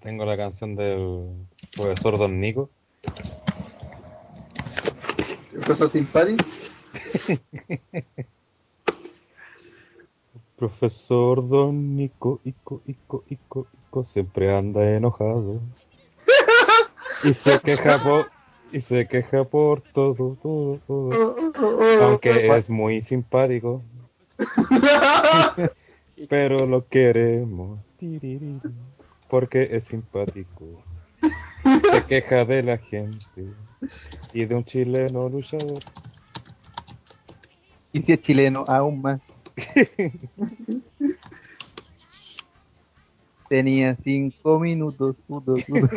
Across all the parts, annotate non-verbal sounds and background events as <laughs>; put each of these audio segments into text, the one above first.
tengo la canción del profesor Don Nico. ¿Profesor simpático? <laughs> Profesor Don Nico, Ico, Ico, Ico, Ico, siempre anda enojado. Y se queja por, y se queja por todo, todo, todo. Aunque es muy simpático. <laughs> <laughs> Pero lo queremos. Porque es simpático. Se queja de la gente. Y de un chileno luchador. Y si es chileno, aún más. Tenía cinco minutos. puto, puto.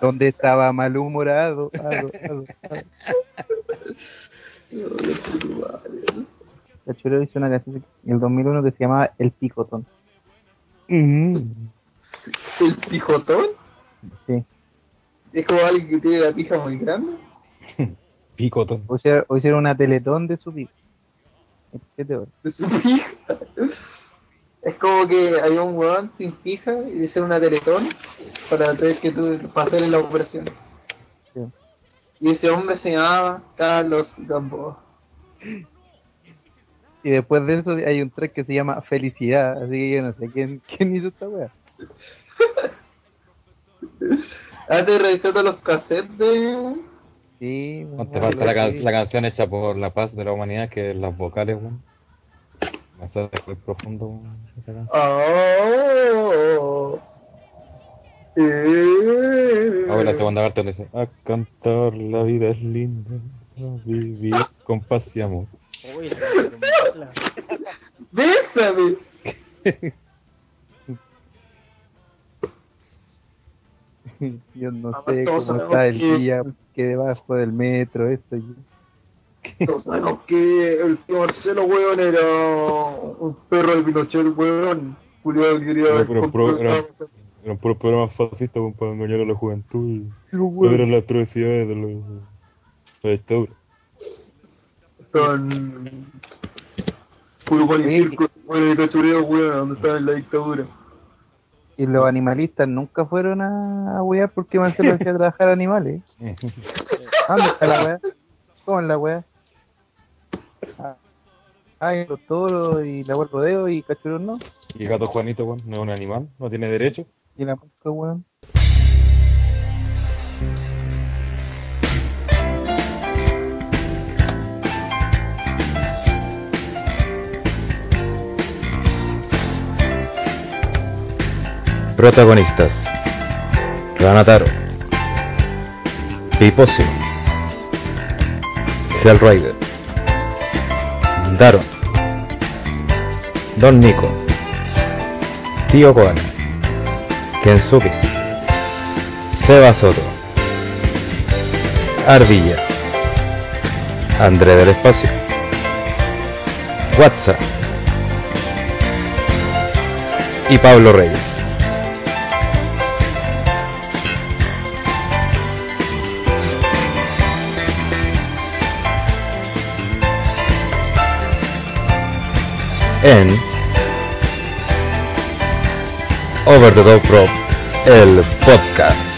Donde estaba malhumorado. ado, ado, hizo una canción en el 2001 que se llamaba El Picotón. ¿El pijotón? Sí. ¿Es como alguien que tiene la pija muy grande? <laughs> Picotón. O sea, o hicieron una teletón de su pico. ¿Qué horas. De su pija. Es como que había un weón sin pija y hicieron una teletón para tener que tú, hacerle la operación. Sí. Y ese hombre se llamaba Carlos Gamboa. <laughs> Y después de eso hay un track que se llama Felicidad. Así que yo no sé quién, <laughs> quién hizo esta wea. Antes revisé todos los cassettes de. Sí, No te falta la, can- la canción hecha por la paz de la humanidad, que es las vocales, weón. Es muy profundo, weón, esa canción. Oh. Eh. Ahora la segunda parte le dice, a cantar la vida es linda, a vivir con paz y amor. Uy. <laughs> ¡Bésame! <laughs> Yo no Ahora sé cómo está el que- día, que debajo del metro, esto. y- Todos sabemos que el tío Marcelo, weón, era un perro de Pinochet, weón. Julio quería Pero- pero- pero- era- puros programas fascistas weón, para engañar a la juventud y Pero, weón, eran las atrocidades de los la dictadura. Estaban. Puro pan y circo, weón, y cachureo, weón, donde estaban en la dictadura. Y los animalistas nunca fueron a, a wear porque Marcelo hacía trabajar animales. <laughs> ¿Dónde está la weá? ¿Cómo es la weá? Ah, Ay, los toros y la weá rodeo y cachurón no. Y el gato Juanito, weón, no es un animal, no tiene derecho. Y la mosca, weón. Protagonistas. Ranataro Piposio Hellrider Daron. Don Nico. Tío Koala Kensuke. Seba Soto. Ardilla André del Espacio. WhatsApp y Pablo Reyes. En Over the Top Rock, el podcast.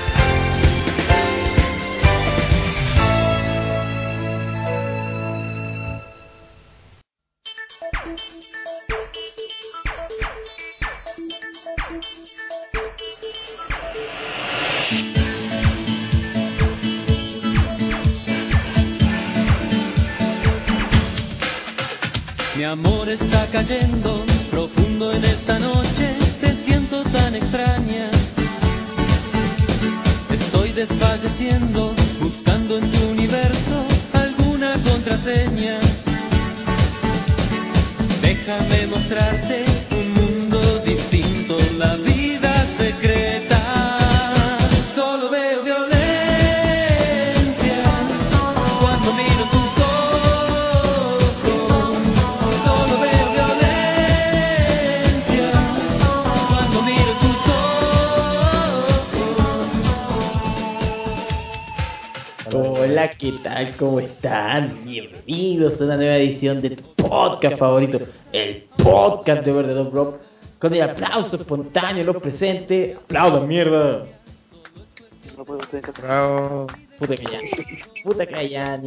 Edición de tu podcast favorito, el podcast de Verde Dog Rock. con el aplauso espontáneo de los presentes. ¡Aplaudan, mierda! No puedo Bravo. Puta que ya. Puta que ya.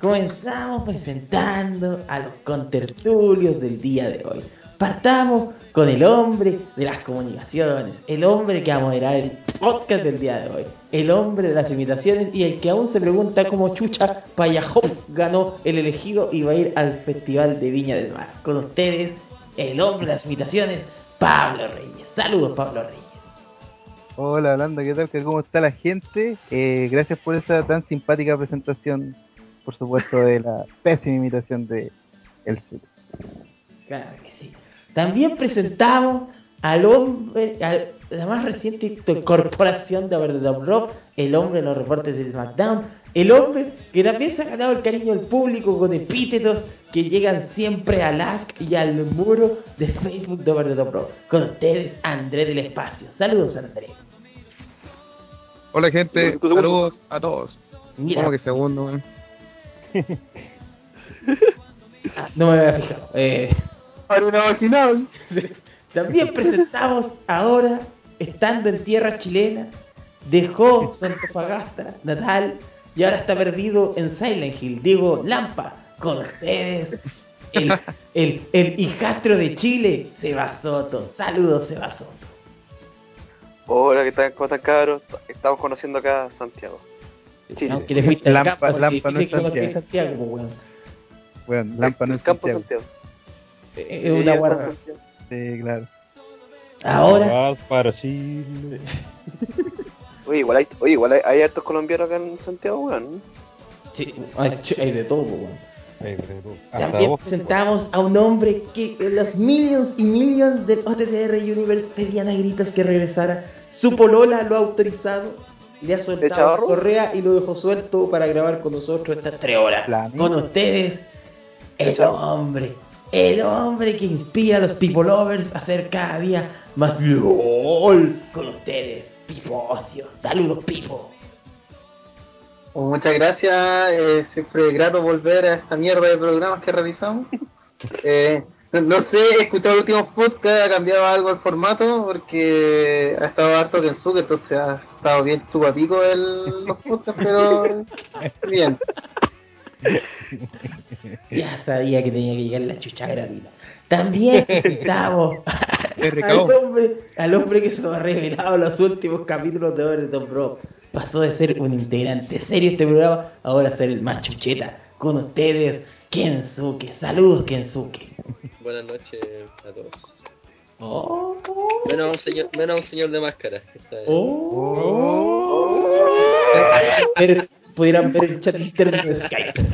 Comenzamos presentando a los contertulios del día de hoy. Partamos con el hombre de las comunicaciones, el hombre que va a moderar el podcast del día de hoy, el hombre de las imitaciones y el que aún se pregunta cómo Chucha Payajó ganó el elegido y va a ir al Festival de Viña del Mar. Con ustedes, el hombre de las imitaciones, Pablo Reyes. Saludos, Pablo Reyes. Hola, Holanda, ¿qué tal? ¿Qué- ¿Cómo está la gente? Eh, gracias por esa tan simpática presentación, por supuesto, de la pésima imitación de El Sur. Claro. También presentamos al hombre, a la más reciente incorporación de Rock, el hombre de los reportes del SmackDown, el hombre que también se ha ganado el cariño del público con epítetos que llegan siempre al ask y al muro de Facebook de Overdub Rock. Con ustedes, André del Espacio. Saludos, André. Hola gente, saludos a todos. Mira, ¿Cómo que segundo, weón? <laughs> ah, no me había fijado. Eh, Para una vaginal. <laughs> También presentamos ahora, estando en tierra chilena, dejó su Antofagasta natal y ahora está perdido en Silent Hill. Digo, Lampa, con ustedes, el, el, el hijastro de Chile, Seba Soto. Saludos, Seba Soto. Hola, ¿qué tal? ¿Cómo están, cabros? Estamos conociendo acá a Santiago. Chile. Aunque le fuiste Lampa- campo, Lampa no es Santiago. Pues. Bueno, Lampa no El es. Santiago. Eh, Es una Sí, guarda. Sí, claro. Ahora, Vas para Chile. <laughs> Oye, igual hay, oye, igual hay, hay hartos colombianos acá en Santiago, weón. sí, hay hay de todo, weón. También vos, presentamos a un hombre que los millions y millions del OTTR Universe pedían a gritos que regresara. Su polola lo ha autorizado, le ha soltado correa y lo dejó suelto para grabar con nosotros estas tres horas. Con ustedes, el hombre, el hombre que inspira a los people lovers a ser cada día más LOL. Con ustedes, Pipo Ocio. Saludos, Pipo. Pues muchas gracias, eh, siempre grato volver a esta mierda de programas que realizamos. <laughs> Eh, no, sé, he escuchado los últimos podcasts, ha cambiado algo el formato porque ha estado harto Kensuke, entonces ha estado bien chupapico el, los podcasts, pero <laughs> bien. <laughs> Ya sabía que tenía que llegar la chucha gratuita. También presentamos <laughs> Me al hombre, al hombre que se nos ha revelado en los últimos capítulos de Overton Bro. Pasó de ser un integrante serio este programa, ahora a ser el más chucheta. Con ustedes, Kensuke. Saludos, Kensuke. Buenas noches a todos. Oh, Menos a un señor, menos a un señor de máscara. está oh. <laughs> Pudieran ver el chat interno de Skype.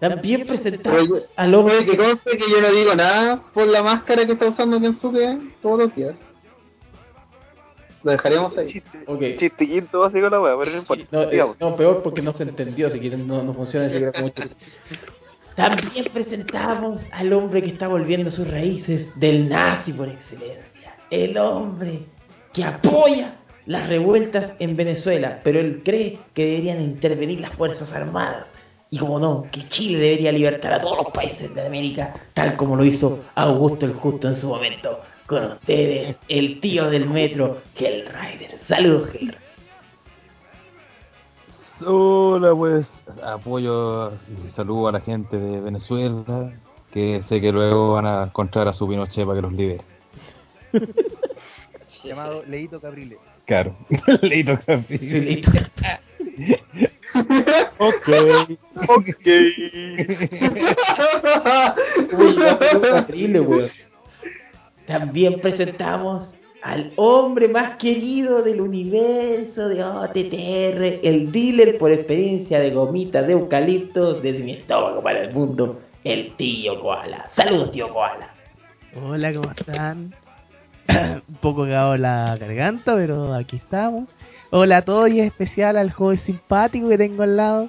También presentamos Oye, al hombre Oye, que conste que yo no digo nada por la máscara que está usando Kensuke todos los días. Lo dejaremos ahí. Chiste, Ok. chiste quinto básico la weá, pero no importa. No, eh, no, peor porque no se entendió, si quieren no, no funciona ese mucho. También presentamos al hombre que está volviendo a sus raíces del nazi por excelencia. El hombre que apoya las revueltas en Venezuela, pero él cree que deberían intervenir las Fuerzas Armadas. Y como no, que Chile debería libertar a todos los países de América, tal como lo hizo Augusto el Justo en su momento. Con ustedes, el tío del metro, Hellrider. Saludos, Hellrider. Hola, pues apoyo y saludo a la gente de Venezuela, que sé que luego van a encontrar a su Pinochet para que los libere. <laughs> Llamado Leito Caprile. Claro, leíto Sí, capítulo. listo. Ok. <laughs> Uy, terrible, weón. También presentamos al hombre más querido del universo de OTTR, el dealer por experiencia de gomitas de eucalipto desde mi estómago para el mundo, el tío Koala. Saludos, tío Koala. Hola, ¿cómo están? <coughs> Un poco cagado la garganta, pero aquí estamos. Hola a todos y en especial al joven simpático que tengo al lado.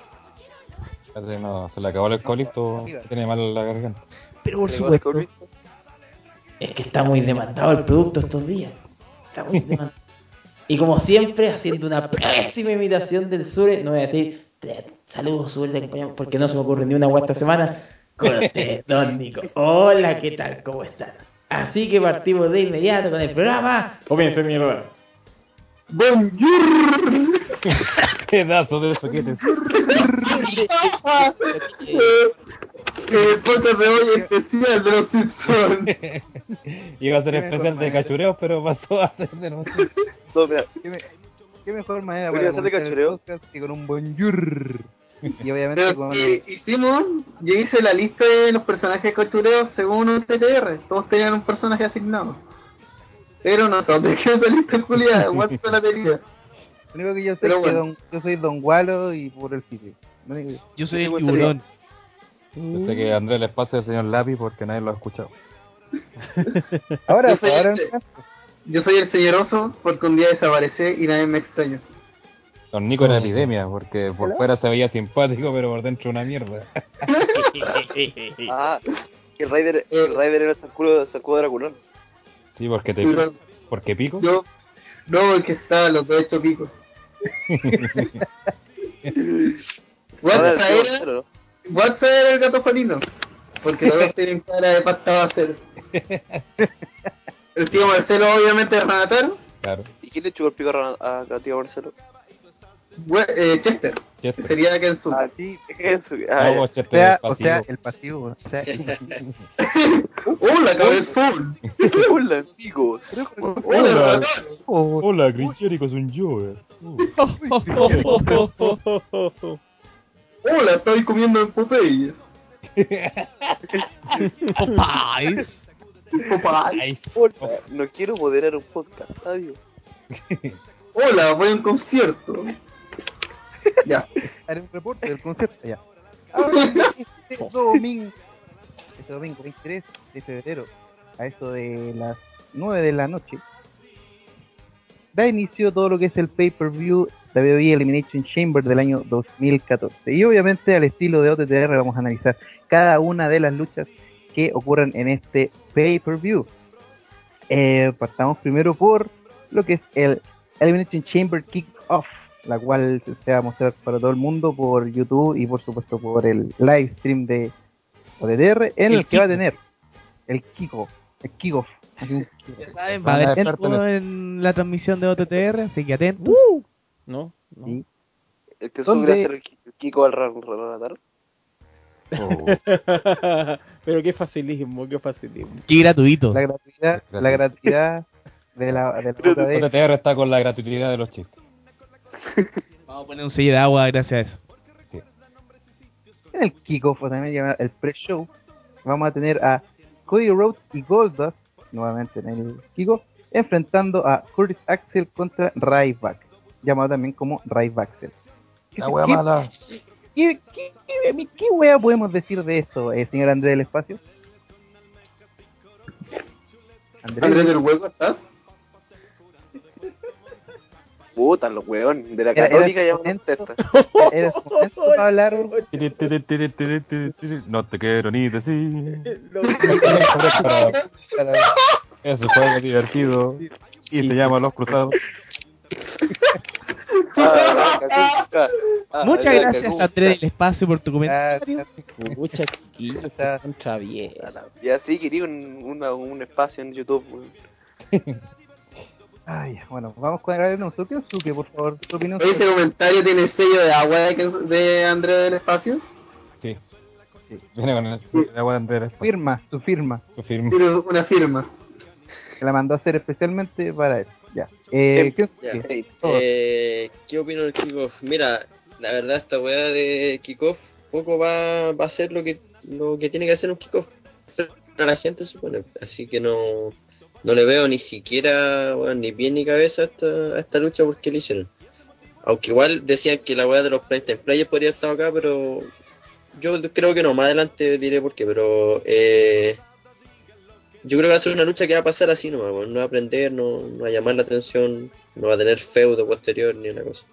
No, se le acabó el eucalipto, tiene mal la garganta. Pero por supuesto, Es que está muy demandado el producto estos días. Está muy demandado. Y como siempre, haciendo una pésima imitación del Sure, no voy a decir "Te- saludos Sure, te acompañamos", porque no se me ocurre ni una guay esta semana. Con usted, don Nico. Hola, ¿qué tal? ¿Cómo están? Así que partimos de inmediato con el programa. Comienza mierda. Bonjour. Pedazo de eso que te... <laughs> El podcast de hoy especial de los Simpsons. <laughs> Iba a ser especial de cachureos, pero pasó a ser de nosotros. ¿Qué, me- qué mejor manera para ser de comenzar el cachureo. podcast que con un bonjour? <laughs> Y obviamente Pero con si hicimos, yo hice la lista de los personajes cochureos según un TTR. Todos tenían un personaje asignado. Pero no sé quedó esa lista culiada. Igual se la tenía. Lo único que yo sé Pero es que bueno. don- yo soy Don Gualo y por el sitio. Que- Yo soy el tiburón. Pensé que Andrés les pasa el señor Lápiz porque nadie lo ha escuchado. Ahora, <laughs> Yo soy ahora este. Yo soy el señor oso porque un día desaparecí y nadie me extraña. Don Nico era epidemia, porque por fuera se veía simpático, pero por dentro una mierda. <laughs> ah, el Raider, el Raider era el sacudo, sacudo Draculón. Sí, porque te Yo, porque pico. yo- no, porque estaban los dos hechos picos. <laughs> WhatsApp era, ¿no? Era el gato felino. Porque los dos tienen cara de pasta base. <laughs> El tío Marcelo, obviamente, es Ranataro. Claro. ¿Y quién le chupó el pico a, a, a tío Marcelo? Eh, Chester, Chester. sería Kensu. Ah, sí. No, Ah, vos, O Chester sea, es o sea, pasivo. el pasivo. O sea, <laughs> ¡Hola, cabezón! <laughs> Hola, amigos. ¡Hola, Hola. Grinchérico es un yo. <laughs> ¡Hola, estoy comiendo en Popeyes! Popeyes. Popeyes. No quiero moderar un podcast. Adiós. ¡Hola, voy a un concierto! Ya. <laughs> haré un reporte del concepto ya. <laughs> Ahora, este domingo, este domingo 23 de febrero, a eso de las 9 de la noche, da inicio todo lo que es el pay-per-view WWE Elimination Chamber del año 2014. Y obviamente al estilo de OTTR vamos a analizar cada una de las luchas que ocurran en este pay-per-view. Eh, partamos primero por lo que es el Elimination Chamber Kick-Off, la cual se va a mostrar para todo el mundo por YouTube y por supuesto por el live stream de OTTR, en el, El que va a tener el Kickoff, el. Ya saben, va a haber en la transmisión de OTTR, así que atentos. No, no. Sí. El que ¿Dónde? sube a hacer el Ki- el Kiko al Ranatar. oh. <laughs> Pero qué facilismo, qué facilismo. Qué gratuito. La gratuidad, la gratuidad de la, de la <laughs> OTTR está con la gratuidad de los chistes. Vamos a poner un sello de agua gracias a eso. en el kickoff, o también llamado el pre-show, vamos a tener a Cody Rhodes y Goldust, nuevamente en el kickoff, enfrentando a Curtis Axel contra Ryback, llamado también como Rybaxel. ¿Qué, La wea mala. qué, qué, qué- qué wea podemos decir de esto, eh, señor Andrés del Espacio? Andrés, Andrés del Hueco, ¿estás? Puta, los weón. De la católica ya <laughs> <laughs> tiri. No te quiero ni decir. Es un juego divertido y se llama Los Cruzados. Ah. Ah, Muchas la gracias, cacuca. Andrés del Espacio, por tu comentario. Gracias. Mucha chiquillos, son traviesos. Y así quería un espacio en YouTube. <laughs> Ay, bueno, vamos con el anuncio. ¿Qué Suke, por favor? Tu opinión Oye, ese comentario tiene sello de agua de, de Andrés del Espacio. Sí. Viene con el, el agua de Andrés. firma, su firma. Su firma. Tiene una firma. que la mandó a hacer especialmente para eso. Ya. Eh, ¿qué- Ya. qué? Eh, ¿Qué opino del kickoff? Mira, la verdad esta weá de kickoff poco va, va a ser lo que lo que tiene que hacer un kickoff para la gente supone. Así que no, no le veo ni siquiera ni pie ni cabeza a esta, a esta lucha porque le hicieron. Aunque igual decían que la weá de los Playtime Players podría estar acá, pero yo creo que no, más adelante diré por qué, pero eh, yo creo que va a ser una lucha que va a pasar así nomás, no va a aprender, no, no va a llamar la atención, no va a tener feudo posterior ni una cosa.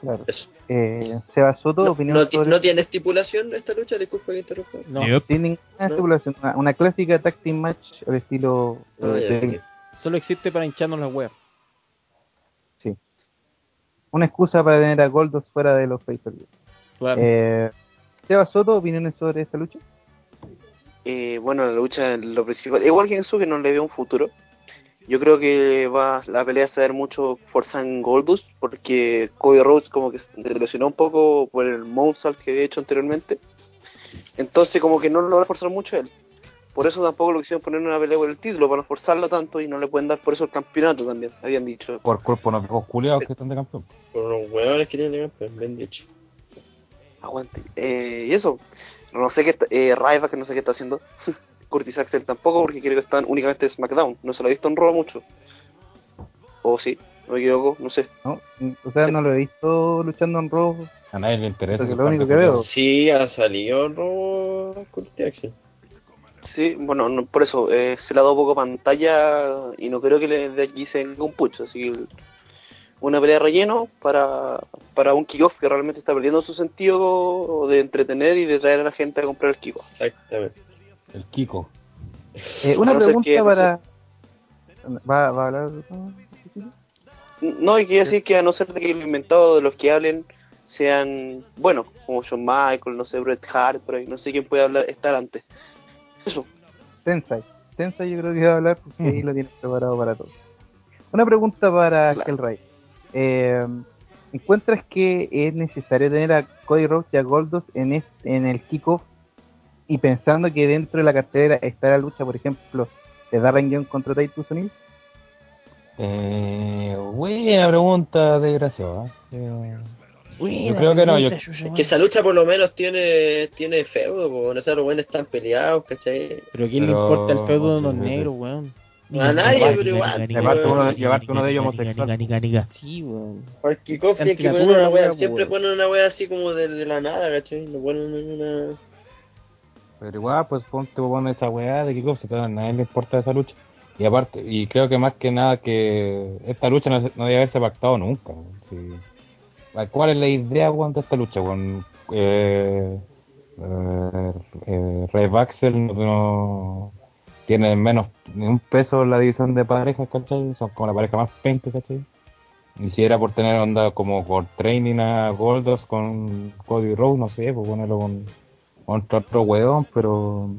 Claro. Eh, Seba Soto, No, opinión no sobre- no tiene estipulación esta lucha, disculpa que interrumpa. No, Yep. Sin ninguna No. estipulación, una, una clásica tag team match al estilo Ah, eh, de- solo existe para hincharnos las weas. una excusa para tener a Goldos fuera de los pay per. Claro. Eh, Seba Soto, opiniones sobre esta lucha. eh, bueno, la lucha, lo principal, igual que en su que no le veo un futuro. Yo creo que va la pelea a ser mucho forzada en Goldust, porque Cody Rhodes como que se lesionó un poco por el moonsault que había hecho anteriormente. Entonces como que no lo va a forzar mucho él. Por eso tampoco lo quisieron poner en una pelea por el título, para no forzarlo tanto y no le pueden dar por eso el campeonato también, habían dicho. Por cuerpo no viejos culiados que están de campeón. Por los huevones que tienen campeón, bien dicho. Aguante. Eh, y eso, no sé qué, está- eh, Ryback, que no sé qué está haciendo. <laughs> Curtis Axel tampoco, porque creo que están únicamente en SmackDown. No se lo he visto en Raw mucho. O sí, no me equivoco, no sé. ¿no? O sea, no lo he visto luchando en Raw. A nadie le interesa. Lo único que veo. Sí, ha salido Robo Curtis Axel. Sí, bueno, no- por eso, eh, se le ha dado poco pantalla y no creo que le de aquí se venga un pucho. Así que una pelea de relleno para, para un kickoff que realmente está perdiendo su sentido de entretener y de traer a la gente a comprar el kickoff. Exactamente. El Kiko. Eh, una no pregunta que, no para. ¿Va, va a hablar? No, y quiero decir que a no ser de que los inventados de los que hablen sean, bueno, como Shawn Michael, no sé, Bret Hart, por ahí, no sé quién puede hablar, estar antes. Eso. Tensai. Tensai yo creo que va a hablar porque ahí lo tiene preparado para todo. Una pregunta para Claro. Hellray. Eh, ¿Encuentras que es necesario tener a Cody Rhodes y a Goldust en, es- en el kickoff y pensando que dentro de la cartelera está la lucha, por ejemplo, de Darren Young contra Titus O'Neil? Eh, buena pregunta, desgraciado. ¿eh? Yo creo que no. Yo, Es que esa lucha por lo menos tiene tiene feudo, po. esos buenos están peleados, ¿cachai? Pero ¿quién le Pero- importa el feudo de sí. negros, weón? A nadie, pero igual. Llevarte uno, llevarte uno de ellos homosexual. Sí, weón. El kickoff tienen que una wea, siempre po, ponen una wea así como de, de la nada, ¿cachai? Lo ponen en una... Pero igual, pues ponte poner esa weá de kickoff, si a nadie le importa esa lucha. Y aparte, y creo que más que nada que esta lucha no, no debe haberse pactado nunca. weón, sí. ¿Cuál es la idea weón, de esta lucha? Con eh, eh, eh, no, tiene menos ni un peso en la división de parejas, ¿cachai? Son como la pareja más penca, ¿cachai? Y si era por tener onda como por training a Goldos con Cody Rhodes, no sé, pues ponerlo con contra otro weón, pero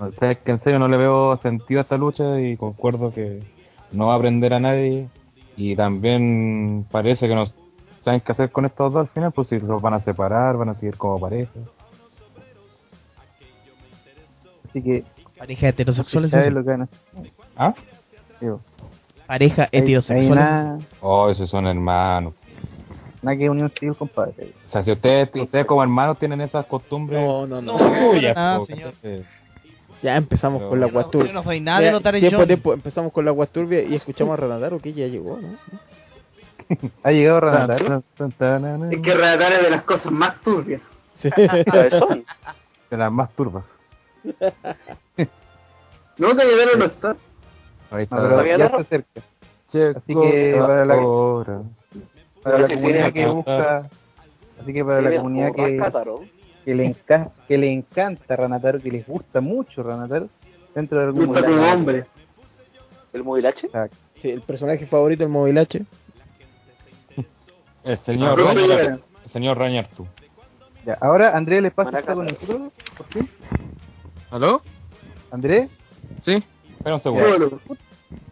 no sé, es que en serio no le veo sentido a esta lucha y concuerdo que no va a aprender a nadie y también parece que no saben qué hacer con estos dos al final, pues si los van a separar, van a seguir como pareja. Así que, Pareja heterosexual, eso ¿sabes sí. lo que van a hacer? ¿Ah? Digo, Pareja heterosexual. Oh, esos son hermanos. Nada que unión civil, compadre. O sea, si ustedes, ustedes como hermanos tienen esas costumbres No, no, no. suyas, nada, po, señor. Ya empezamos Pero- con la no- guasturbia. no soy nada de notar en tiempo, tiempo, empezamos con la guasturbia y escuchamos a Renataro que ya llegó, ¿no? Ha llegado tan, Es que relatar es de las cosas más turbias. Sí. <laughs> De las más turbas. <laughs> No, Galladero no está. Ahí No, está. pero ¿Todavía ya no? está cerca. Checo Así que ahora. Para la comunidad que busca, así que para la comunidad que, que le enca- que le encanta Ranataro, que les gusta mucho Ranataro, dentro de algún hombre. ¿El movilache? Sí, el personaje favorito del Movilache. El señor Rañar, el señor Rañar tú. Ya, ahora Andrés le pasa está con nosotros, por fin. ¿Aló? Andrés, Sí. Espera un segundo.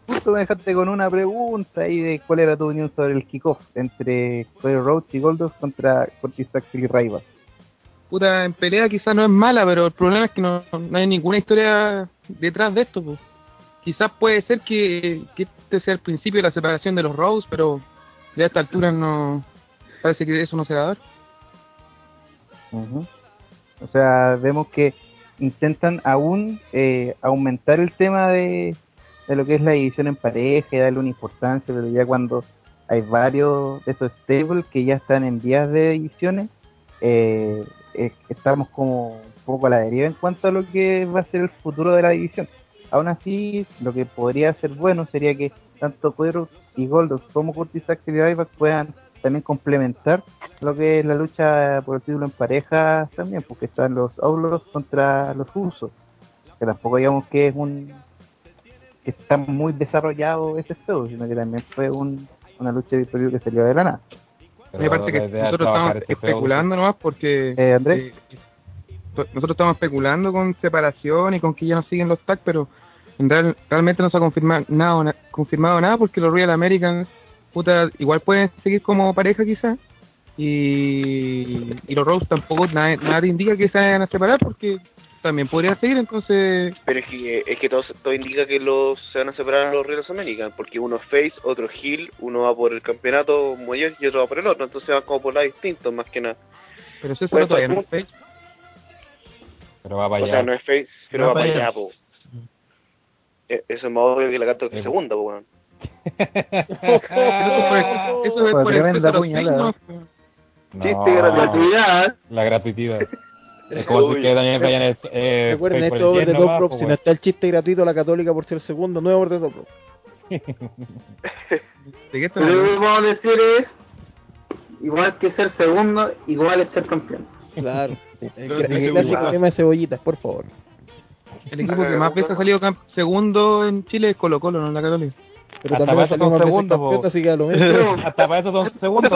Justo me dejaste con una pregunta ahí de cuál era tu opinión sobre el kickoff entre Cody Rhodes y Goldos contra Curtis Axel y Raiva. Puta, en pelea quizás no es mala, pero el problema es que no, no hay ninguna historia detrás de esto. pues. Quizás puede ser que, que este sea el principio de la separación de los Rose, pero ya a esta altura no. Parece que eso no se va a dar. Ujú. O sea, vemos que intentan aún eh, aumentar el tema de, de lo que es la división en pareja y darle una importancia, pero ya cuando hay varios de esos stables que ya están en vías de divisiones, eh, eh, estamos como un poco a la deriva en cuanto a lo que va a ser el futuro de la división. Aún así, lo que podría ser bueno sería que tanto Pedro y Goldos como Curtis Axel y Ryback puedan también complementar lo que es la lucha por el título en pareja también, porque están los Outlaws contra los Usos, que tampoco digamos que es un que está muy desarrollado ese feudo, sino que también fue un, una lucha de que salió de la nada. Aparte que nosotros estamos este feudo. especulando nomás porque Eh, Andrés, eh, nosotros estamos especulando con separación y con que ya no siguen los tags, pero en real- realmente no se ha confirmado nada, na- confirmado nada porque los Real Americans puta, igual pueden seguir como pareja quizás. Y, y los Rose tampoco, nada, nada te indica que se vayan a separar porque también podría seguir, entonces Pero es que, es que todo, todo indica que los se van a separar los Reales American, porque uno es face, otro es heel, uno va por el campeonato mayor y otro va por el otro, entonces van como por lados distintos más que nada. Pero eso Pues, todavía no pues, es face. Pero va para O sea, allá. no es face, pero Va va para allá. allá, po. E- Eso es más obvio que la carta que segunda, po, weón. Eso eso fue Fue por el tremenda peso de los puñalada. Chiste gratuidad. La gratuidad. Es como que el, eh, Recuerden, esto de Top pues, Si no está el chiste gratuito, la católica por ser segundo, no es over de Top Rope. <laughs> ¿De qué Lo estamos que podemos decir es, igual que ser segundo, igual es ser campeón. Claro. <laughs> El, Pero el clásico tema de cebollitas, por favor. El equipo que más veces ha salido segundo en Chile es Colo Colo, no la Católica. Pero Hasta también son más veces campeón, así que a lo mismo. <laughs> Hasta para eso son segundos.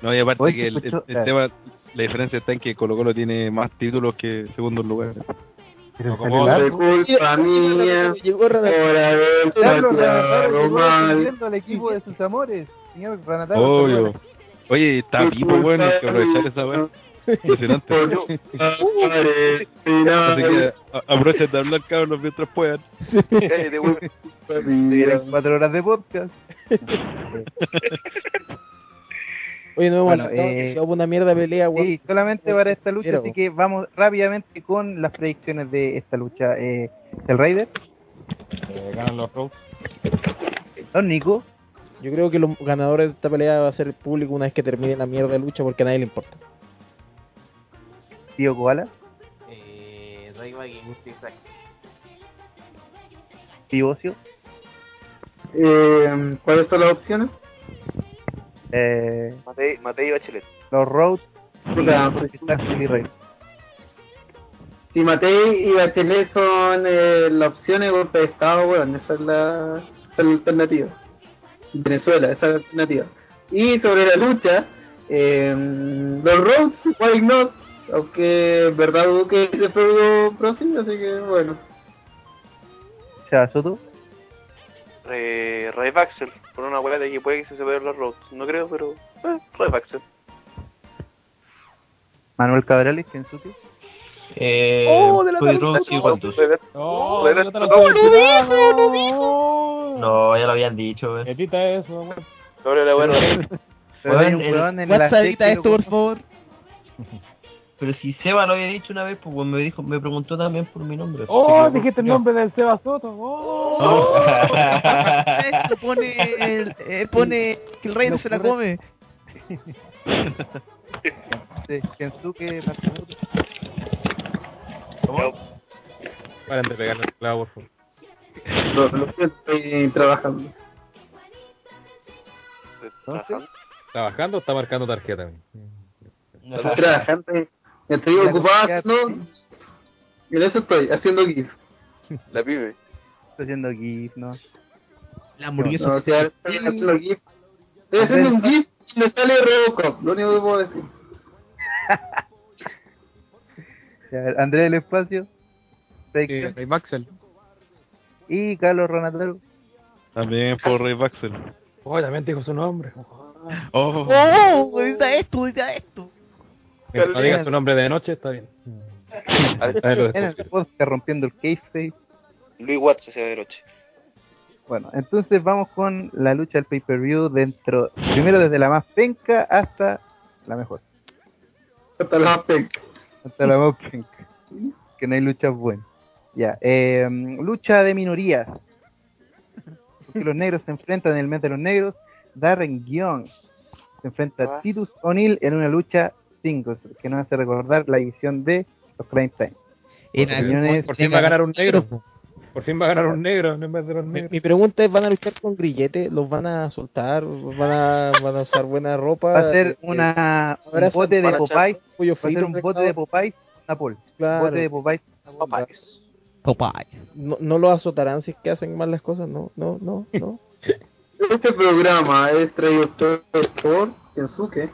No, y aparte Oye, que el, el- el eh. tema, la diferencia está en que Colo Colo tiene más títulos que segundos lugares. Pero como largo. Culpa mía, Llegó por haber llegó mal. al equipo de sus amores. Señor Ranataro. Obvio. Oye, está vivo, bueno, hay que aprovechar esa weá. Impresionante. Así que aprovechen de hablar, cabros, mientras puedan. Cállate, <laughs> weón. Cuatro horas de podcast. <laughs> Oye, no hemos Bueno, eh, hubo una mierda pelea, weón. Sí, solamente para esta lucha, Pero- así que vamos rápidamente con las predicciones de esta lucha. Eh, el Raider, Eh, ganan los Rose. Don Nico, Yo creo que los ganadores de esta pelea va a ser el público una vez que termine la mierda de lucha porque a nadie le importa. Tío Koala, Eh, y Gusti Sacks. Tío Ocio, Eh, ¿Cuáles son las opciones? Eh, Matei, Matei y Bachelet. los Puta, y Matei y Bachelet son eh, las opciones, golpe de estado, weón, esa es la, esa es la alternativa. Venezuela, esa es la alternativa. Y sobre la lucha, eh, los Rhodes, why not? Aunque verdad dudo que se fue próximo, así que bueno. Chava Soto, Eh, Ray Baxel, por una weá de que puede que se separen los Rhodes. No creo, pero. Eh, Ray Baxel. Manuel Cabrales, Kensuke, Eh, ¡Oh, de la. Oh, yo te lo no, No, ya lo habían dicho. Edita eso, weón. Sobre la <laughs> Weón, weón en la esto, por favor. <laughs> Pero si Seba lo había dicho una vez, pues me dijo, me preguntó también por mi nombre. Oh, dijiste el nombre del Seba Soto. Oh. <laughs> Oh. Esto pone, el, eh, pone que el rey se la come. <laughs> de Kensuke Matsumoto. Paren de pegarle el clavo, por favor. Lo, lo siento, estoy trabajando. ¿Trabajando o está marcando tarjeta? trabajando. Estoy La ocupado haciendo. En eso estoy, haciendo GIF. <laughs> La pibe. Estoy haciendo GIF, ¿no? La hamburguesa. No, o sea, estoy haciendo GIF. Estoy haciendo un GIF y me sale Robocop, lo único que puedo decir. <laughs> Andrés del Espacio, Sí, predicción. Ray Baxel. y Carlos Ranataro. También por Ray Baxel. Oh, también dijo su nombre. Oh, Oh, edita esto, edita esto. Mientras no diga su nombre de noche, está bien. <laughs> En el podcast rompiendo el kayfabe. Luis Watts se de noche. Bueno, entonces vamos con la lucha del pay-per-view dentro, primero desde la más penca hasta la mejor, Hasta la penca. hasta la más penca, que no hay luchas buenas. Ya, eh, lucha de minorías. Porque los negros se enfrentan en el mes de los negros. Darren Young se enfrenta a Titus O'Neill en una lucha singles, que nos hace recordar la edición de los Prime Time. Por fin va a ganar un negro. Por fin va a ganar un negro en vez de los Mi, negros. mi pregunta es, ¿van a luchar con grillete? ¿Los van a soltar? ¿Van a, van a usar buena ropa? <laughs> Va a ser Eh, una, un bote de para Popeye, va a ser un bote de Popeye, Napol. Claro. Bote de Popeye. Papayes. Popeye. No, no los azotarán si es que hacen mal las cosas, no, no, no, no. <laughs> Este programa es traído por Kensuke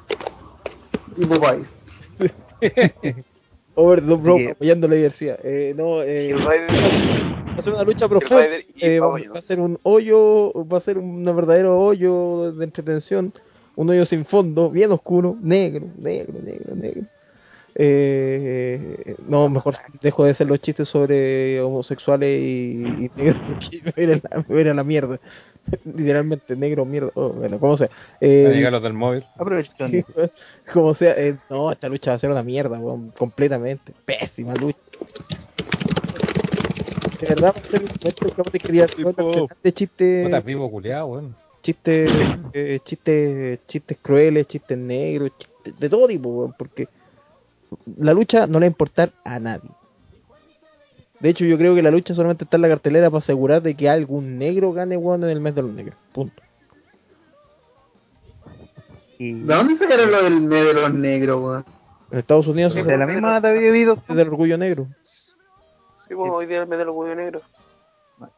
y Popeye. <laughs> Overdub Bro Así que- apoyando la diversidad. Eh, no, eh, va a ser una lucha profunda. Eh, va a ser un hoyo, va a ser un verdadero hoyo de entretención, un hoyo sin fondo, bien oscuro, negro, negro, negro, negro. Eh, no, mejor dejo de hacer los chistes sobre homosexuales y, y negros <laughs> porque me viene la, me la mierda. <laughs> Literalmente, negro, mierda. oh, bueno, como sea. Eh, los del móvil. Aprovechando. <laughs> como sea, eh, no, esta lucha va a ser una mierda, weón, completamente. Pésima lucha. De verdad, va a ser un momento que vamos a quería de chistes, Puta, vivo culiado, weón. chistes, eh, chistes, chistes crueles, chistes negros, chistes de todo tipo, weón, porque la lucha no le va a importar a nadie. De hecho, yo creo que la lucha solamente está en la cartelera para asegurar de que algún negro gane, weón, en el mes de los negros. Punto. Y ¿De dónde sacaron lo del mes de los negros, weón? En Estados Unidos es de la misma data había habido el del orgullo negro. Sí, pues hoy día el mes del orgullo negro.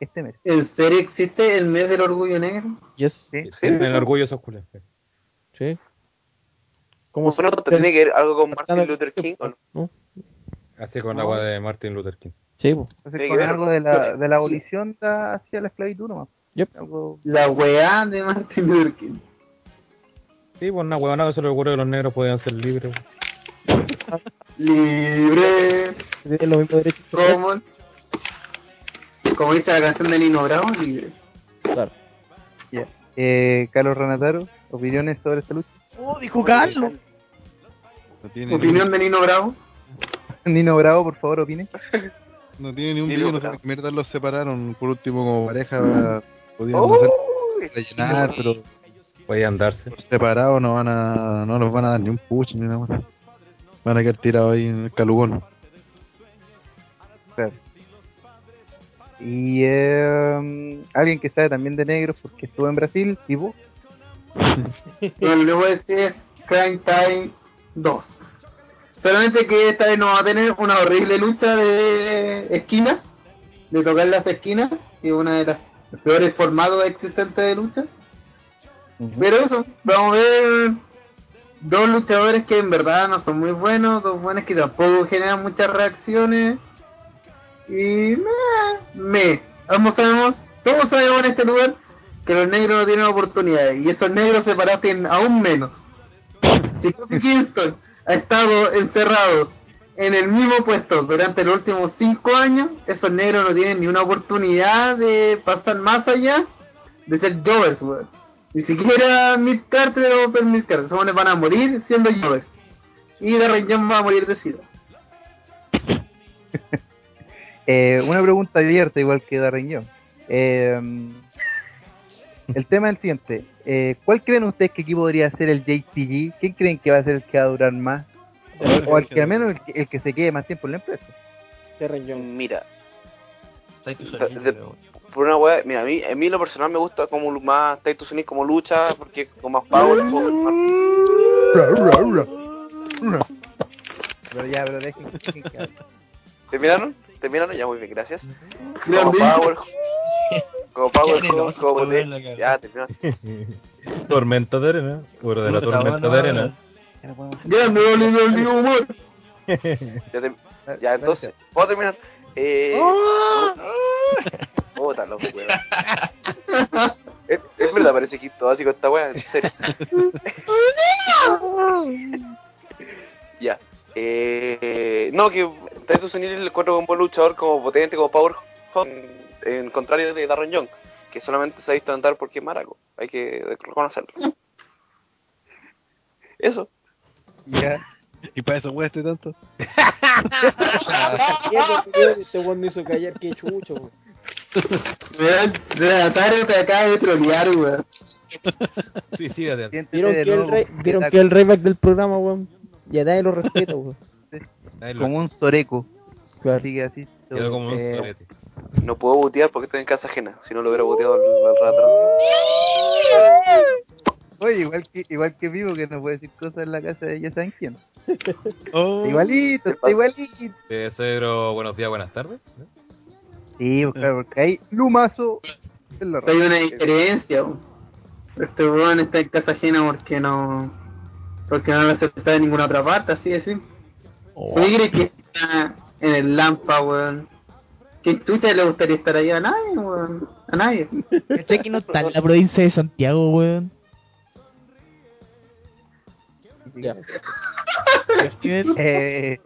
este mes. ¿En serio existe el mes del orgullo negro? Yes. Sí. Sí, En el orgullo esos culiados. Sí. ¿Cómo ¿Cómo no tiene que ver algo con Martin Luther King? ¿o no? ¿no? Así con la agua de Martin Luther King. Sí, po. Entonces, Tiene que con ver. algo de la, de la abolición da- hacia la esclavitud nomás. Yep. Algo La weá de Martin Luther King. Sí, pues una huevona que se le ocurrió que los negros podían ser libres. Libre, Tienen los mismos derechos. como, como dice la canción de Nino Bravo, libre. Claro. Ya. Eh, Carlos Renataro, opiniones sobre esta lucha. ¡Oh, dijo Carlos! No tiene, Opinión de Nino Bravo. <laughs> Nino Bravo, por favor, opine. <laughs> no tiene ni un no sé qué mierda los separaron. Por último, como pareja, podían no ser Uy, rellenar, pero Podían darse. por separado no van a, no los van a dar ni un push ni nada más. Van a quedar tirados ahí en el calugón. Y eh, alguien que sabe también de negros porque estuvo en Brasil, tipo. <laughs> Bueno, le voy a decir es Crime Time 2. Solamente que esta vez no va a tener una horrible lucha de esquinas, de tocar las esquinas, que es una de las peores formatos existentes de lucha. Pero eso, vamos a ver dos luchadores que en verdad no son muy buenos, dos buenos que tampoco generan muchas reacciones. Y me, me, ambos sabemos, todos sabemos en este lugar que los negros no tienen oportunidades y esos negros separados tienen aún menos. Si Kofi Kingston ha estado encerrado en el mismo puesto durante los últimos cinco años, esos negros no tienen ni una oportunidad de pasar más allá de ser Jovers, weón. Ni siquiera Mid Carter o Open Mid Carter, weones van a morir siendo Jovers. Y Darren Young va a morir de sida. <laughs> Eh, una pregunta abierta, igual que Darren Young. Eh, el tema es el siguiente. Eh, ¿Cuál creen ustedes que aquí podría ser el JTG? ¿Quién creen que va a ser el que va a durar más? O al que al menos el que, el que se quede más tiempo en la empresa. Terren Young. Mira, De- por una wea, mira, a mí, a mí lo personal me gusta como más Titus O'Neil como lucha, porque con más power, power, Pero ya, pero dejen, dejen que. ¿Terminaron? ¿Terminaron? Ya muy bien, gracias. Como power, como power, Qué como, de- ya terminó. <laughs> Tormenta de arena. Bueno, de la tormenta de arena. Ya no podemos- Grande, WWE Humor. Ya, entonces, ¿puedo terminar? Eh, Puta, loco, weón. Es, es verdad, parece quinto básico esta wea, en serio. <laughs> ya. Eh, no, que Titus O'Neil le encuentro como un buen luchador, como potente, como power, en, contrario de Darren Young, que solamente se ha visto andar porque es maraco. Hay que reconocerlo. Eso. Ya. Y para eso hueste tanto. <laughs> Este weón no hizo callar, que chucho, weón. Weón, Renatario te acaba de trolear, weón. Suicídate. ¿Vieron de que el rey, vieron que el reyback del programa, weón? Ya nadie lo respeto, weón. Como un. Claro. Así que así. Quedó como un eh. No puedo botear porque estoy en casa ajena. Si no lo hubiera boteado al, al rato. Oye, igual que, igual que vivo que no puede decir cosas en la casa de ya saben quién. <laughs> Oh. Igualito, está igualito. Eh, Cedro, buenos días, buenas tardes. Sí, pues, claro, porque hay lumazo en la Hay una diferencia. Este weón está en casa ajena porque no. Porque no lo acepta de ninguna otra parte, así de simple. ¿Por qué crees que está en el Lampa, weón? ¿Qué chucha le gustaría estar ahí? A nadie, weón. A nadie. ¿Cachai que no está en la provincia de Santiago, weón? Ya. Eh,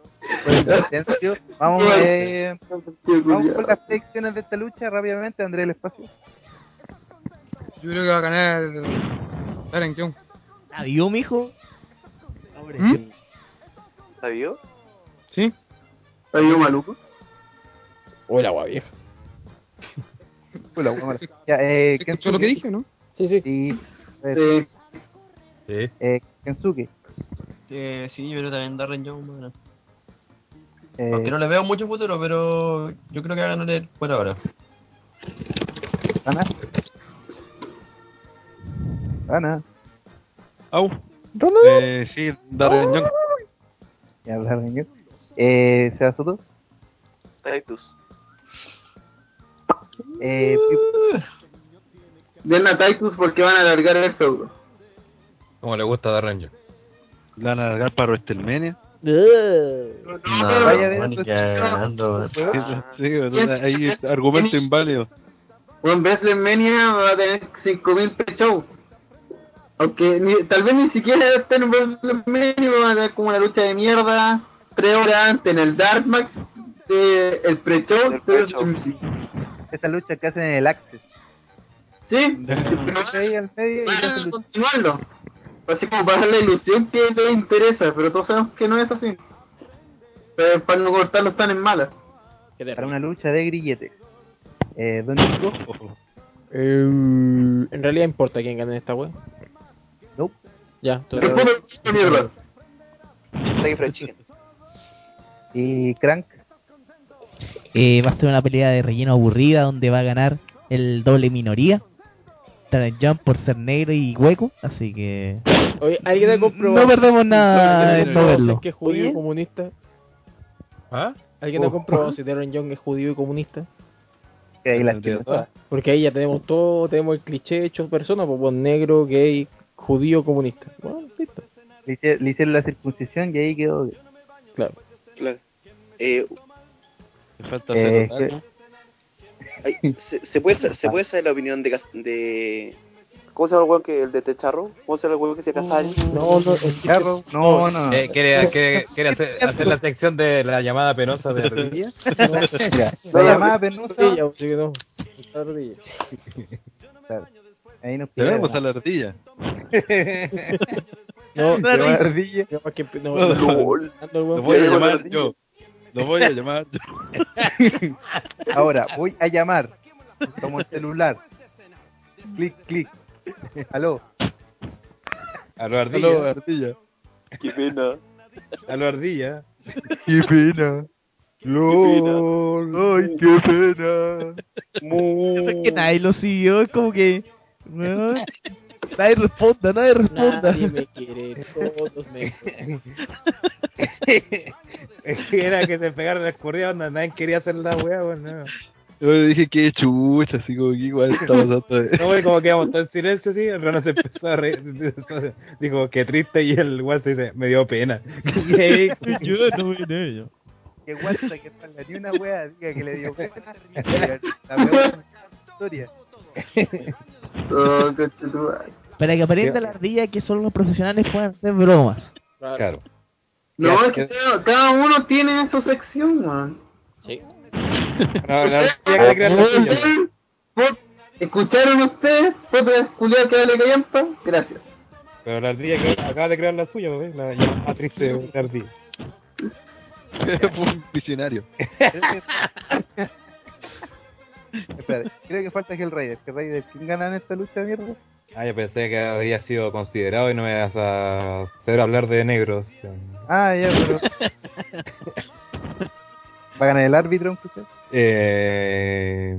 por silencio, vamos, eh, vamos con las predicciones de esta lucha rápidamente, André, el espacio. Yo creo que va a ganar Darren Young. ¿Adiós, mijo? ¿Mm? ¿La vio? ¿Sí? ¿Está yo maluco? O el agua vieja. Fue la buena. Ya, eh, ¿Se escuchó lo que dije, no? Sí, sí. Sí, pues, Sí. Sí. eh, Kensuke. Eh, sí, yo creo también Darren Young, bueno. Eh, Aunque no le veo mucho futuro, pero yo creo que va a ganar él por ahora. Ana. Ana. Au. Eh, sí, Darren Young. Ya hablar de Eh, Seba Soto. Titus. Eh, Den a Titus porque van a alargar el feudo. Como le gusta a Young. ¿Le van a alargar para WrestleMania? No, vaya de man, eso, cagando, man. Sí, ¿verdad? ahí es argumento inválido. Bueno, WrestleMania va a tener 5000 pre-show. Aunque ni- tal vez ni siquiera esté en WrestleMania, va a tener como una lucha de mierda. Tres horas antes en el Dark Max. de el pre-show. El pre-show. esta lucha que hacen en el Access. Sí, pero Ahí al medio van a continuarlo. Así como para la ilusión que te interesa, pero todos sabemos que no es así. Pero para no cortarlo están en malas. para una lucha de grilletes. Eh, ¿Dónde Nico? Eh, en realidad importa quién gane esta wea. Nope. Ya, entonces, de mierda. Kentucky Fried Chicken. Y Crank. eh, va a ser una pelea de relleno aburrida donde va a ganar el doble minoría. Young por ser negro y hueco, así que... Oye, ¿alguien ha comprobado? No perdemos nada ¿Alguien ha en no verlo. es que es judío y comunista? ¿Ah? ¿Alguien ha comprobado <laughs> si Darren Young es judío y comunista? Que ahí las. Porque ahí ya tenemos todo, tenemos el cliché hecho personas, pues pues, negro, gay, judío, comunista. Bueno, listo. Le hicieron la circuncisión y ahí quedó. Claro. Claro. Eh, falta Eh, ¿se, se puede, ¿Se puede saber la opinión de. ¿Cómo se llama el que el de Techarro? ¿Cómo se llama el que se? No, no, el Carro, no, no. Eh, ¿Quiere, quiere, quiere hacer, hacer la sección de la llamada penosa de Ardilla? <laughs> Mira, la llamada penosa. no. Claro, ahí nos Tenemos pidieron. a la ardilla. No, yo- ardilla. yo que no, No, Lo voy a llamar yo. Lo voy a llamar yo. Ahora, voy a llamar. Como el celular. Clic, clic. Aló. A lo Aló, Ardilla. ardilla. Qué pena. A lo Ardilla. Qué pena. LOL. Ay, qué pena. <laughs> Es que nadie lo siguió, es como que... ¿no? Nadie responda, nadie responda. Nadie me quiere, todos me <laughs> Era que se pegaron las corridas, onda, nadie quería hacer la wea, pues no. Yo le dije que chucha, así como que igual está <laughs> pasando. No, güey, como quedamos todo en silencio, así, el Rano se empezó a reír, <laughs> dijo, qué triste, y el guay se dice, me dio pena. Y ahí, Yo no vi de ello. Que guasta que salga ni una wea diga que le dio pena. La peor historia. Oh. Para que aprenda la ardilla que solo los profesionales puedan hacer bromas. claro. No, es que cada, cada uno tiene su sección, man. Sí. No, la Ardilla quiere crear la suya, pues. ¿Escucharon ustedes? Foto de Julián que callampa. Gracias. Pero la Ardilla que acaba de crear la suya, pues, la llamada triste de la Ardilla. <laughs> Fue un visionario. <laughs> <laughs> Espera, creo que falta Hell Raider. Hell Raider, ¿quién gana en esta lucha de mierda? Ah, yo pensé que había sido considerado y no me vas a hacer hablar de negros. Ah, ya, pero. <laughs> ¿Va a ganar el árbitro, aunque sea? Eh,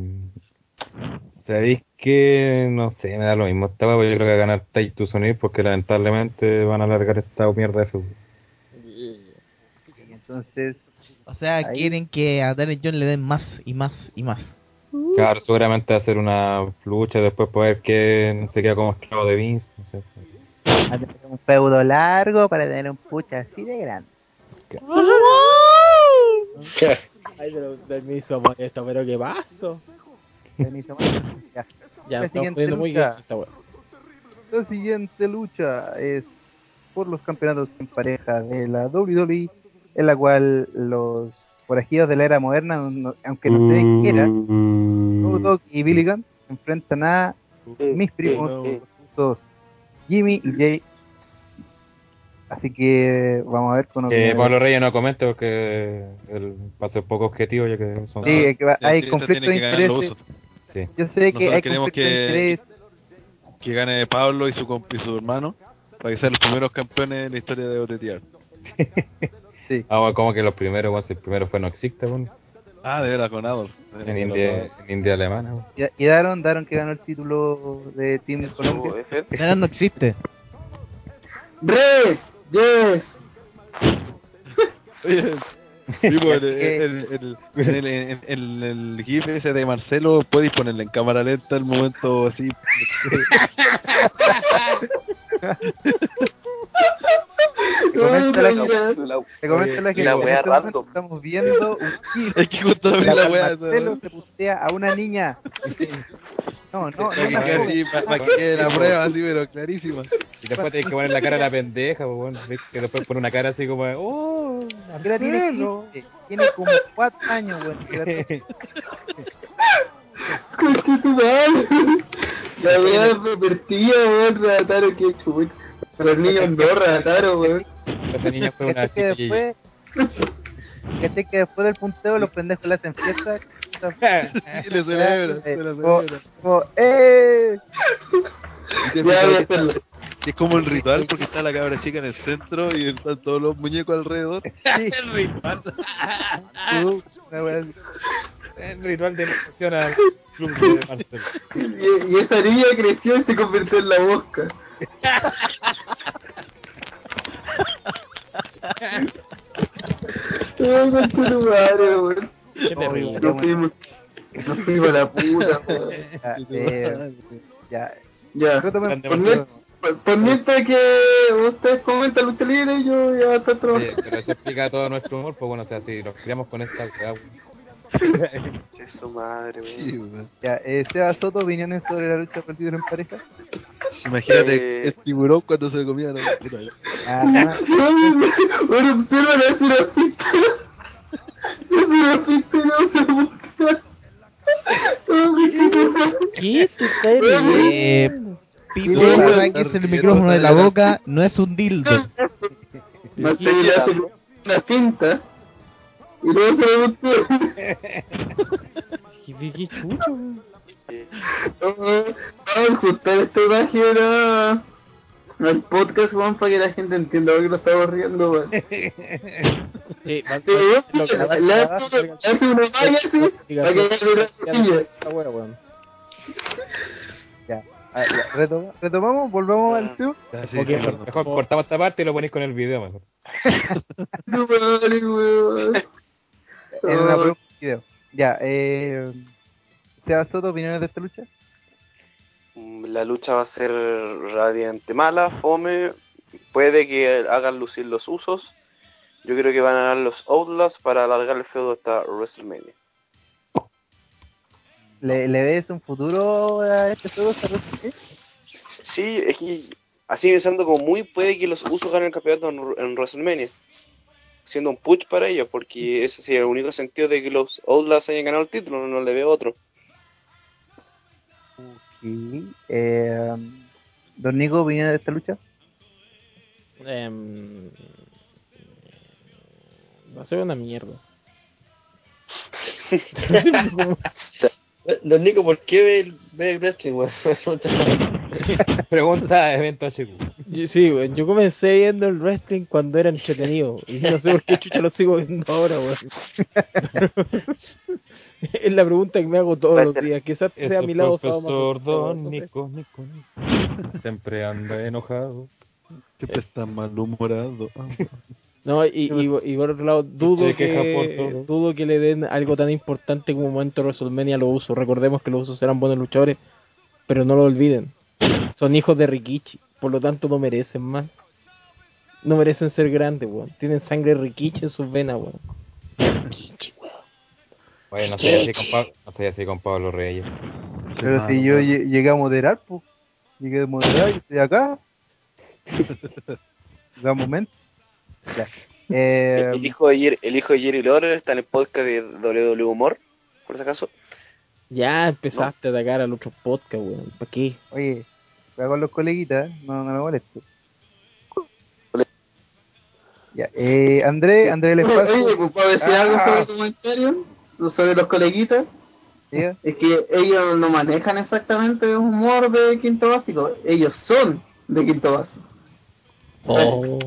¿Sabéis que No sé, me da lo mismo esta yo creo que va a ganar Titus O'Neil porque lamentablemente van a alargar esta mierda de fútbol. Entonces, O sea, Ahí. quieren que a Darren John le den más y más y más. Claro, seguramente ser una lucha después poder que se queda como esclavo de Vince. No sé. va a tener un feudo largo para tener un pucha así de grande. <laughs> Ay, pero permiso, molesto, pero qué paso. Permiso, molesto. Ya. Ya, La estamos siguiente poniendo muy lucha. bien esta wea. La siguiente lucha es por los campeonatos en pareja de la WWE, en la cual los forajidos de la era moderna, no- aunque no sé de qué era, Snoop Dogg y Billy Gunn se enfrentan a mis primos, Jimmy y Jay. Así que vamos a ver con Que Pablo Reyes no comente porque él va a ser poco objetivo ya que son... Sí, es que va- hay conflicto de intereses. Sí. Yo sé que Nosotros hay queremos conflicto de que-. Que gane Pablo y su, y su hermano para que sean los primeros campeones en la historia de OTTR. <laughs> Ah, bueno, como que los primeros, bueno, si el primero fue no existe, bueno, Ah, de veras, con Adolf. en India, en India alemana. bueno. Y, y Daron, Daron que ganó el título de Team Colombia. Esa no existe. ¡Red! ¡Yes! Oye, sí, pues, el, <laughs> el, el, en el, en- en el GIF ese de Marcelo puedes ponerle en cámara lenta el momento así. <laughs> <laughs> Te comenta la, que la wea este momento random. estamos viendo un Es que justo la wea. Marcelo se pustea a una niña. <laughs> No, no, no, Para que quede la prueba así, pero clarísima. Y después tienes que poner la cara a la pendeja, pues, que después pone una cara así como, de, oh, Mira, tiene, Marcelo. 15, tiene como 4 años, weón. <laughs> Conche tu madre. La wea pervertida, weón, Rataro, que chucha. Pero el niño no, Rataro, weón. Esta niña fue <laughs> una Este que chiquilla. después, este que después del punteo los pendejos le hacen fiesta. <laughs> Y le celebra, se la Como- celebra. como, ¡eh! Y que que es como el ritual porque está la cabra chica en el centro y están todos los muñecos alrededor. <laughs> El ritual. Tú, una. El ritual de iniciación al club de Marcelo. Y, y esa niña creció y se convirtió en la mosca. Ay, conche tu madre, weón. Qué terrible. Nos fuimos, nos fuimos a la puta. <laughs> Ya, eh, ya. Ya, por, mient- por- por mientras que ustedes comentan lucha libre, yo ya estoy trabajando. pero eso explica todo nuestro humor, pues bueno, o sea, si nos criamos con esta <laughs> Che, su madre, Sí, weón. Ya, eh, Seba Soto, opiniones sobre la lucha por en pareja. Imagínate Eh. el tiburón cuando se comía la Ah, <laughs> Bueno, observa la surafita. La surafita no se busca. Oh, mi chico. ¿Qué te estás riendo? Pipo, está sáquese el micrófono de la boca, no es un dildo. <laughs> Marcelo le hace una cinta. Y luego se lo. ¿Qué, qué chucho? Vamos a ajustar esta imagen a- al podcast, weón, para que la gente entienda por qué lo estamos riendo, weón. <laughs> Sí, le hace le hace una valla así, para que haga wea, weón. ya. Ah, ya, retoma- retomamos, volvamos al tema. Ya, sí, Ok, sí, Mejor, mejor cortamos esta parte y lo ponéis con el video, mejor. <laughs> En una prueba video. Ya, eh. Seba Soto, opiniones de esta lucha. Mm, La lucha va a ser radiante mala, fome. Puede que hagan lucir los usos. Yo creo que van a ganar los Outlaws para alargar el feudo hasta WrestleMania. ¿Le, le ves un futuro a este lucha? ¿Sí? Sí, es que así pensando como muy puede que los usos ganen el campeonato en, en WrestleMania. Siendo un push para ellos, porque ese sería el único sentido de que los Outlaws hayan ganado el título, no, no le veo otro. Eh, Don Nico, opiniones de esta lucha. Em, va a ser una mierda. <laughs> <laughs> Don Nico, ¿por qué ve el, ve el wrestling, weón? <laughs> <laughs> Pregunta de evento HQ. Yo- sí, weón, yo comencé viendo el wrestling cuando era entretenido. Y no sé por qué chucha lo sigo viendo ahora, weón. <laughs> es la pregunta que me hago todos los días. Quizás sea a mi lado profesor Don. Nico, Nico, Nico. Siempre anda enojado. Siempre está malhumorado. Ah. No, y, y, y por otro lado, dudo que, dudo que le den algo tan importante como momento de WrestleMania a los usos. Recordemos que los usos eran buenos luchadores, pero no lo olviden. Son hijos de Rikichi, por lo tanto no merecen más. no merecen ser grandes, weón. Tienen sangre riquicha en sus venas, weón. No así con, Pablo, no soy así con Pablo Reyes. Pero si yo lle- llegué a moderar, pues. Llegué a moderar y estoy acá. <laughs> Da un momento. Ya. Eh, El hijo de Jerry, el hijo de Jerry Lawler está en el podcast de WWE Humor, por si acaso. Ya empezaste a atacar al otro podcast, weón. ¿Para qué? oye, voy con los coleguitas, no, no me molestes. Ya, eh, André, André el Oye, espacio. pues, ¿puedo decir algo sobre el comentario? Sobre los coleguitas. Es que ellos no manejan exactamente el humor de quinto básico. Ellos son de quinto básico. Oh.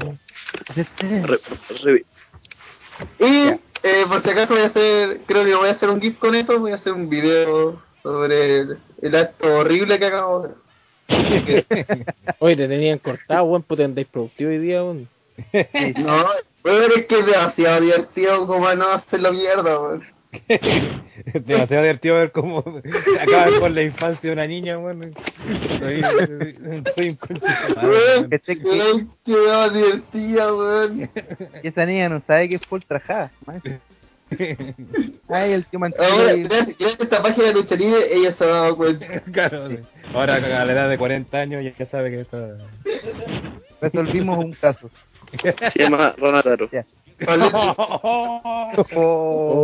Re- re- Y eh, por si acaso voy a hacer, creo que voy a hacer un GIF con eso, voy a hacer un video sobre el, el acto horrible que acabo de hacer. <laughs> Oye, te tenían cortado, weón, pues te andáis productivo hoy día, weón. <laughs> No, pero es que es demasiado divertido como no hacerlo mierda, weón. Es <laughs> demasiado divertido ver cómo acaba con la infancia de una niña, bueno. Soy, soy Weón, weón. weón, más divertida, weón. Y esa niña no sabe que es full trajada. <laughs> Ay, el tío. Ahora, gracias, gracias a esta página de lucha libre, ella se ha dado cuenta. <laughs> Claro, sí. Ahora a la edad de 40 años ya, sabe que está... Resolvimos un caso. <laughs> Se llama Ronataro. Ya. Vale. Oh,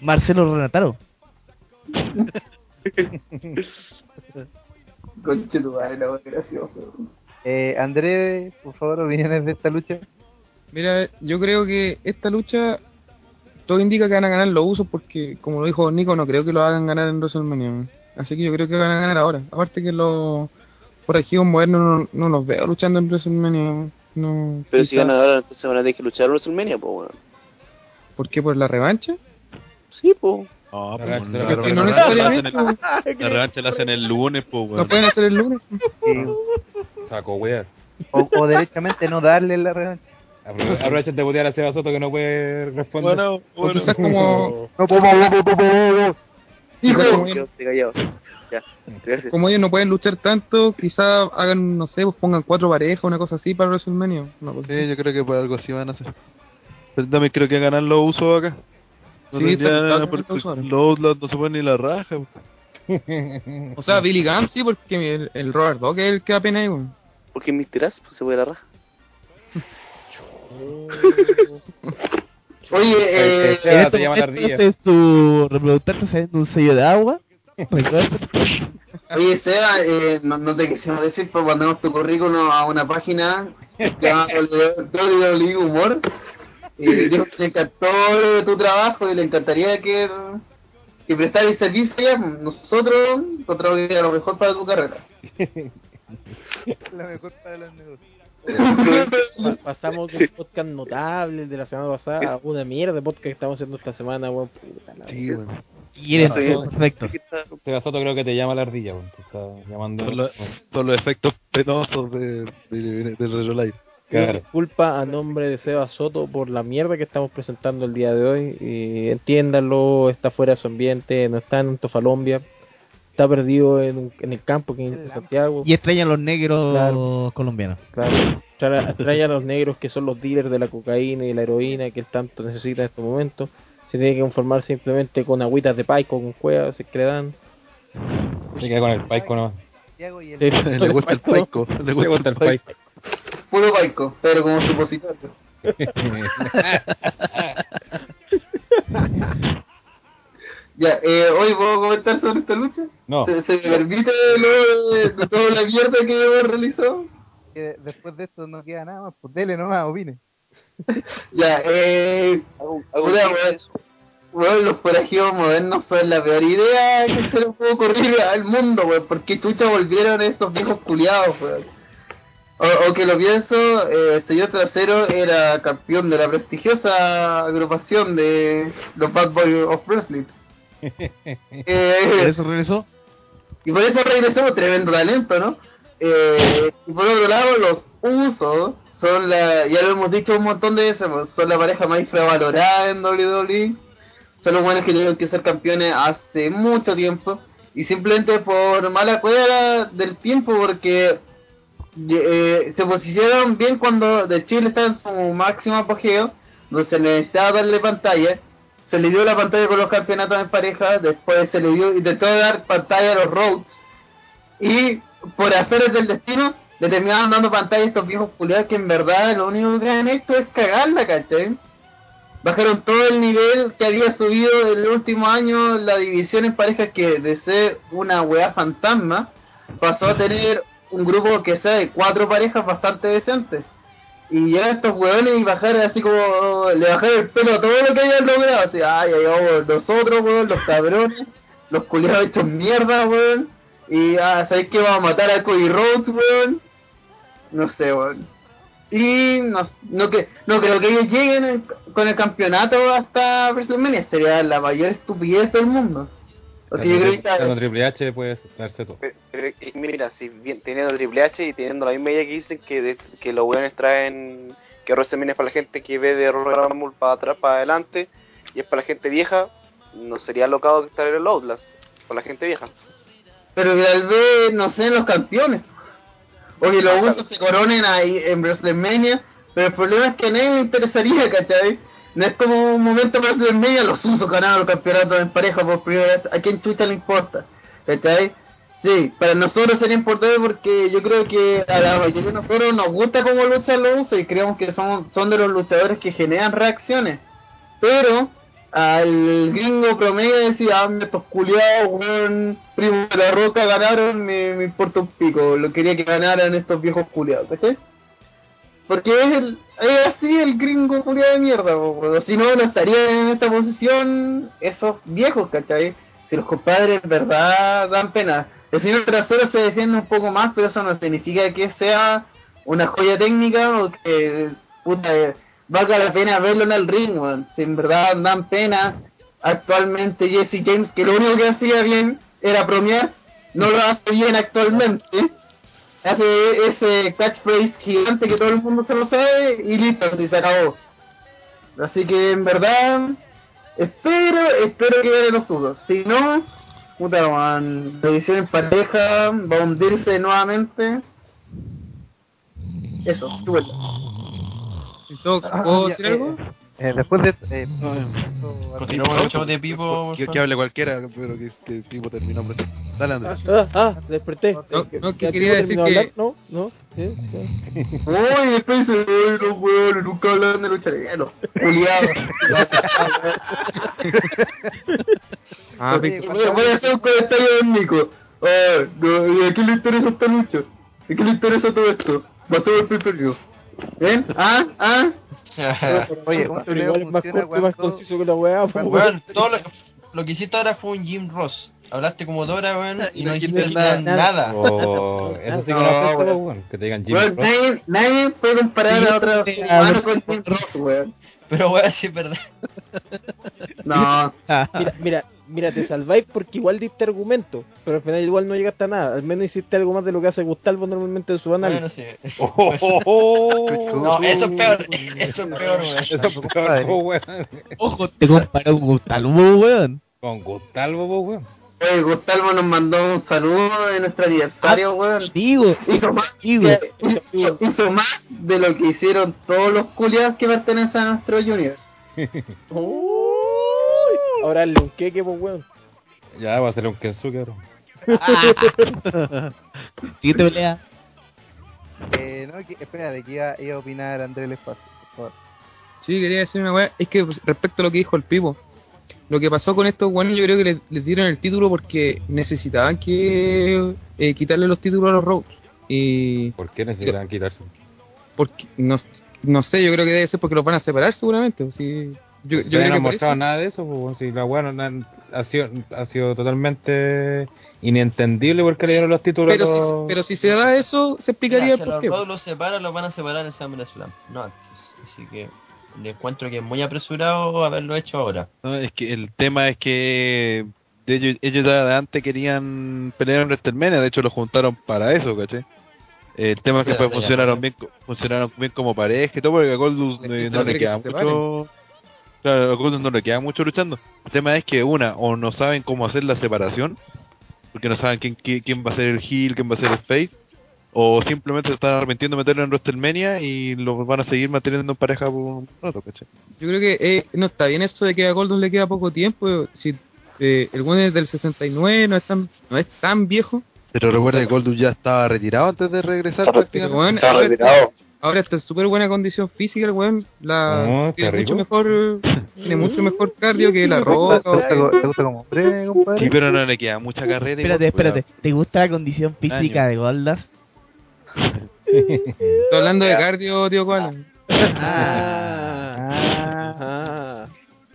Marcelo Renataro. Conche tu madre, no, gracioso. Eh, André, por favor, opiniones de esta lucha. Mira, yo creo que esta lucha todo indica que van a ganar los usos porque, como lo dijo Nico, no creo que lo hagan ganar en WrestleMania. man. Así que yo creo que van a ganar ahora. Aparte que los forajidos modernos no, no los veo luchando en WrestleMania. No, Pero si quizá- ganan ahora, entonces van a tener que luchar en WrestleMania, pues bueno. ¿Por qué? ¿Por la revancha? Sí, pues. No, La pues, revancha- la no necesariamente. la revancha la hacen el lunes, pues, ¿No weón. pueden hacer el lunes? Eh, Saco, weón. o, o derechamente no darle la revancha. Aprove- Aprovechen de botear a Seba Soto que no puede responder. Bueno, O bueno. quizás como, <laughs> No podemos, quizás como, callado. Ya, como ellos no pueden luchar tanto, quizás hagan, no sé, pues pongan cuatro parejas, una cosa así para WrestleMania. Cosa Sí, yo creo que por algo así van a hacer. Pero también creo que ganan los usos acá. No Sí, tendrían- está- está porque los los no se ponen ni la raja. pues. O sea, Billy Gunn sí, porque el, el Robert Dog es el que da pena ahí, weón. Porque Mr. Ass pues, se puede la raja. <laughs> <laughs> Oye, eh, En Seba, este momento su reproductor está saliendo un sello de agua. Oye Seba, eh, no, no te quisimos decir, pero mandamos tu currículum a una página que se llama WWE Humor. Y <laughs> dijo que le encantó tu trabajo y le encantaría que, que prestar el servicio. Nosotros encontramos que era lo mejor para tu carrera. <laughs> La mejor para los negocios. Pa- Pasamos de un podcast notable de la semana pasada a una mierda de podcast que estamos haciendo esta semana, weón. La Sí, weón. Perfectos. Está- Seba Soto creo que te llama la ardilla, weón. Te está llamando... Son los, son los efectos penosos de, de- del Retro Live. Claro. Disculpa a nombre de Seba Soto por la mierda que estamos presentando el día de hoy. Y entiéndanlo, está fuera de su ambiente, no está en Antofalombia, está perdido en, un- en el campo que es en Santiago. Y extrañan los negros Claro. colombianos. Claro, a los negros que son los dealers de la cocaína y la heroína que él tanto necesita en estos momentos. Se tiene que conformar simplemente con agüitas de paico, con cuevas, que le dan. Se queda con el paico nomás. El Sí. <laughs> Le gusta el paico. Le gusta el paico. paico. Puro baico, pero como supositorio. <laughs> <laughs> Ya, eh, hoy puedo comentar sobre esta lucha. No. ¿Se, se me permite lo de, de toda la mierda que hemos realizado? después de esto no queda nada más. Pues dele nomás, opine. <laughs> Ya, eh. Puta, weón. los forajidos modernos son la peor idea que se le puede ocurrir al mundo, weón. ¿Por qué chucha volvieron esos viejos culiados, weón? O, o que lo pienso, eh, el señor Trasero era campeón de la prestigiosa agrupación de los Bad Boys of Wrestling. Eh, ¿Por eso regresó? y por eso regresó tremendo talento, ¿no? Eh, y por otro lado, los usos son la, ya lo hemos dicho un montón de veces, pues, son la pareja más infravalorada en WWE. Son los buenos que tuvieron que ser campeones hace mucho tiempo. Y simplemente por mala cueva del tiempo, porque eh, se posicionaron bien cuando de Chile estaba en su máximo apogeo, donde se necesitaba darle pantalla. Se le dio la pantalla con los campeonatos en pareja, después se le dio, intentó dar pantalla a los Rhodes. Y por hacer del destino, le terminaron dando pantalla a estos viejos culiados que en verdad lo único que han hecho es cagarla, ¿cachai? Bajaron todo el nivel que había subido el último año la división en parejas que de ser una weá fantasma pasó a tener un grupo que sea de cuatro parejas bastante decentes. Y ya estos weones y bajar así como le bajaron el pelo a todo lo que habían logrado, así, ay, ay, oh, nosotros, weón, los cabrones, los culiados hechos mierda, weón. Y ah, ¿sabéis que vamos a matar a Cody Rhodes, weón? No sé, weón. Y no, no, que, no creo que ellos lleguen en- con el campeonato hasta WrestleMania. Sería la mayor estupidez del mundo. Porque yo creo que Con Triple H puede darse todo. Pero, pero, mira, si bien teniendo Triple H y teniendo la misma idea que dicen que, de- que los weones traen que WrestleMania es para la gente que ve de Royal Rumble para atrás, para adelante, y es para la gente vieja, no sería locado que estar en el Outlast, para la gente vieja. Pero que tal vez, no sé, los campeones. Oye, los usos se coronen ahí en WrestleMania, pero el problema es que a nadie le interesaría, ¿cachai? No es como un momento en WrestleMania, los usos ganaron los campeonatos en pareja por primera vez, a quién chucha le importa, ¿cachai? Sí, para nosotros sería importante porque yo creo que a la mayoría de nosotros nos gusta cómo luchan los usos y creemos que son, son de los luchadores que generan reacciones. Pero al gringo promedio decía, ah, estos culiados, weón, primo de la roca ganaron, me, me importa un pico, lo quería que ganaran estos viejos culiados, ¿cachai? Porque es, el, es así el gringo culiado de mierda, weón. si no, no estarían en esta posición esos viejos, ¿cachai? Si los compadres verdad dan pena. El señor trasero se defiende un poco más, pero eso no significa que sea una joya técnica o que puta, valga la pena verlo en el ring. Si en verdad dan pena, actualmente Jesse James, que lo único que hacía bien era bromear, no lo hace bien actualmente. Hace ese catchphrase gigante que todo el mundo se lo sabe y listo, y se acabó. Así que en verdad, espero, espero que gane los usos. Si no, puta, man, la edición en pareja va a hundirse nuevamente. Eso, súper. ¿Puedo decir algo? Eh, después de... Eh, Continuamos con de Pipo. Que, que hable cualquiera, pero que, que Pipo termine, hombre. Dale, Andrés. Ah, ah, desperté. No, ¿Que- no, que quería decir terminó de que- hablar? No, no. Uy, después dice, uy, los huevones nunca hablan de lucha libre, los culiados. <laughs> Ah, voy, a- voy a hacer un comentario de Nico. Ah, no, ¿y ¿a quién le interesa esta lucha? ¿A quién le interesa todo esto? Va a ser el pay-per-view. ¿Ven? ¿Ah? ¿Ah? Oye, un igual es más corto y más conciso que la weá. po, Weón, todo lo, lo que hiciste ahora fue un Jim Ross. Hablaste como Dora, weón, y no dijiste nada, nada. Oh, eso sí que no, No, weón. weón. Que te digan Weón, Ross. nadie, nadie puede comparar a otro Sí, humano con Jim Ross, weón. Pero weón, sí es verdad. No, <laughs> Mira, mira, mira, te salváis porque igual diste argumento, pero al final igual no llegaste a nada. Al menos hiciste algo más de lo que hace Gustavo normalmente en su Bueno, análisis. sí. Oh, oh, oh. No, eso es peor. Eso es peor, weón. Eso es peor, weón. Ojo, te comparó con Gustavo, weón. Con Gustavo, weón. oye, Gustavo nos mandó un saludo de nuestro aniversario, weón. Digo, Hizo más, digo. hizo, hizo más de lo que hicieron todos los culiados que pertenecen a nuestro junior. Uy, <laughs> ahora el un queque, pues weón. Ya va a ser un Kensuke, bro. <laughs> Siguiente pelea. Eh, no, que, espera, de que iba, iba a opinar Andrés Espacio, por favor. Sí, quería decir una weá. Es que respecto a lo que dijo el Pipo, lo que pasó con estos weones, yo creo que les, les dieron el título porque necesitaban que eh, quitarle los títulos a los Rhodes. Y ¿Por qué necesitan quitarse? porque no, no sé, yo creo que debe ser porque los van a separar seguramente. Sí, yo, yo creo no que han mostrado eso. nada de eso, pues, si la weá no han- ha sido, ha sido totalmente inentendible porque le dieron los títulos Pero si, pero si se da eso, se explicaría Mira, por los qué. Los separan, los van a separar en SummerSlam, no antes. Así que le encuentro que es muy apresurado haberlo hecho ahora. No, es que el tema es que ellos, ellos ya de antes querían pelear en WrestleMania, de hecho lo juntaron para eso, ¿caché? El tema es que pues, funcionaron bien, funcionaron bien como pareja y todo, porque a Goldust no, no le queda que mucho. Claro, a Goldust no le queda mucho luchando. El tema es que una, o no saben cómo hacer la separación, porque no saben quién, quién, quién va a ser el heel, quién va a ser el face, o simplemente se están arrepintiendo de meterlo en WrestleMania y lo van a seguir manteniendo en pareja por un rato, ¿cachai? Yo creo que eh, no está bien eso de que a Goldust le queda poco tiempo. Si eh, el bueno es del 69, no es tan, no es tan viejo. Pero recuerda que Goldust ya estaba retirado antes de regresar prácticamente. Está retirado. Ahora está en súper buena condición física el weón. La, No, tiene mucho rico. mejor tiene mucho mejor cardio que la <laughs> ¿Te roca. te gusta- te gusta como hombre, <laughs> compadre? Sí, pero no le queda mucha carrera. Espérate, espérate. ¿Te gusta la condición física Año. de Goldas? <laughs> Estoy hablando de cardio, tío Koala. Ah. Ah, Ah.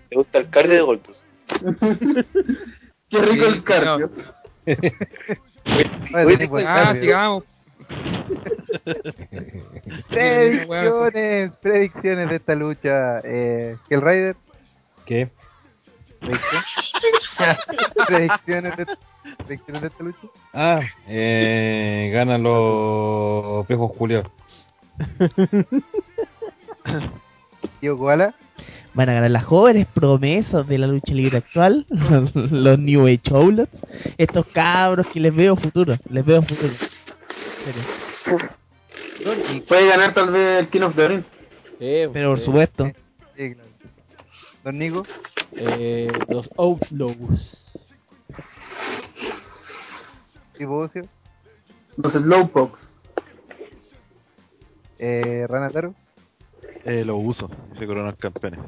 ¿Te gusta el cardio de Goldust? Qué rico Sí, el cardio. oye, buen Ah, cardio. sigamos. <laughs> Predicciones, predicciones de esta lucha. Eh, el Rider, ¿Qué? <laughs> predicciones, de, predicciones de esta lucha. Ah, eh, ganan los viejos Julio. Tío Koala, Van a ganar las jóvenes promesas de la lucha libre actual, <laughs> los New Age Outlets, estos cabros que les veo futuro, les veo futuro. Y puede ganar tal vez el King of the Ring. Eh, Pero por eh, supuesto, sí, claro. Don Nico, eh, los Outlaws. y Los Slowpokes. eh, Ranataro, Eh, lo uso, se coronan campeones.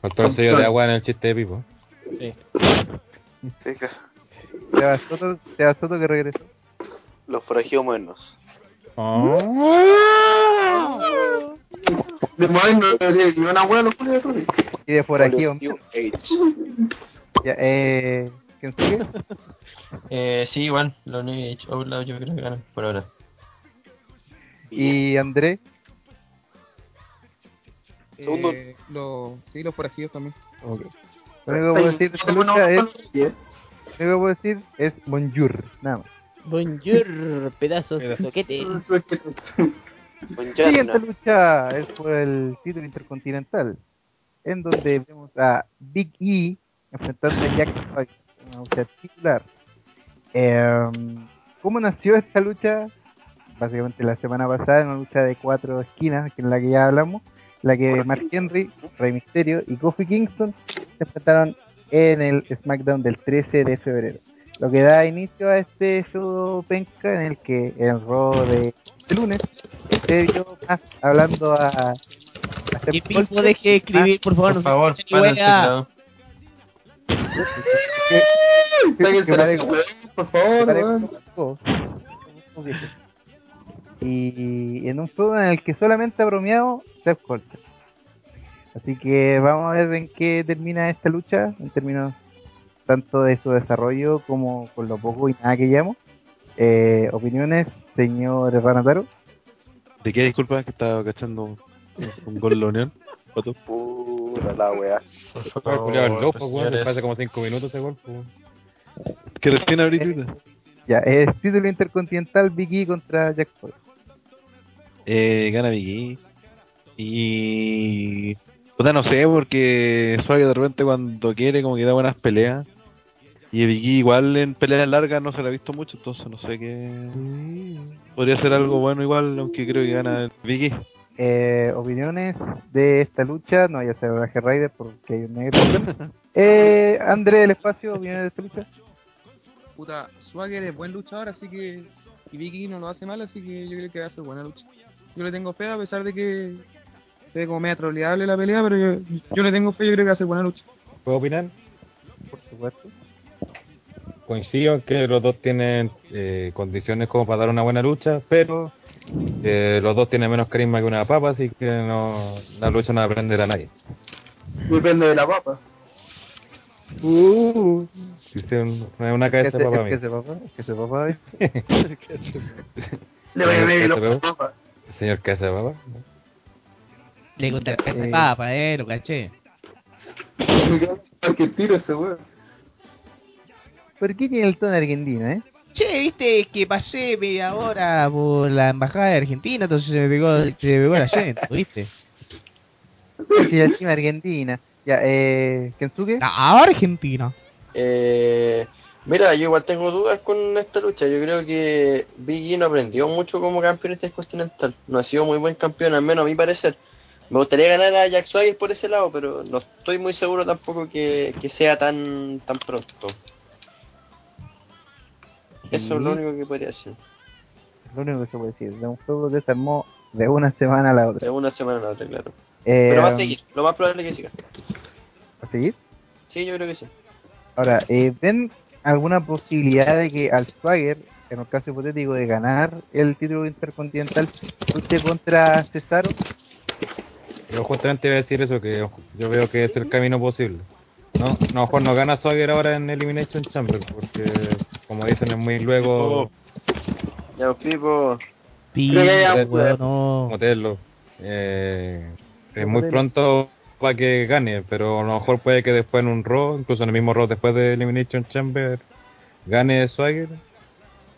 Faltó el sello de agua en el chiste de Pipo. Sí. Sí, claro. Seba Soto, Seba Soto que regresó. Los forajidos modernos. De moderno, una hueá los de Rudy. Y de Age. ya, eh, ¿quién sigue? Eh, sí, igual, los New Age yo creo que ganan por ahora. Y André, Segundo. Eh, los, sí, los forajidos también. lo único que puedo decir de esta lucha es, lo único que puedo decir es bonjour, nada más. Bonjour, <laughs> pedazos de soquete. Siguiente lucha es por el título intercontinental, en donde vemos a Big E enfrentando a Jack Swagger, una lucha titular. Em, ¿Cómo nació esta lucha? Básicamente la semana pasada, en una lucha de cuatro esquinas, que en la que ya hablamos, la que Mark Henry, Rey Mysterio y Kofi Kingston se enfrentaron en el SmackDown del 13 de febrero. Lo que da inicio a este show penca en el que el Raw de, de lunes se vio más hablando a, que Pipo deje de escribir, por favor, Por no favor, para por favor. Y en un juego en el que solamente ha bromeado Seth Colter. Así que vamos a ver en qué termina esta lucha, en términos tanto de su desarrollo como con lo poco y nada que llamo. Eh, opiniones, señor Ranataro. ¿De qué disculpa que estaba cachando un gol la Unión? Pato? Puta la weá. Por Fue favor, culiado el loco, weón. señores. Después de como 5 minutos ese gol, pues. Que recién abrí Twitter. Ya, es título intercontinental E contra Jack Paul. Eh, gana Biggie. Y. Puta, no sé, porque Swagger de repente cuando quiere, como que da buenas peleas. Y Biggie igual en peleas largas no se la ha visto mucho, entonces no sé qué. Podría ser algo bueno igual, aunque creo que gana Biggie. Eh, opiniones de esta lucha, no vaya a ser Raje Rider porque hay un negro. <laughs> eh, André, el espacio, opiniones de esta lucha. Puta, Swagger es buen luchador, así que. Y Vicky no lo hace mal, así que yo creo que va a ser buena lucha. Yo le tengo fe, a pesar de que se ve como media troleable la pelea, pero yo, yo le tengo fe, yo creo que va a ser buena lucha. ¿Puedo opinar? Por supuesto. Coincido en que los dos tienen eh, condiciones como para dar una buena lucha, pero eh, los dos tienen menos carisma que una papa, así que no, la lucha no va a aprender a nadie. Depende de la papa. Uh, Si usted no es una que cabeza se, de papa, es que se papá, es que se papá, ¿eh? Le voy a ver ¿Este los papas. Señor cabeza de papa. Le contra el casa Eh. papa, eh, lo caché. <laughs> Ese weón. ¿Por qué tiene el tono argentino, eh? Che, viste que pasé media hora por la embajada de Argentina, entonces se me pegó, se me pegó el acento, <laughs> ¿viste? Y encima Argentina. Ya, eh, Kensuke. Ah, Argentina. Eh, Mira, yo igual tengo dudas con esta lucha. Yo creo que Big E no aprendió mucho como campeón intercontinental. No ha sido muy buen campeón, al menos a mi parecer. Me gustaría ganar a Jack Swagger por ese lado, pero no estoy muy seguro tampoco que, que sea tan tan pronto. Eso es lo único que podría decir. Lo único que se puede decir, de un juego que se armó de una semana a la otra. De una semana a la otra, claro. Eh, Pero va a seguir, lo más probable es que siga. ¿A seguir? Sí, yo creo que sí. Ahora, eh, ¿ven alguna posibilidad de que al Swagger, en un caso hipotético de ganar el título intercontinental, luche contra Cesaro? Yo justamente iba a decir eso, que yo veo que es el camino posible. No, no, mejor no gana Swagger ahora en Elimination Chamber, porque como dicen es muy luego... Ya, Pipo. Pipo, Eh, weón, no. Modelo. Eh, es muy pronto para que gane, pero a lo mejor puede que después en un Raw, incluso en el mismo Raw después de Elimination Chamber, gane Swagger.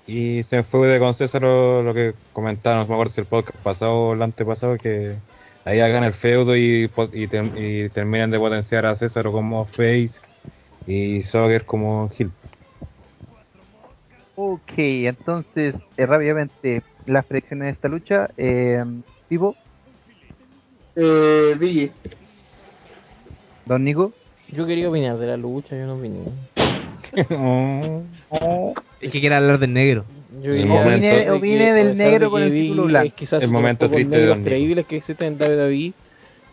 Y se fue de con César lo, lo que comentaron, no me acuerdo si el podcast pasado o el antepasado, que ahí hagan el feudo y, po- y, ter- y terminan de potenciar a César como face y Swagger como heel. Ok, entonces, eh, rápidamente, las predicciones de esta lucha. Eh, Pipo, Eh, Biggie. Don Nico, Yo quería opinar de la lucha, yo no opiné. <laughs> Es que quiere hablar del negro. Yo El momento- opine, del de negro con el título blanco. es quizás El momento triste de negros Don Nico. creíbles que existen en WWE.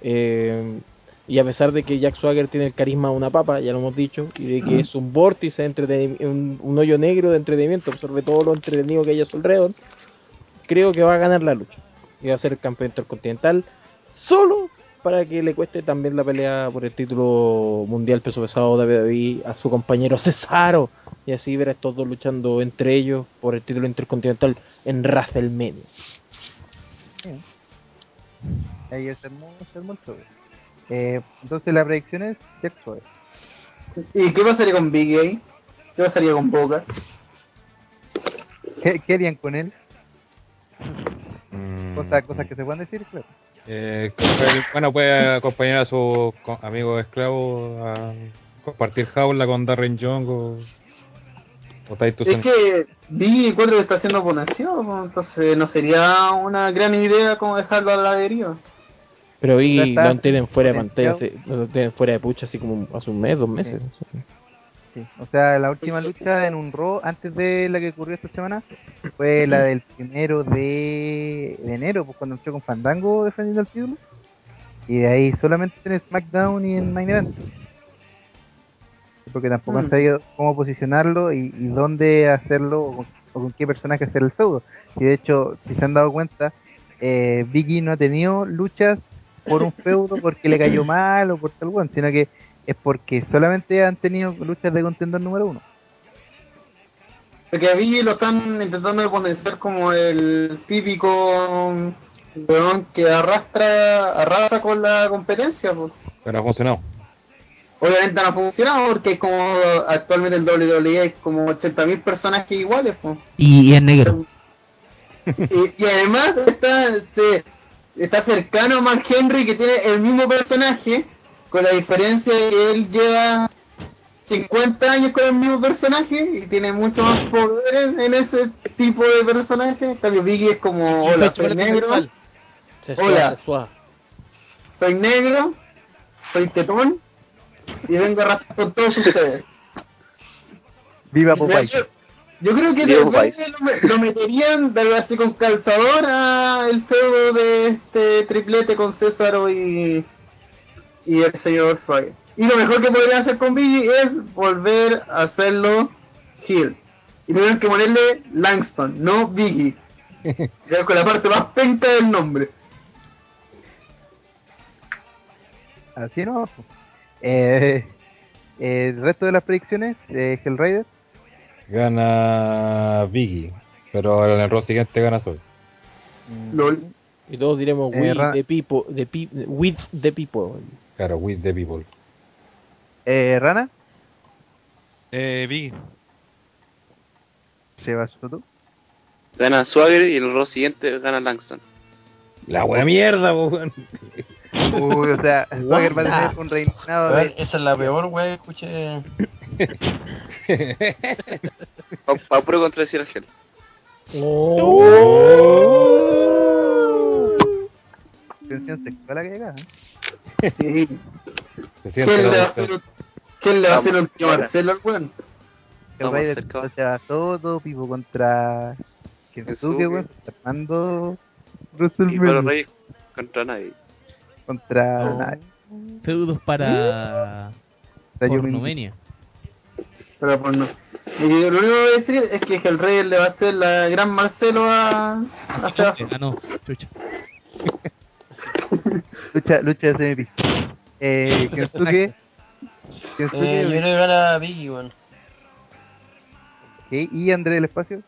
eh, y a pesar de que Jack Swagger tiene el carisma de una papa, ya lo hemos dicho, y de que <clears throat> es un vórtice, de entretenimiento, un, un hoyo negro de entretenimiento, absorbe todo lo entretenido que hay a su alrededor, creo que va a ganar la lucha. Y va a ser campeón intercontinental solo para que le cueste también la pelea por el título mundial peso pesado de WWE a su compañero <laughs> Cesaro. Y así ver a estos dos luchando entre ellos por el título intercontinental en WrestleMania. ahí es hermoso, hermoso. Eh, entonces, la predicción es Jack. ¿Y qué pasaría con Big A? ¿Qué pasaría con Boca? ¿Qué, qué harían con él? Mm. Cosas, cosas que se puedan decir, claro. Eh, bueno, puede acompañar a su amigo esclavo a compartir jaula con Darren Young o, o Titus Es que Big encuentro que está haciendo pues, entonces no sería una gran idea como dejarlo a la deriva. Pero vi lo tienen fuera de pantalla, lo tienen fuera de pucha así como hace un mes, dos meses. Sí. O sea, la última lucha en un Raw antes de la que ocurrió esta semana fue la del primero de, de enero, pues cuando luchó con Fandango defendiendo el título. Y de ahí solamente en SmackDown y en Main Event. Porque tampoco han Mm. sabido cómo posicionarlo y, y dónde hacerlo o con, o con qué personaje hacer el feudo. Y de hecho, si se han dado cuenta, eh, Biggie no ha tenido luchas por un feudo porque le cayó <clears throat> mal o por tal sino que es porque solamente han tenido luchas de contendor número uno. Porque a Biggie lo están intentando potenciar como el típico weón que arrastra, arrasa con la competencia, pues. Pero ha funcionado. Obviamente no ha funcionado porque como actualmente en WWE hay como 80.000 personajes iguales, pues. Y, y es negro. y, y además está, se, está cercano a Mark Henry que tiene el mismo personaje, con la diferencia de que él lleva 50 años con el mismo personaje y tiene mucho más poder en, en ese tipo de personaje. En cambio, Biggie es como: Hola, soy negro, Hola. soy negro, soy tetón y vengo a arrasar con todos ustedes. <laughs> Viva Popeye. yo creo que lo, lo meterían de así con calzador a el feudo de este triplete con Césaro y, y el señor Swagger. Y lo mejor que podrían hacer con Biggie es volver a hacerlo heel. Y tuvieron que ponerle Langston, no Biggie. Ya con la parte más penca del nombre. Así no. Eh, eh, el resto de las predicciones, eh, Hellraider, Gana Biggie. Pero en el Raw siguiente gana Soy. LOL. Y todos diremos Eh, we Ra- the people, the pe- with the people. Claro, with the people. eh, Rana, Eh, Biggie. Sebas Soto, Gana Swagger y el Raw siguiente gana Langston. La wea mierda, weón. Uy, o sea, <laughs> Swagger va a tener un reinado de esa es la peor wea escuché. <laughs> Para puro contradecir a Gel. Tensión sexual acá acá. ¿eh? Sí. Se ¿Quién le va a hacer un- quién le va a hacer un tío Marcelo al weón? El Vamos Raider cerca. se va todo, Pipo contra Kensuke, weón, Fernando Y WrestleMania para Rey contra nadie. contra Oh. nadie. Feudos para. Contra Yumi. Pornomania. Pero pues no. Y lo único que voy a decir es que el rey le va a hacer la gran Marcelo a, a Sebastián. Ah, no, chucha. <laughs> Lucha, lucha de semipiso. Eh, <laughs> Kensuke. Kensuke Eh, yo creo que gana Biggie, weón. ok, y André del Espacio.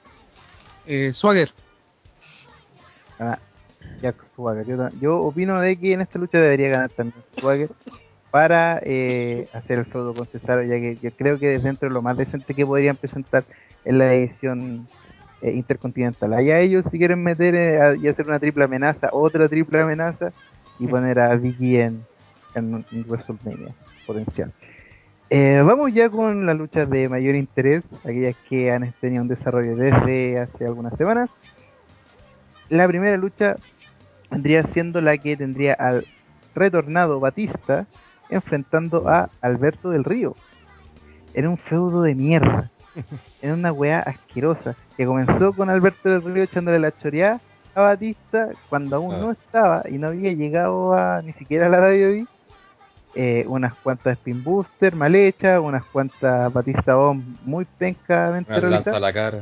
Eh, Swagger. Ah, Jack Swagger. Yo, opino de que en esta lucha debería ganar también Swagger para eh, hacer el feudo con Cesaro, ya que yo creo que es dentro de lo más decente que podrían presentar en la edición eh, intercontinental. Allá ellos si quieren meter eh, a- y hacer una triple amenaza, otra triple amenaza y poner a Vicky en, en, en WrestleMania potencial. Eh, vamos ya con las luchas de mayor interés, aquellas que han tenido un desarrollo desde hace algunas semanas. La primera lucha vendría siendo la que tendría al retornado Batista enfrentando a Alberto del Río. Era un feudo de mierda. <laughs> Era una weá asquerosa. Que comenzó con Alberto del Río echándole la choreada a Batista cuando aún Ah. no estaba y no había llegado a ni siquiera a la radio eh, unas cuantas spin booster mal hechas, unas cuantas Batista Bomb muy pencamente Me lanza realizadas la cara.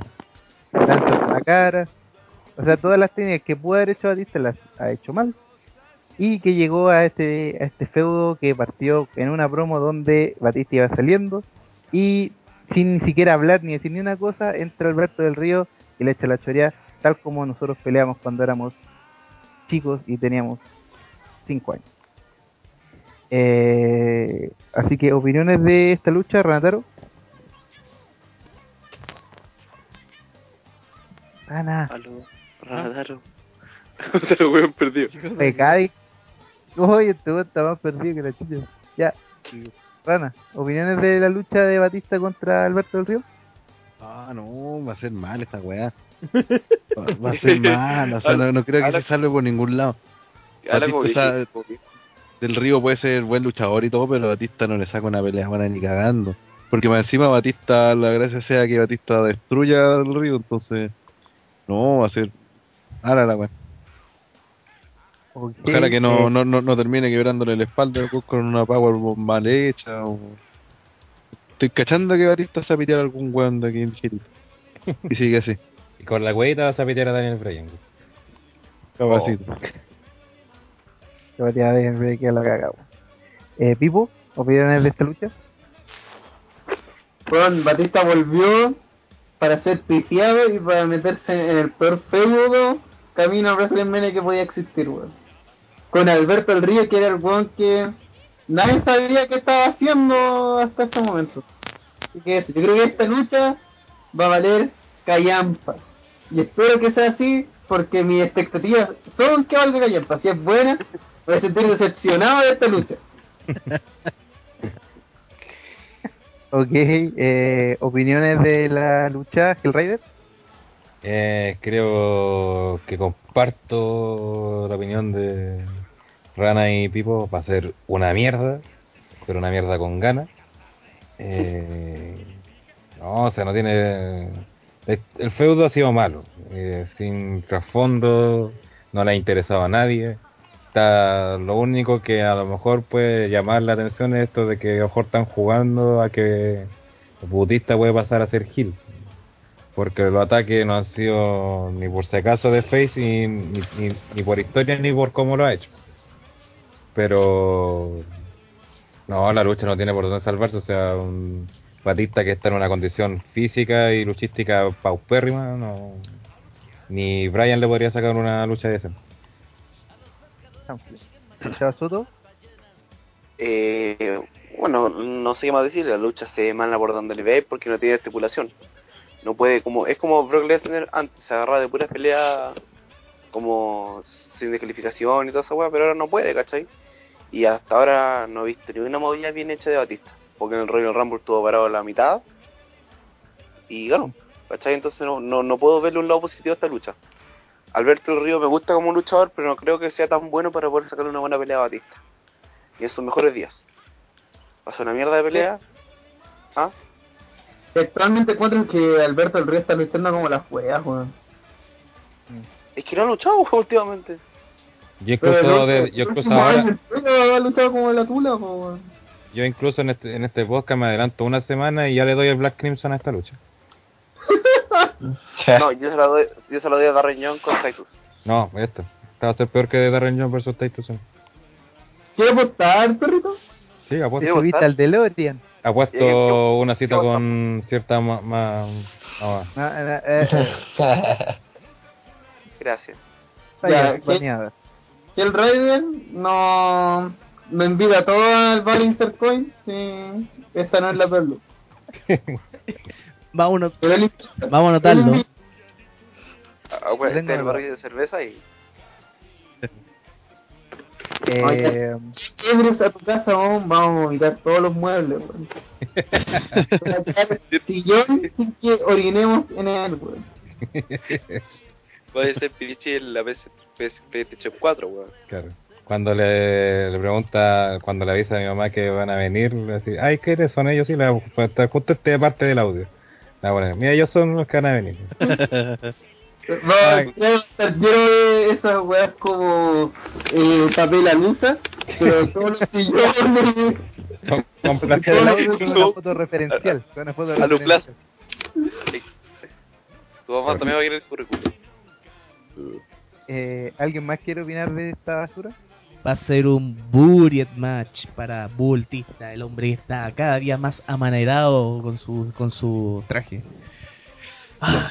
lanzas en la cara. O sea, todas las técnicas que pudo haber hecho Batista las ha hecho mal. Y que llegó a este, a este feudo que partió en una promo donde Batista iba saliendo. Y sin ni siquiera hablar ni decir ni una cosa, entra Alberto del Río y le echa la chorea, tal como nosotros peleamos cuando éramos chicos y teníamos 5 años. Eh, así que, opiniones de esta lucha, Renataro. Ah, nada. Aló, Radaro. Se lo weón perdido. Me cae. Oye, este weón está más perdido que la chucha. Ya. Rana, ¿opiniones de la lucha de Batista contra Alberto del Río? Ah, no, va a ser mal esta weá. Va, <laughs> va a ser mal, o sea, no, no creo que se salve por ningún lado. Batista, dije, o sea, Del Río puede ser buen luchador y todo, pero Batista no le saca una pelea buena ni cagando. Porque más encima Batista, la gracia sea que Batista destruya al Río, entonces no, va a ser mala la weá. Ojalá que no, eh, no, no, no termine quebrándole la espalda con una powerbomb mal hecha. O... Estoy cachando que Batista se va a pitear a algún weón de aquí en Chile. Y sigue así, <laughs> Y con la huevita vas a pitear a Daniel Bryan. capacito. <laughs> que batía de Henry que la caga. weón. Eh, Pipo, ¿opiniones de esta lucha? Weón, Batista volvió para ser pifiado y para meterse en el peor feudo camino a WrestleMania que podía existir, weón. Con Alberto el Río, que era el weón que nadie sabía qué estaba haciendo hasta este momento. Así que eso, yo creo que esta lucha va a valer callampa. Y espero que sea así, porque mis expectativas son que valga callampa. Si es buena, voy a sentir decepcionado de esta lucha. <laughs> Ok, eh, ¿opiniones de la lucha Hellraider? Eh, creo que comparto la opinión de Rana y Pipo. Va a ser una mierda, pero una mierda con ganas. Eh, no, o sea, no tiene. El, el feudo ha sido malo, eh, sin trasfondo, no le ha interesado a nadie. Lo único que a lo mejor puede llamar la atención es esto de que a lo mejor están jugando a que el Bautista puede pasar a ser Gil porque los ataques no han sido ni por si acaso de Face ni, ni- ni por historia ni por cómo lo ha hecho. Pero no, la lucha no tiene por dónde salvarse, o sea, un Batista que está en una condición física y luchística paupérrima, no ni Brian le podría sacar una lucha de esa. Soto, Eh, bueno, no sé qué más decir, la lucha se manda por donde le ve porque no tiene estipulación. No puede, como es como Brock Lesnar antes, se agarraba de puras peleas como sin descalificación y toda esa weá, pero ahora no puede, ¿cachai? Y hasta ahora no he visto ni una movida bien hecha de Batista. porque en el Royal Rumble estuvo parado la mitad y ganó. ¿Cachai? Entonces no, no, no puedo verle un lado positivo a esta lucha. Alberto del Río me gusta como luchador, pero no creo que sea tan bueno para poder sacarle una buena pelea a Batista. Y en sus mejores días. Pasó una mierda de pelea. ¿Ah? Actualmente encuentro que Alberto del Río está luchando como las weas, weón. Es que no ha luchado <laughs> últimamente. Yo incluso, de- yo incluso <laughs> ahora, <laughs> ha luchado como la tula, po, yo incluso en este, en este podcast me adelanto una semana y ya le doy el Black Crimson a esta lucha. <laughs> No, yo se la doy, yo se la doy a Darren Young con Titus. No, esta. Esta va a ser peor que Darren Young versus Titus. ¿Quieres apostar, perrito? Sí, ¿Te apuesto, subiste al DeLorean? apuesto una cita con cierta ma- ma- No, no, no, eh, eh, Gracias. Ya, Si el Raiden no me envía todo al Balancer Coin, sí, esta no es la perla. <laughs> Vámonos, Pero él- vamos a anotarlo. Ah, este es el barril de cerveza y <laughs> Eh, a tu casa, vamos a vomitar todos los muebles, weón. <laughs> El sillón sin que orinemos en él, weón. Puede ser Pirichi en la PS, PS, PlayStation 4, weón. claro. Cuando le, le pregunta, cuando le avisa a mi mamá que van a venir, le dice, ay, ¿qué son ellos? Sí, le voy a poner justo esta parte del audio. Le voy a poner, mira, ellos son los que van a venir. <laughs> A estar lleno de esas weas como eh, papel alusa, pero todos los sillones. Con, con con una foto referencial. Con una foto A referencial. Tu mamá también va a querer el currículum. Eh, ¿Alguien más quiere opinar de esta basura? Va a ser un buried match para Bultista, el hombre que está cada día más amanerado con su, con su traje. No,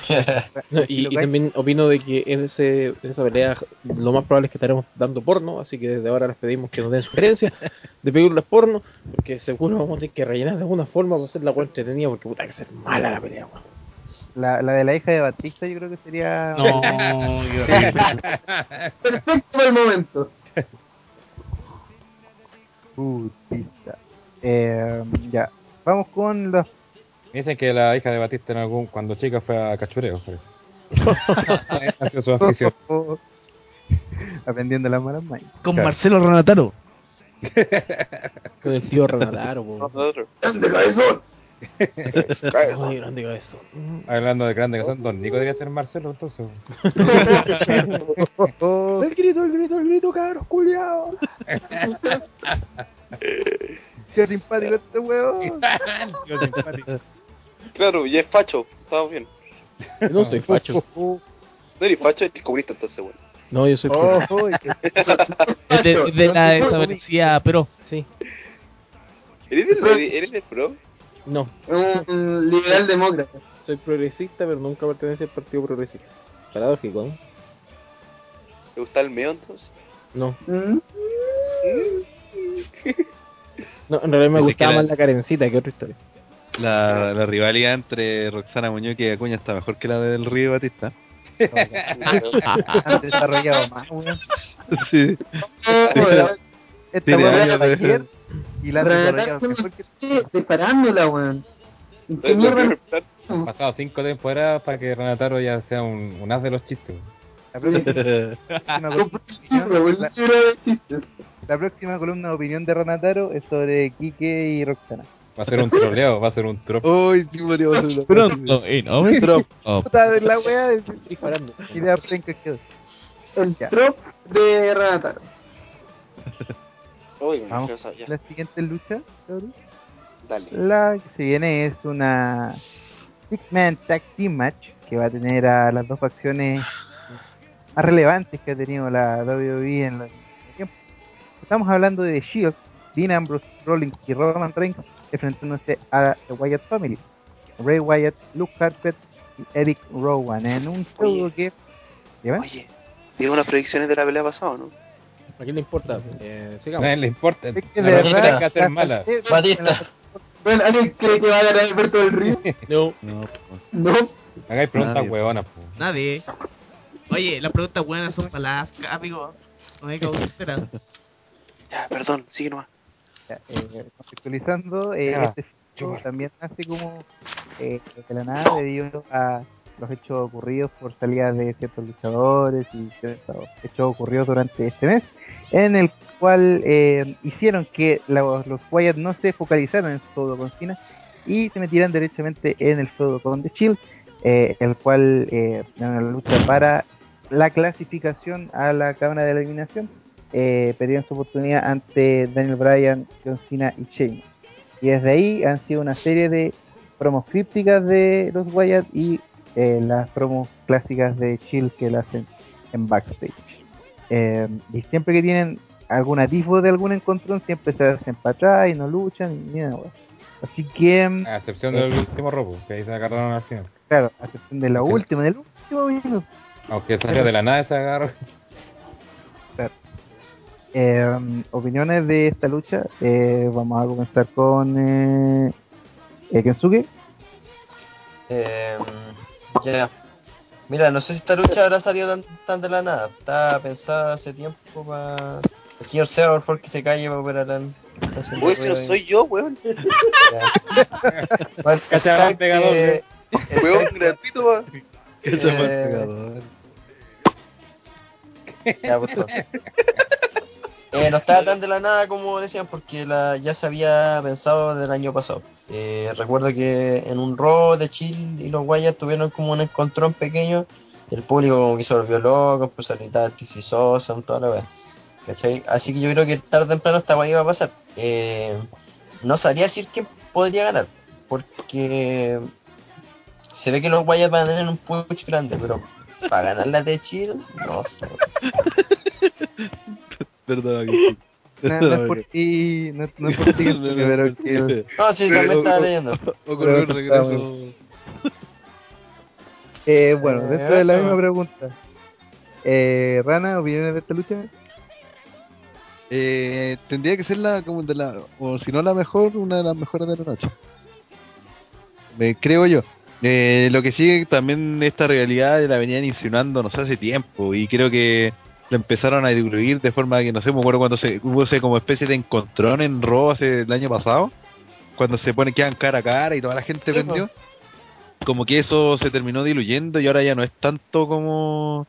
<laughs> y, y también opino de que en, ese, en esa pelea lo más probable es que estaremos dando porno, así que desde ahora les pedimos que nos den sugerencias <laughs> de películas porno, porque seguro vamos a tener que rellenar de alguna forma para hacer la cual entretenida, porque puta que ser mala la pelea, weón. La, la de la hija de Batista yo creo que sería... No, yo- Perfecto <laughs> el momento. Putista. Eh, ya. Vamos con los... Dicen que la hija de Batista en algún, cuando chica fue a cachureo. parece. ha sido su afición. <laughs> Aprendiendo las malas mañas. con Claro. Marcelo Renataro. <laughs> Con el tío Renataro, po. Nosotros. ¡Grande cabezón! Ay, grande cabeza. Hablando de grande que son, Don Nico debería ser Marcelo, entonces. <laughs> El grito, el grito, el grito, cabros, culiados. <laughs> Qué simpático este huevo. <laughs> Tío simpático. Claro, y es facho. Estamos bien. No soy facho. No eres facho, eres comunista entonces, weón. No, yo soy Oh, qué- Es de, es de la desaparecida, pero Sí. ¿Eres del, eres, del pro? No, Un liberal demócrata. soy progresista, pero nunca pertenece al partido progresista. Paradójico, ¿no? ¿Te gusta el meo entonces? No, ¿Mm? no en realidad me gustaba más la carencita que otra historia. La, la rivalidad entre Roxana Muñoz y Acuña está mejor que la del Río Batista. Han <laughs> desarrollado más, weón. Sí. Esta la de- ayer y la. <laughs> Disparándola, weón. ¿En qué mierda? Han pasado cinco temporadas para que Renataro ya sea un, un as de los chistes. La próxima, <laughs> un de columna de opinión de Renataro es sobre Quique y Roxana. Va a ser un troleo, va a ser un trop. Uy, sí, podríamos hacer una- pronto en Hombre Trop. Oh, Puta de la weá, de- Disparando. penca que El trop de Renataro. <laughs> Uy, Vamos. La siguiente lucha, cabrón. Dale. La que se viene es una Six Man Tag Team Match que va a tener a las dos facciones más relevantes que ha tenido la WWE en los tiempos. Estamos hablando de The Shield, Dean Ambrose, Rollins y Roman Reigns enfrentándose a The Wyatt Family, Ray Wyatt, Luke Harper y Eric Rowan en un Oye. que. Oye, digo unas predicciones de la pelea pasada, ¿no? ¿A quién le importa? Eh, A sigamos. nadie le importa. Es que La de lucha verdad, tiene que hacer la- mala. Batista. Bueno, ¿alguien cree que va a ganar Alberto del Río? <laughs> No, No, No. Hagáis preguntas huevonas, po. nadie. Oye, las preguntas buenas son para las amigo. No hay que esperar. Ya, perdón, sigue nomás. Ya, eh, contextualizando, eh, Ya, este también nace como eh, de la nada debido a los hechos ocurridos por salidas de ciertos luchadores y ciertos hechos ocurridos durante este mes, en el cual eh, hicieron que la- los Wyatt no se focalizaran en su feudo con Cena y se metieran derechamente en el feudo con The Shield, eh, el cual eh, en una lucha para la clasificación a la cámara de eliminación eh, perdieron su oportunidad ante Daniel Bryan, John Cena y Shane. Y desde ahí han sido una serie de promos crípticas de los Wyatt y eh, las promos clásicas de Chill que la hacen en backstage. Eh, y siempre que tienen algún atisbo de algún encontrón, siempre se hacen para atrás y no luchan y nada, weón. Así que, mm, A excepción del último robo, que ahí se agarraron al final. claro, a excepción de la última, del último minuto. Aunque salió de la nada se agarró. <laughs> Claro. Eh, opiniones de esta lucha. Eh, vamos a comenzar con eh, eh, Kensuke. Eh, ya. Mira, no sé si esta lucha habrá salido tan, tan de la nada. Estaba pensada hace tiempo para el señor Seba, por favor, que se calle para operar al. Uy, si no soy yo, weón. Fact <laughs> pegador, ¿eh? Weón, gratuito, weón. Cachaba Eh, pegador. Ya, pues, todo. Eh, no estaba tan de la nada como decían porque la, ya se había pensado del año pasado. Eh, recuerdo que en un Raw de Chill y los Guayas tuvieron como un encontrón pequeño y el público como que se volvió loco, empezó a gritar Sosa, toda la wea. ¿Cachai? Así que yo creo que tarde o temprano esta wea iba a pasar. Eh, no sabría decir quién podría ganar porque se ve que los Guayas van a tener un push grande, pero para ganar la de Chill, no sé. <laughs> Perdona, que- No, no es por ti, no, no es por <laughs> ti, pero que el- No, sí, también estaba leyendo. Ocurrió un Pero regreso. Eh, bueno, Eh, dentro de la misma pregunta. Eh, Rana, ¿opiniones de esta lucha? Eh, tendría que ser la, como de la, o si no la mejor, una de las mejores de la noche. Me creo yo. Eh, lo que sigue también esta realidad la venían insinuando, no sé, hace tiempo, y creo que lo empezaron a diluir de forma que, no sé, me acuerdo cuando se hubo ese como especie de encontrón en Raw hace el año pasado, cuando se pone quedan cara a cara y toda la gente Sí, vendió. Como que eso se terminó diluyendo y ahora ya no es tanto como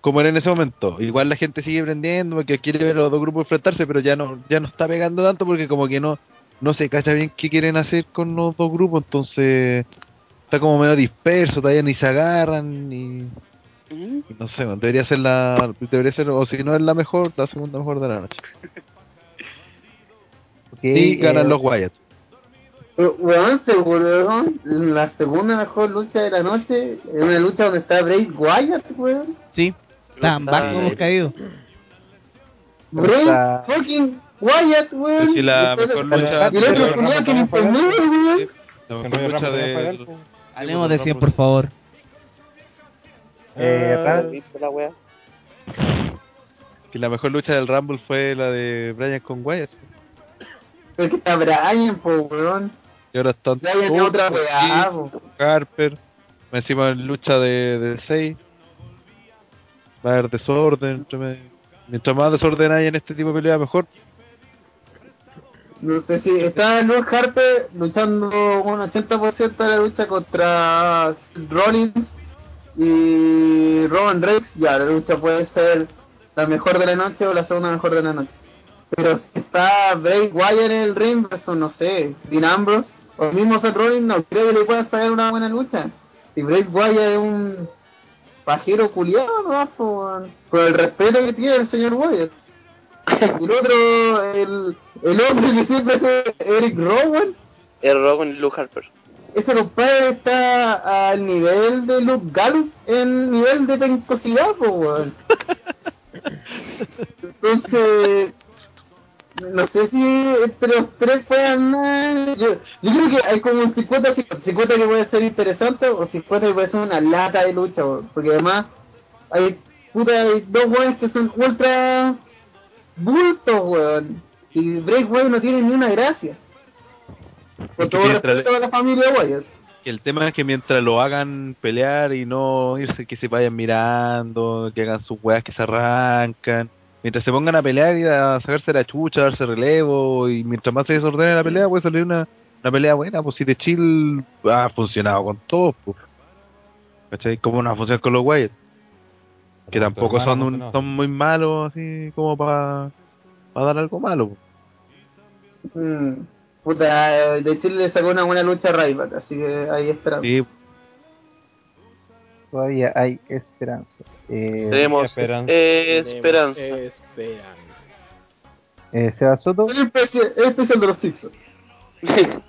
como era en ese momento. Igual la gente sigue prendiendo porque quiere ver a los dos grupos enfrentarse, pero ya no ya no está pegando tanto porque como que no no se cacha bien qué quieren hacer con los dos grupos, entonces está como medio disperso, todavía ni se agarran ni y no sé, debería ser la debería ser o si no es la mejor, la segunda mejor de la noche. Ok, y ganan eh, los Wyatt. Weón, seguro, weón, la segunda mejor lucha de la noche es una lucha donde está Bray Wyatt, weón. Sí, tan bajo hemos caído. Bray Está- fucking Wyatt, weón. Si la mejor lucha- Y el otro que ni se mueve, weón. La mejor lucha de Hablemos de 100, por favor. Eh, ¿Viste la que la mejor lucha del Rumble fue la de Bryan con Wyatt. Pero que está Brian, po, weón. Y ahora están Brian es otra weá. Harper, encima en lucha de, de 6. Va a haber desorden. Mientras más desorden hay en este tipo de pelea, mejor. No sé si está Luke Harper luchando un 80% de la lucha contra Rollins y Roman Reigns. Ya, la lucha puede ser la mejor de la noche o la segunda mejor de la noche. Pero si está Bray Wyatt en el ring versus, no sé, Dean o mismo Seth Rollins, no creo que le pueda sacar una buena lucha. Si Bray Wyatt es un pajero culiado, no, por, el respeto que tiene el señor Wyatt. El otro, el, el hombre que siempre es Eric Rowan, El Rowan y Harper. Ese compadre está al nivel de Luke Gallows en nivel de pencosidad, po, weón. <laughs> Entonces, no sé si entre los tres puedan... eh, Yo, yo creo que hay como un 50, 50 que puede ser interesante o 50 que puede ser una lata de lucha, weón. porque además hay, puta, hay dos weones que son ultra bultos, weón. Y Break Weón no tiene ni una gracia. Con Es que todo mientras- respeto a la familia Wyatt. Que el tema es que mientras lo hagan pelear y no irse, que se vayan mirando, que hagan sus weas que se arrancan. mientras se pongan a pelear y a sacarse la chucha, a darse relevo, y mientras más se desordene la pelea, puede salir una, una pelea buena, pues si de chill ha funcionado con todos, pues. ¿Cachai? Como una función con los Wyatt. Que tampoco son, un- son muy malos, así como para dar algo malo. pues. Mm, puta, eh, de Chile le sacó una buena lucha a Ryback, así que ahí esperamos. Sí, Todavía hay esperanza. Eh, Tenemos Esperanza. esperanza. Esperanza. eh, Soto, El especial, el especial de los Simpsons. <laughs>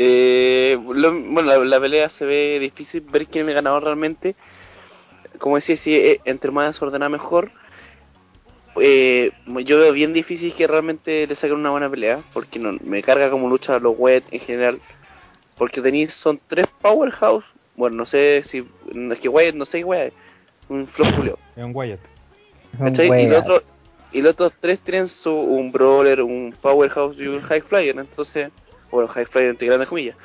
Eh, lo- bueno, la, la pelea se ve difícil ver quién es el ganador realmente. Como decía, si eh, entre más desordenada mejor. Eh, yo veo bien difícil que realmente le saquen una buena pelea, porque no, me carga como lucha a los wet en general. Porque tenéis, son tres powerhouse. Bueno, no sé si. Es que Wyatt, no sé es. Un flow Julio. Es un Wyatt. ¿Cachai? Y los otros y los otros tres tienen su, un brawler, un powerhouse y un high flyer, entonces, bueno, high flyer entre grandes comillas.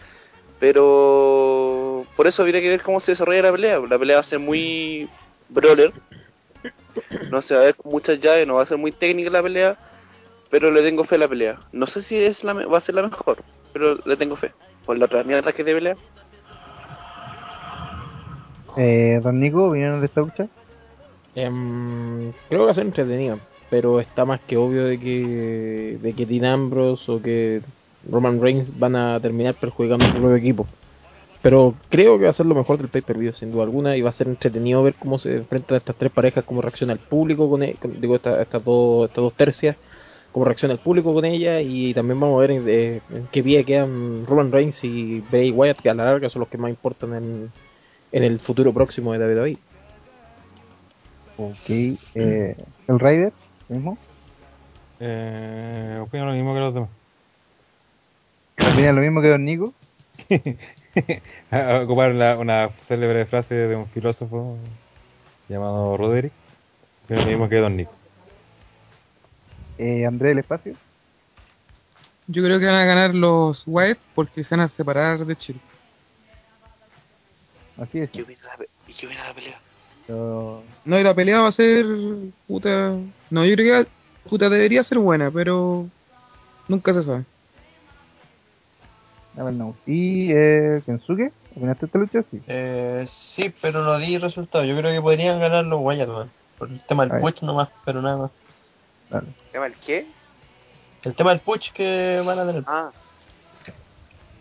Pero por eso habría que ver cómo se desarrolla la pelea. La pelea va a ser muy brawler. No se va a ver con muchas llaves, no va a ser muy técnica la pelea, pero le tengo fe a la pelea. No sé si es la me- va a ser la mejor, pero le tengo fe. Por la otra mierda que es de pelea. eh, Don Nico, ¿vinieron de esta lucha? Em, creo que va a ser entretenido, pero está más que obvio de que de que Dean Ambrose o que Roman Reigns van a terminar perjudicando a su propio equipo. Pero creo que va a ser lo mejor del pay-per-view, sin duda alguna, y va a ser entretenido ver cómo se enfrentan estas tres parejas, cómo reacciona el público con, e- con- digo, esta- estas dos, estas dos tercias, cómo reacciona el público con ella, y también vamos a ver en, de- en qué pie quedan Roman Reigns y Bray Wyatt, que a la larga son los que más importan en, en el futuro próximo de WWE. Ok. Eh, ¿El Raider? ¿Mismo? Eh, opino lo mismo que los demás. ¿Opina lo mismo que Don Nico? <laughs> A <laughs> ocupar la- una célebre frase de un filósofo llamado Roderick. Opino lo mismo que Don Nico. Eh, Andrés del Espacio. Yo creo que van a ganar los Wyatt porque se van a separar de Chile. Así es. ¿Qué opina la, pe- ¿Y qué opina la pelea? Pero- No, y la pelea va a ser. Puta. No, yo creo que. Puta, debería ser buena, pero. Nunca se sabe. A ver, no. ¿Y eh, Kensuke? ¿Opinaste esta lucha? Sí. Eh, sí, pero no di resultado. Yo creo que podrían ganar los Wyatt, man. Por el tema del Ahí. push nomás, pero nada más. Dale. ¿Llama el qué? El tema del push que van a tener. Ah,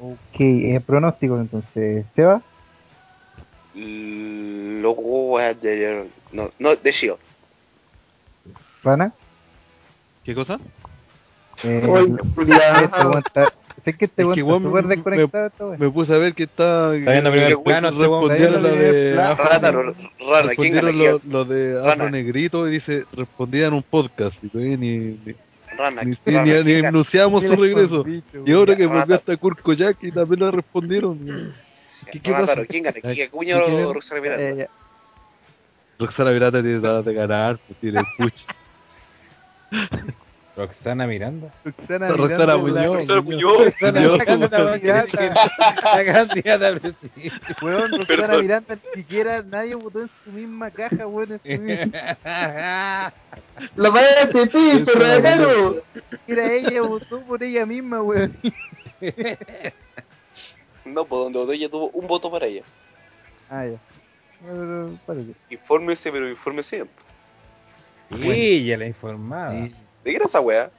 Ok, eh, pronósticos entonces. ¿Seba? los Wyatt no, no, de Shield. ¿Rana? ¿Qué cosa? Eh, weón <laughs> está- Sé que este weón me- puse a ver que está. Está viendo primer plano, este respondieron lo de. plano. Afro- Rana, r- rana, ¿quién respondieron gana lo, aquí? lo de. Afro Negrito y dice respondía en un podcast y todavía ni, ni, Rana, ni, Rana, ni- ni anunciamos su ¿Qué les regreso. dicho, Y ahora que volvió ta- hasta Kurt Koyak y también lo respondieron. ¿Qué, qué pasa? Taro, ¿quién gana? Ay, ¿Kike Acuña ¿quién o es? Roxana Miranda? Eh. Roxana Virata tiene ganas de ganar, pues tiene el push. <laughs> Roxana Miranda. Roxana Roxana Miranda. Roxana Muñoz. Roxana. La candidata al presidente. Weón, Roxana. Miranda ni siquiera nadie votó en su misma caja, weón. La <laughs> madre de ti, siquiera ella votó por ella misma, weón. No, pues donde votó ella tuvo un voto para ella. Ah, ya. Infórmese, pero infórmese. Sí, ya la informaba. ¿De qué era esa weá?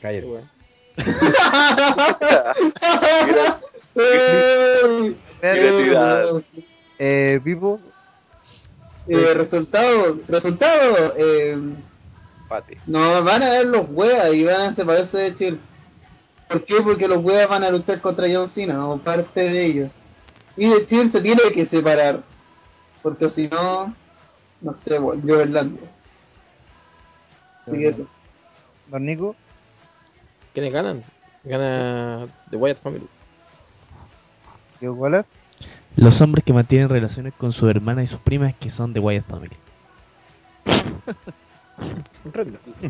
Cállate. Eh, Creatividad. Eh, Vivo, eh, resultado, resultado. Eh, Pate. no van a ver los weas y van a separarse de Chile. ¿Por qué? Porque los weas van a luchar contra John Cena o parte de ellos. Y de Chile se tiene que separar. Porque si no, no sé, volvió Don Nico, ¿Quiénes ganan? Gana The Wyatt Family. Diego Wallace, Los hombres que mantienen relaciones con su hermana y sus primas que son de Wyatt Family. <laughs>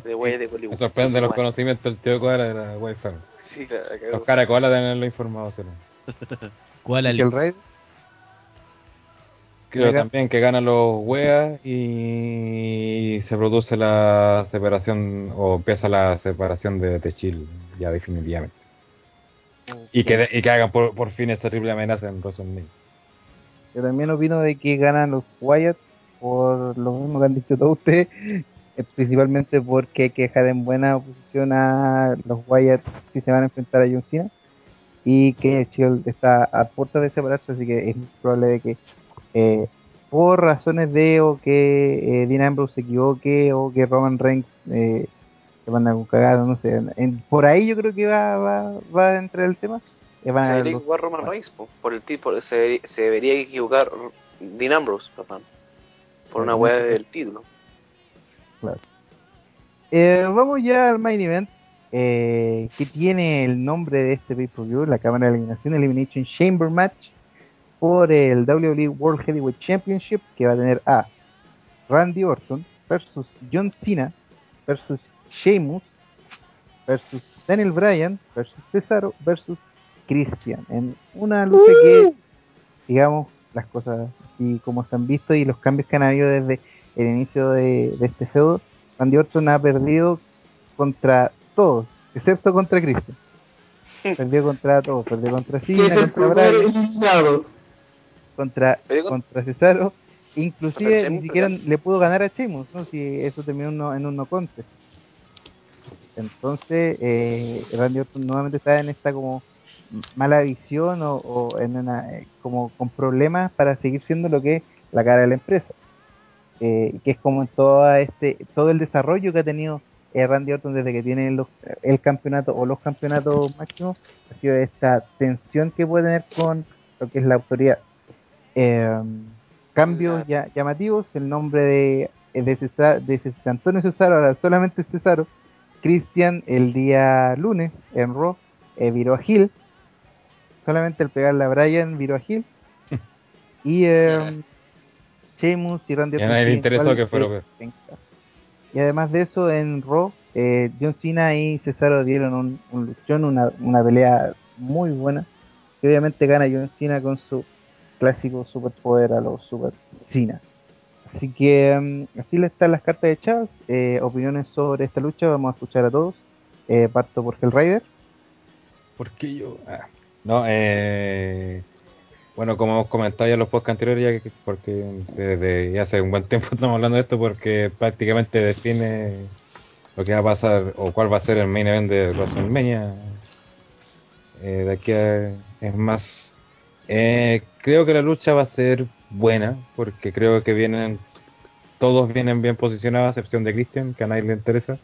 De wey de Me los conocimientos del tío Coala de la Wi-Fi. Sí, la, la cagó. Los caracolas deben haberlo informado. ¿sí? ¿Cuál y el Rey. Creo Mira. también que ganan los weas y se produce la separación o empieza la separación de, Chill ya definitivamente. Y que, y que hagan por, por fin esa triple amenaza en WrestleMania. Yo también opino de que ganan los Wyatt por lo mismo que han dicho todos ustedes, eh, principalmente porque hay que dejar en buena posición a los Wyatt si se van a enfrentar a John Cena y que Shield está a puertas de separarse, así que es probable de que eh, por razones de o que eh, Dean Ambrose se equivoque o que Roman Reigns eh, se manda con cagado, no sé, en- por ahí yo creo que va, va, va a entrar el tema. Eh, van Se debería equivocar Roman Reigns, po, por el tipo, se, debería- se debería equivocar Dean Ambrose, por una weá del título. Claro. Eh, vamos ya al main event, eh, que tiene el nombre de este pay-per-view, la cámara de eliminación Elimination Chamber Match, por el WWE World Heavyweight Championship, que va a tener a Randy Orton versus John Cena versus Sheamus versus Daniel Bryan versus Cesaro versus Christian, en una lucha que, digamos, las cosas así como se han visto y los cambios que han habido desde el inicio de, de este feudo, Randy Orton ha perdido contra todos, excepto contra Christian. <laughs> Perdió contra todos, perdió contra Cena, contra Bryan. Contra, contra Cesaro, inclusive ni siquiera ¿verdad? le pudo ganar a Sheamus, ¿no? Si eso terminó en, no- en un no contest. Entonces, eh, Randy Orton nuevamente está en esta como mala visión o, o en una, eh, como con problemas para seguir siendo lo que es la cara de la empresa. Eh, que es como todo este todo el desarrollo que ha tenido eh, Randy Orton desde que tiene los, el campeonato o los campeonatos máximos ha sido esta tensión que puede tener con lo que es la autoridad Eh, cambios ya, llamativos el nombre de de, Cesar, de César Antonio Cesaro ahora solamente Cesaro Christian el día lunes en Raw eh, viró a Hill solamente el pegarle a Bryan viró a Hill <laughs> y eh, Sheamus y Randy Orton nadie interesó que fuera de- y además de eso, en Raw, eh, John Cena y Cesaro dieron un, un luchón, una, una pelea muy buena. Y obviamente gana John Cena con su clásico superpoder a los Super Cena. Así que mm, así le están las cartas echadas. Eh, opiniones sobre esta lucha, vamos a escuchar a todos. Eh, parto por Hellraider. ¿Por qué yo? Ah, no, eh, bueno, como hemos comentado ya en los podcasts anteriores, ya que, porque desde ya hace un buen tiempo <laughs> estamos hablando de esto, porque prácticamente define lo que va a pasar o cuál va a ser el main event de WrestleMania. Eh, de aquí a, es más, eh, creo que la lucha va a ser buena, porque creo que vienen, todos vienen bien posicionados, a excepción de Christian, que a nadie le interesa.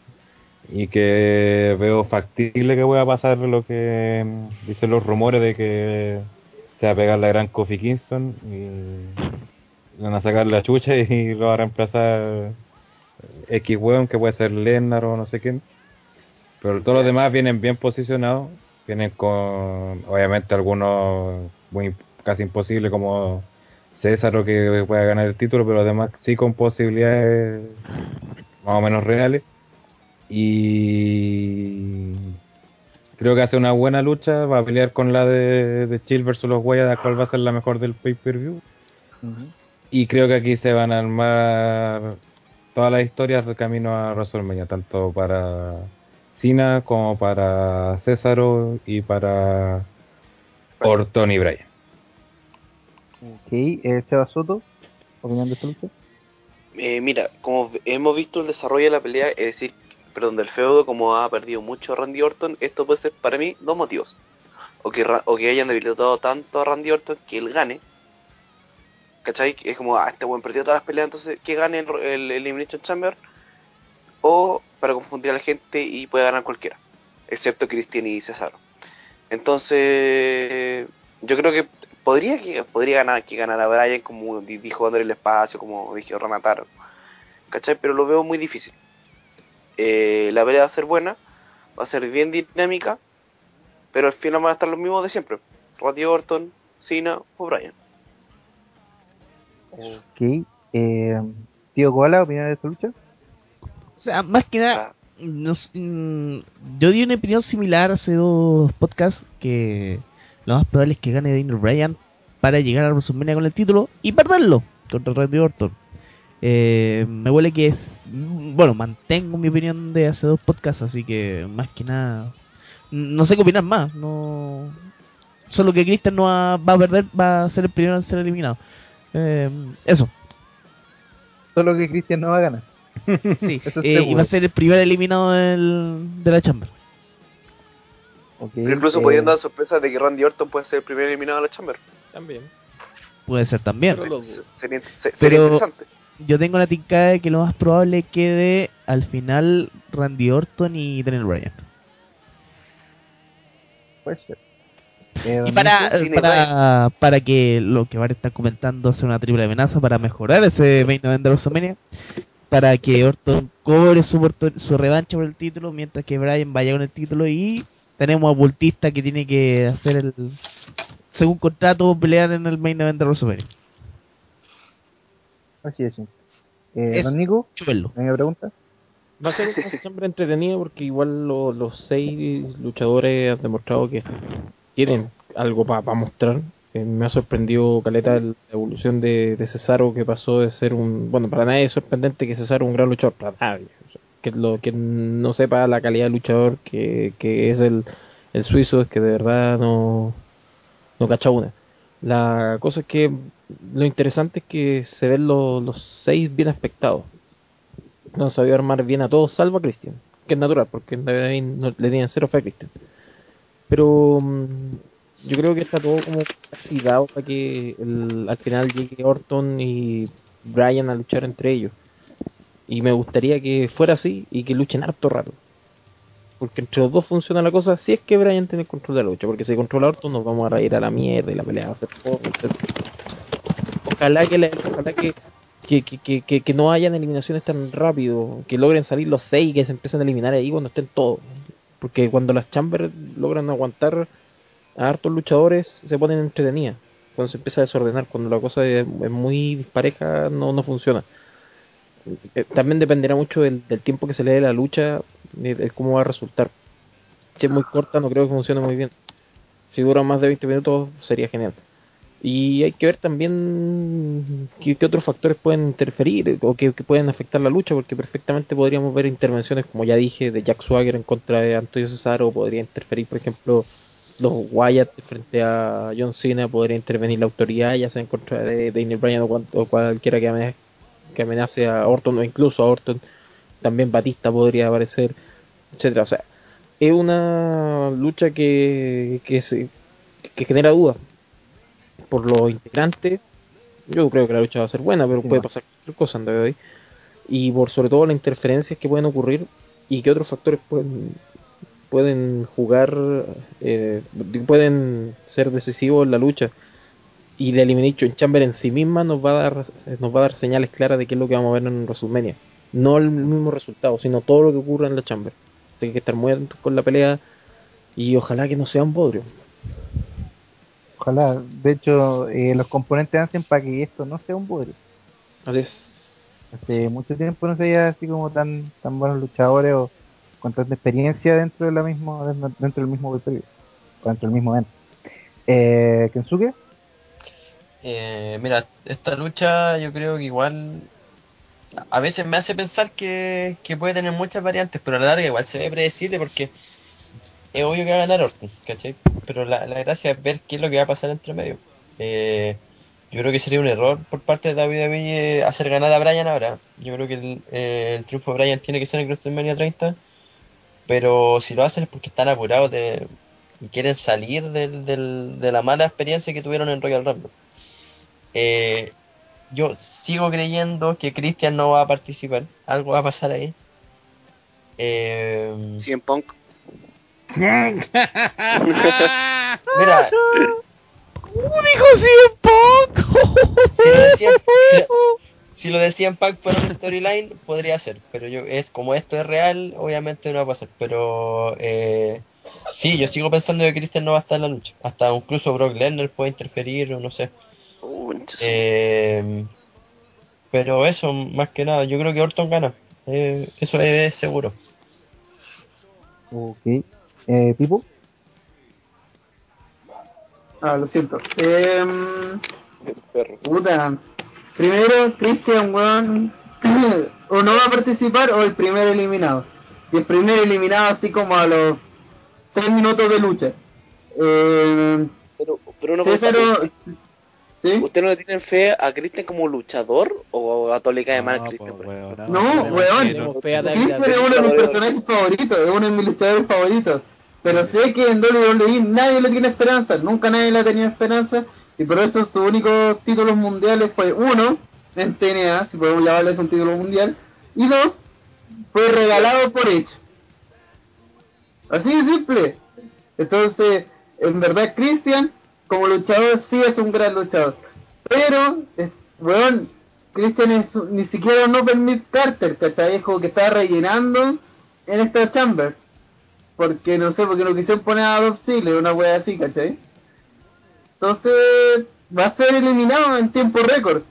Y que veo factible que pueda pasar lo que mm, dicen los rumores de que se va a pegar la gran Kofi Kingston y van a sacar la chucha <laughs> y lo va a reemplazar X weón que puede ser Lennar o no sé quién. Pero todos los demás vienen bien posicionados vienen con obviamente algunos muy casi imposibles como César o que pueda ganar el título pero además sí con posibilidades más o menos reales y creo que hace una buena lucha, va a pelear con la de, de Chill versus los Guayas, cuál va a ser la mejor del pay-per-view. Y creo que aquí se van a armar todas las historias de camino a WrestleMania, tanto para Cena como para Césaro y para Orton y Bryan. Ok, eh, Seba Soto, opinión de lucha. Eh, mira, como hemos visto el desarrollo de la pelea, es decir, perdón, del feudo, como ha perdido mucho Randy Orton, esto puede ser para mí dos motivos. O que, o que hayan debilitado tanto a Randy Orton que él gane. ¿Cachai? Es como, ah, este buen perdió todas las peleas, entonces que gane el, el Elimination Chamber. O para confundir a la gente y puede ganar cualquiera. Excepto Christian y Cesaro. Entonces, yo creo que podría que podría ganar que ganara Bryan como di- dijo André el espacio como dijo Renataro ¿cachai? pero lo veo muy difícil Eh, la pelea va a ser buena va a ser bien dinámica pero al final van a estar los mismos de siempre Randy Orton, Cena o Bryan Ok, eh, tío Koala, opinión de esta lucha. O sea, más que nada, nos- mm, yo di una opinión similar hace dos podcasts que lo más probable es que gane Daniel Bryan para llegar a WrestleMania con el título y perderlo. contra Randy Orton. Eh, me huele que es. Bueno, mantengo mi opinión de hace dos podcasts, así que más que nada. No sé qué opinar más. No. Solo que Christian no va, a perder, va a ser el primero en ser eliminado. Eh, eso. Solo que Cristian no va a ganar. Sí, <laughs> Eso eh, y va a ser el primer eliminado del, de la Chamber. Pero incluso eh, podían dar sorpresa de que Randy Orton puede ser el primer eliminado de la Chamber. También. Puede ser también. Pero. Sería, se- sería Pero interesante. yo tengo la tincada de que lo más probable quede al final Randy Orton y Daniel Bryan. Puede ser. Eh, Y don para, para, para que lo que varios están comentando sea una triple amenaza para mejorar ese main event de WrestleMania, para que Orton cobre su, su revancha por el título, mientras que Bryan vaya con el título y tenemos a Bultista que tiene que hacer el, según contrato, pelear en el main event de WrestleMania. Así es. Eh, don Nico. ¿me pregunta? Va a ser siempre entretenida porque igual lo- los seis luchadores han demostrado que tienen algo para mostrar. Me ha sorprendido Caleta la evolución de, de Cesaro que pasó de ser un... Bueno, para nadie es sorprendente que Cesaro un gran luchador, para nadie. Que lo que no sepa la calidad de luchador que, que es el, el suizo es que de verdad no, no cacha una. La cosa es que lo interesante es que se ven los, los seis bien aspectados no sabido armar bien a todos, salvo a Christian, que es natural, porque no, le tenían cero fe a Christian. Pero mm, yo creo que está todo como casi dado para que el- al final llegue Orton y Bryan a luchar entre ellos. Y me gustaría que fuera así y que luchen harto rato. Porque entre los dos funciona la cosa si es que Bryan tiene el control de la lucha. Porque si controla Orton nos vamos a reír a la mierda y la pelea va a ser etc. Ojalá que, la- ojalá que que, que, que, que, no hayan eliminaciones tan rápido, que logren salir los seis que se empiecen a eliminar ahí cuando estén todos. Porque cuando las Chambers logran aguantar a hartos luchadores, se ponen entretenidas. Cuando se empieza a desordenar, cuando la cosa es, muy dispareja, no, no funciona. Eh, También dependerá mucho del, del tiempo que se le dé la lucha, de, de cómo va a resultar. Si es muy corta, no creo que funcione muy bien. Si dura más de 20 minutos, sería genial. Y hay que ver también qué, otros factores pueden interferir o que, que pueden afectar la lucha, porque perfectamente podríamos ver intervenciones, como ya dije, de Jack Swagger en contra de Antonio Cesaro, podría interferir, por ejemplo, los Wyatt frente a John Cena, podría intervenir la autoridad, ya sea en contra de Daniel Bryan o, cuan- o cualquiera que amenace, que amenace a Orton o incluso a Orton, también Batista podría aparecer, etcétera. O sea, es una lucha que, que, se, que genera dudas por los integrantes, yo creo que la lucha va a ser buena, pero Sí, puede pasar cualquier cosa en hoy. Y por sobre todo las interferencias que pueden ocurrir y que otros factores pueden pueden jugar, eh, pueden ser decisivos en la lucha. Y la Elimination Chamber en sí misma nos va a dar nos va a dar señales claras de qué es lo que vamos a ver en WrestleMania. No el mismo resultado, sino todo lo que ocurra en la Chamber. Así que hay que estar muy atentos con la pelea y ojalá que no sea un bodrio. Ojalá. De hecho, eh, los componentes hacen para que esto no sea un bodrio. Así es. Hace mucho tiempo no se veía así como tan tan buenos luchadores o con tanta experiencia dentro de la mismo dentro del mismo pay-per-view, o dentro del mismo evento. Eh, Kensuke, Eh, mira, esta lucha yo creo que igual a veces me hace pensar que, que puede tener muchas variantes, pero a la larga igual se ve predecible porque es obvio que va a ganar Orton, ¿cachai? Pero la, la gracia es ver qué es lo que va a pasar entre medio. Eh, yo creo que sería un error por parte de eh, hacer ganar a Bryan ahora. Yo creo que el, eh, triunfo de Bryan tiene que ser en WrestleMania 30, pero si lo hacen es porque están apurados de, y quieren salir del, del- de la mala experiencia que tuvieron en Royal Rumble. Eh, yo sigo creyendo que Christian no va a participar. Algo va a pasar ahí. Eh, CM Punk. <laughs> mira, ¡Dijo CM Punk! si lo decían, si <laughs> lo decían Pac fuera una storyline, podría ser. Pero yo es como esto es real, obviamente no va a pasar. Pero eh, sí, yo sigo pensando que Christian no va a estar en la lucha. Hasta incluso Brock Lesnar puede interferir, o no sé. Eh, pero eso, más que nada, yo creo que Orton gana. Eh, eso es seguro. ok. Eh, Pipo, Ah, lo siento. Em, perro. puta. Primero Christian weón <clears throat> o no va a participar o el primer eliminado. Y el primer eliminado así como a los 3 minutos de lucha. Eh, Pero, pero una Sí. ¿usted no le tienen fe a Christian como luchador o a todo le cae mal No, Christian? weón, No, Christian es uno de mis personajes favoritos, es uno de mis luchadores favoritos. Pero sé que en WWE nadie le tiene esperanza, nunca nadie le ha tenido esperanza. Y por eso sus únicos títulos mundiales fue uno, en TNA, si podemos llamarle eso un título mundial. Y dos, fue regalado por hecho. Así de simple. Entonces, en verdad, Christian, como luchador, sí es un gran luchador. Pero, es- weón, Christian es ni siquiera un Open Mid Carter, ¿cachai? Es como que está rellenando en esta chamber. Porque, no sé, porque no quisieron poner a Dolph Ziggler, una wea así, ¿cachai? Entonces, va a ser eliminado en tiempo récord.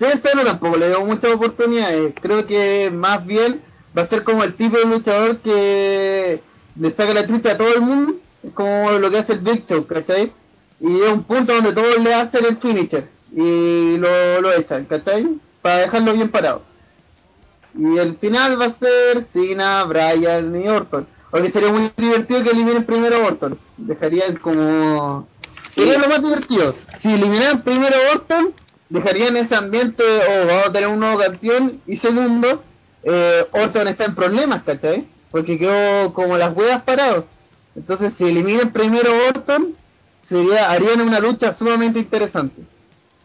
César tampoco le dio muchas oportunidades. Creo que más bien va a ser como el tipo de luchador que le saca la trucha a todo el mundo, como lo que hace el Big Show, ¿cachai? Y es un punto donde todos le hacen el finisher y lo, lo echan, ¿cachai? Para dejarlo bien parado. Y el final va a ser Cena, Bryan y Orton. Aunque sería muy divertido que eliminen primero a Orton. Dejarían como... Sería lo más divertido. Si eliminan primero Orton, dejarían ese ambiente, o vamos a tener un nuevo campeón. Y segundo, eh, Orton está en problemas, ¿cachai? Porque quedó como las huevas parado. Entonces, si eliminan primero Orton, sería, harían una lucha sumamente interesante.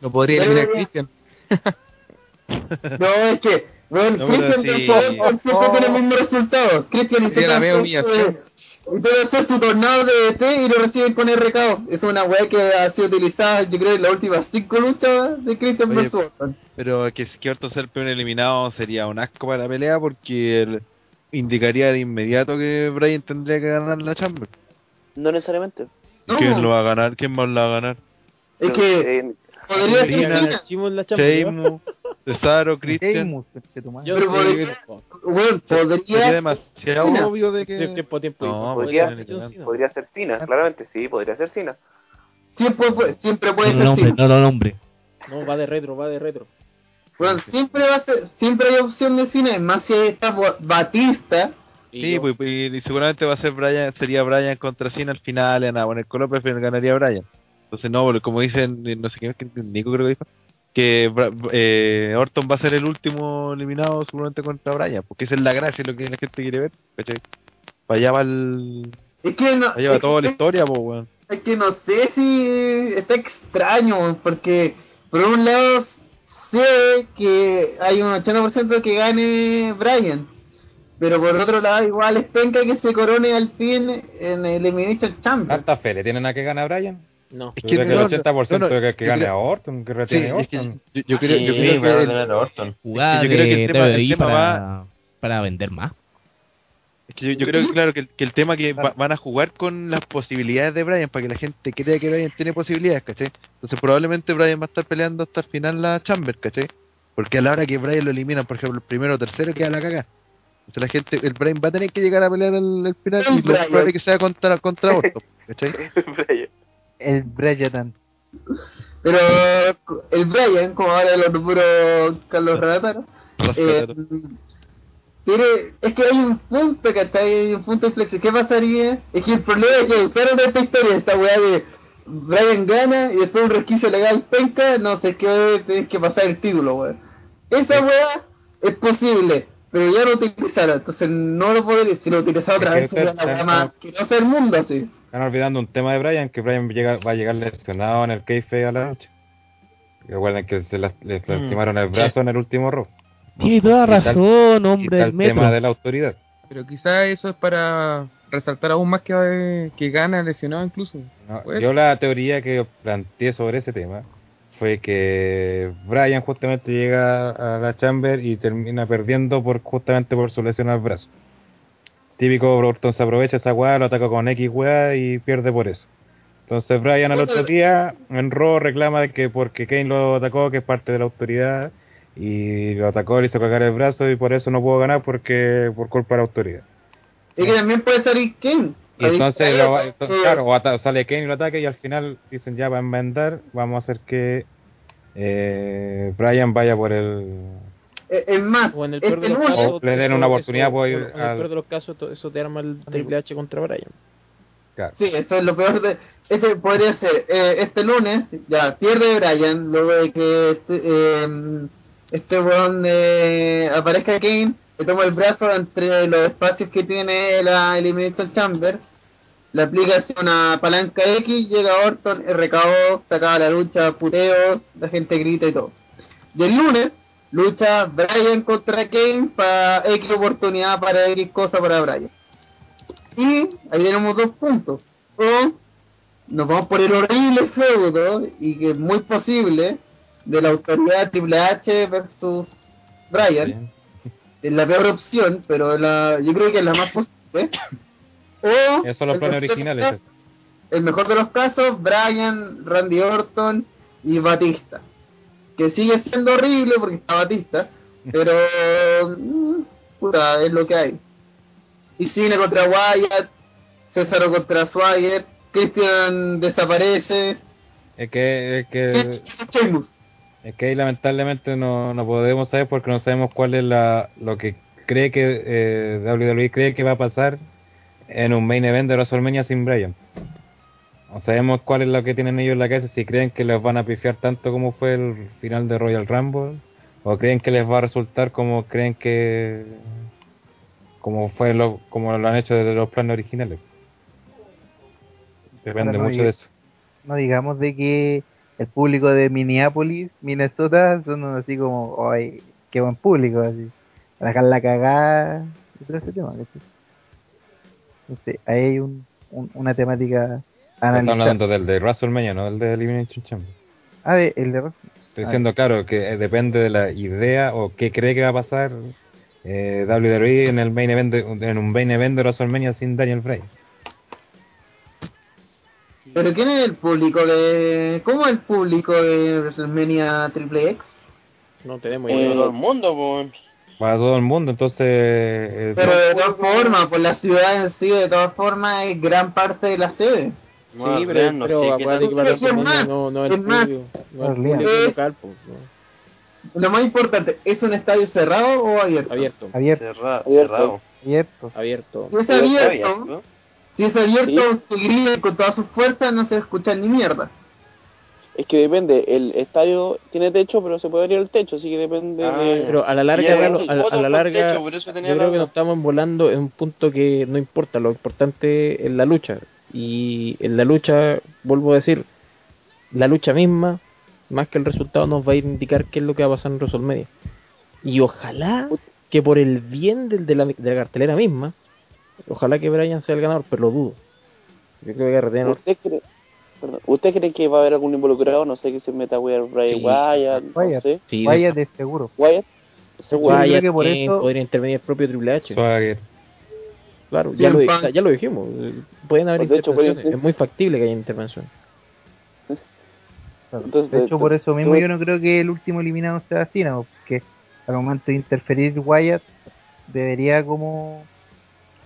Lo podría eliminar Christian. <laughs> No, es que, bueno, No, Christian sí. Orton siempre tiene el mismo resultado. Christian intenta mega hacer, su tornado de ET y lo reciben con RKO. Es una weá que ha sido utilizada, yo creo, en las últimas cinco luchas de Christian Oye, vs. Orton. Pero que, que Orton sea el primer eliminado sería un asco para la pelea porque él indicaría de inmediato que Bryan tendría que ganar la Chamber. No necesariamente. No. ¿Quién lo va a ganar? ¿Quién más la va a ganar? Es No, que eh, podría ser Cena, Cena, Hicimos la chamba, ¿no? Sheamus, Cesaro, Christian. Yo Pero podría- no. Sería podría, demasiado obvio de que... Tiempo, tiempo. No, podría, podría ser Cena, claramente, sí, podría ser Cena. siempre, puede- siempre puede No ser nombre, Cena. no lo nombre. No, va de retro, va de retro. Weón, siempre va a ser, siempre hay opción de Cena, es más si está Batista, Sí, pues, y seguramente va a ser Brian, sería Brian contra Cena al final, nada, bueno, el Colo ganaría Brian. Entonces no, como dicen, no sé quién, quién- Nico creo que dijo, que eh, Orton va a ser el último eliminado seguramente contra Brian, porque esa es la gracia, lo que la gente quiere ver, ¿cachai? Para allá va el, es que no, para allá va es toda la historia, pues, weón. Es que no sé si está extraño, porque por un lado sé que hay un 80% que gane Brian, pero por otro lado igual es penca que se corone al fin en el Elimination Chamber. ¿Tanta fe le tienen a que gane a Brian? No. Es Yo creo que el no, 80% no, que yo gane creo- a Orton, que Sí, retiene es que Orton. yo, yo creo, yo Sí, creo me va a que el- ganar Orton. Jugada yo creo que el tema- el WWE tema para, para vender más. Es que yo, yo creo que claro que el, que el tema que va- van a jugar con las posibilidades de Brian para que la gente crea que Brian tiene posibilidades, ¿cachai? Entonces probablemente Brian va a estar peleando hasta el final la Chamber, ¿cachai? Porque a la hora que Brian lo eliminan, por ejemplo, el primero o tercero queda la caga. Entonces la gente, el Brian va a tener que llegar a pelear el, el final y lo probable es que sea contra, contra <laughs> Orton, ¿cachai? El Bryatan. Pero el Brian, como ahora lo nombró Carlos Radataro, eh, tiene, es que hay un punto que está hay un punto de inflexión. ¿Qué pasaría? Es que el problema es que usaron esta historia, esta weá de Brian gana y después un resquicio legal penca, no sé qué, tenés que pasar el título, weón. Esa weá es posible, pero ya lo utilizaron, entonces no lo podría, si lo utilizara otra Es vez que sería la weá más que no sea el mundo así. Están olvidando un tema de Brian, que Brian llega, va a llegar lesionado en el kayfabe a la noche. Recuerden que se las- les Mm, lastimaron el brazo en el último rock. Tiene toda tal- razón, hombre el metro. tema de la autoridad. Pero quizá eso es para resaltar aún más que, que gana lesionado incluso. No, yo la teoría que planteé sobre ese tema fue que Brian justamente llega a la Chamber y termina perdiendo por justamente por su lesión al brazo. Típico Orton se aprovecha esa weá, lo ataca con X weá y pierde por eso. Entonces Brian al otro día en Raw reclama que porque Kane lo atacó, que es parte de la autoridad, y lo atacó, le hizo cagar el brazo y por eso no pudo ganar porque por culpa de la autoridad. Y que también puede salir Ken. Y entonces, lo- entonces, claro, o sale Kane y lo ataca y al final dicen ya va a enmendar, vamos a hacer que eh, Brian vaya por el... Eh, Es más, O en el este peor de los casos, O le den una oportunidad por ir en el peor de los casos, eso te arma el Triple H contra Bryan. Claro. Sí, eso es lo peor de... Este podría ser, eh, este lunes, ya, pierde Brian, luego de que este, eh, este weón eh, aparezca Kane, le toma el brazo entre los espacios que tiene la Elimination Chamber, le aplica una palanca X, llega Orton, RKO, se acaba la lucha, puteo, la gente grita y todo. Y el lunes, lucha Brian contra Kane para X oportunidad para X cosa para Brian. Y ahí tenemos dos puntos. O nos vamos por el horrible feudo, y que es muy posible, de la autoridad Triple H versus Brian. Es la peor opción, pero la, yo creo que es la más posible. O Esos son los planes originales. El mejor de los casos, Brian, Randy Orton y Batista. Que sigue siendo horrible porque está Batista, pero mm, puta, es lo que hay. Y Cine contra Wyatt, César contra Swagger, Christian desaparece. Es que, es que, es que ahí lamentablemente no, no podemos saber porque no sabemos cuál es la, lo que cree que eh, WWE cree que va a pasar en un main event de WrestleMania sin Bryan. No sabemos cuál es lo que tienen ellos en la cabeza, si creen que les van a pifiar tanto como fue el final de Royal Rumble, o creen que les va a resultar como creen que como fue lo, como lo han hecho desde los planes originales. Depende no mucho de eso. No digamos de que el público de Minneapolis, Minnesota, son así como, ay, qué buen público, así. Para dejar la cagada. ese tema. Entonces, ahí hay un, un- una temática a Estamos analizar. hablando del de WrestleMania, no del de Elimination Chamber. Ah, de, el de Estoy Ah, diciendo, claro, que eh, depende de la idea o qué cree que va a pasar eh, WWE en el main event de- en un main event de WrestleMania sin Daniel Bryan. Pero ¿quién es el público de... ¿Cómo es el público de WrestleMania Triple X? No tenemos Eh, idea. todo el mundo, pues. Para todo el mundo, entonces... eh, Pero de todas formas, por la ciudad en sí, de todas formas, es gran parte de la sede. Sí, pero, no pero sé qué acuérdate que tal- para Es más, no, no es el es más, no es público Es- local, pues, no. Lo más importante, ¿es un estadio cerrado o abierto? abierto, abierto, Cerra- Abierto. cerrado. abierto. abierto. Si es abierto, abierto. si es abierto, se griten con todas sus fuerzas, no se escucha ni mierda. Es que depende, el estadio tiene techo, pero se puede abrir el techo, así que depende Ah, de... Pero a la larga, a, la- a larga, techo, yo la creo que nos estamos volando en un punto que no importa, lo importante es la lucha. Y en la lucha, vuelvo a decir, la lucha misma, más que el resultado, nos va a indicar qué es lo que va a pasar en WrestleMania. Y ojalá que por el bien del, de, la, de la cartelera misma, ojalá que Brian sea el ganador, pero lo dudo. Yo creo que ¿Usted cree, perdón, ¿Usted cree que va a haber algún involucrado? No sé, que se meta a Brian Sí. Wyatt, no Wyatt. sé. sí, Vaya de seguro. Wyatt, seguro. Wyatt. Wyatt, que por Kane, eso- podría intervenir el propio Triple H. Swagger. Claro, ya lo, ya dijimos. eh, Pueden haber Pues hecho. Es muy factible que haya intervención. Claro. Entonces, de hecho, por eso mismo tú- yo no creo que el último eliminado sea Cena, porque al momento de interferir Wyatt debería como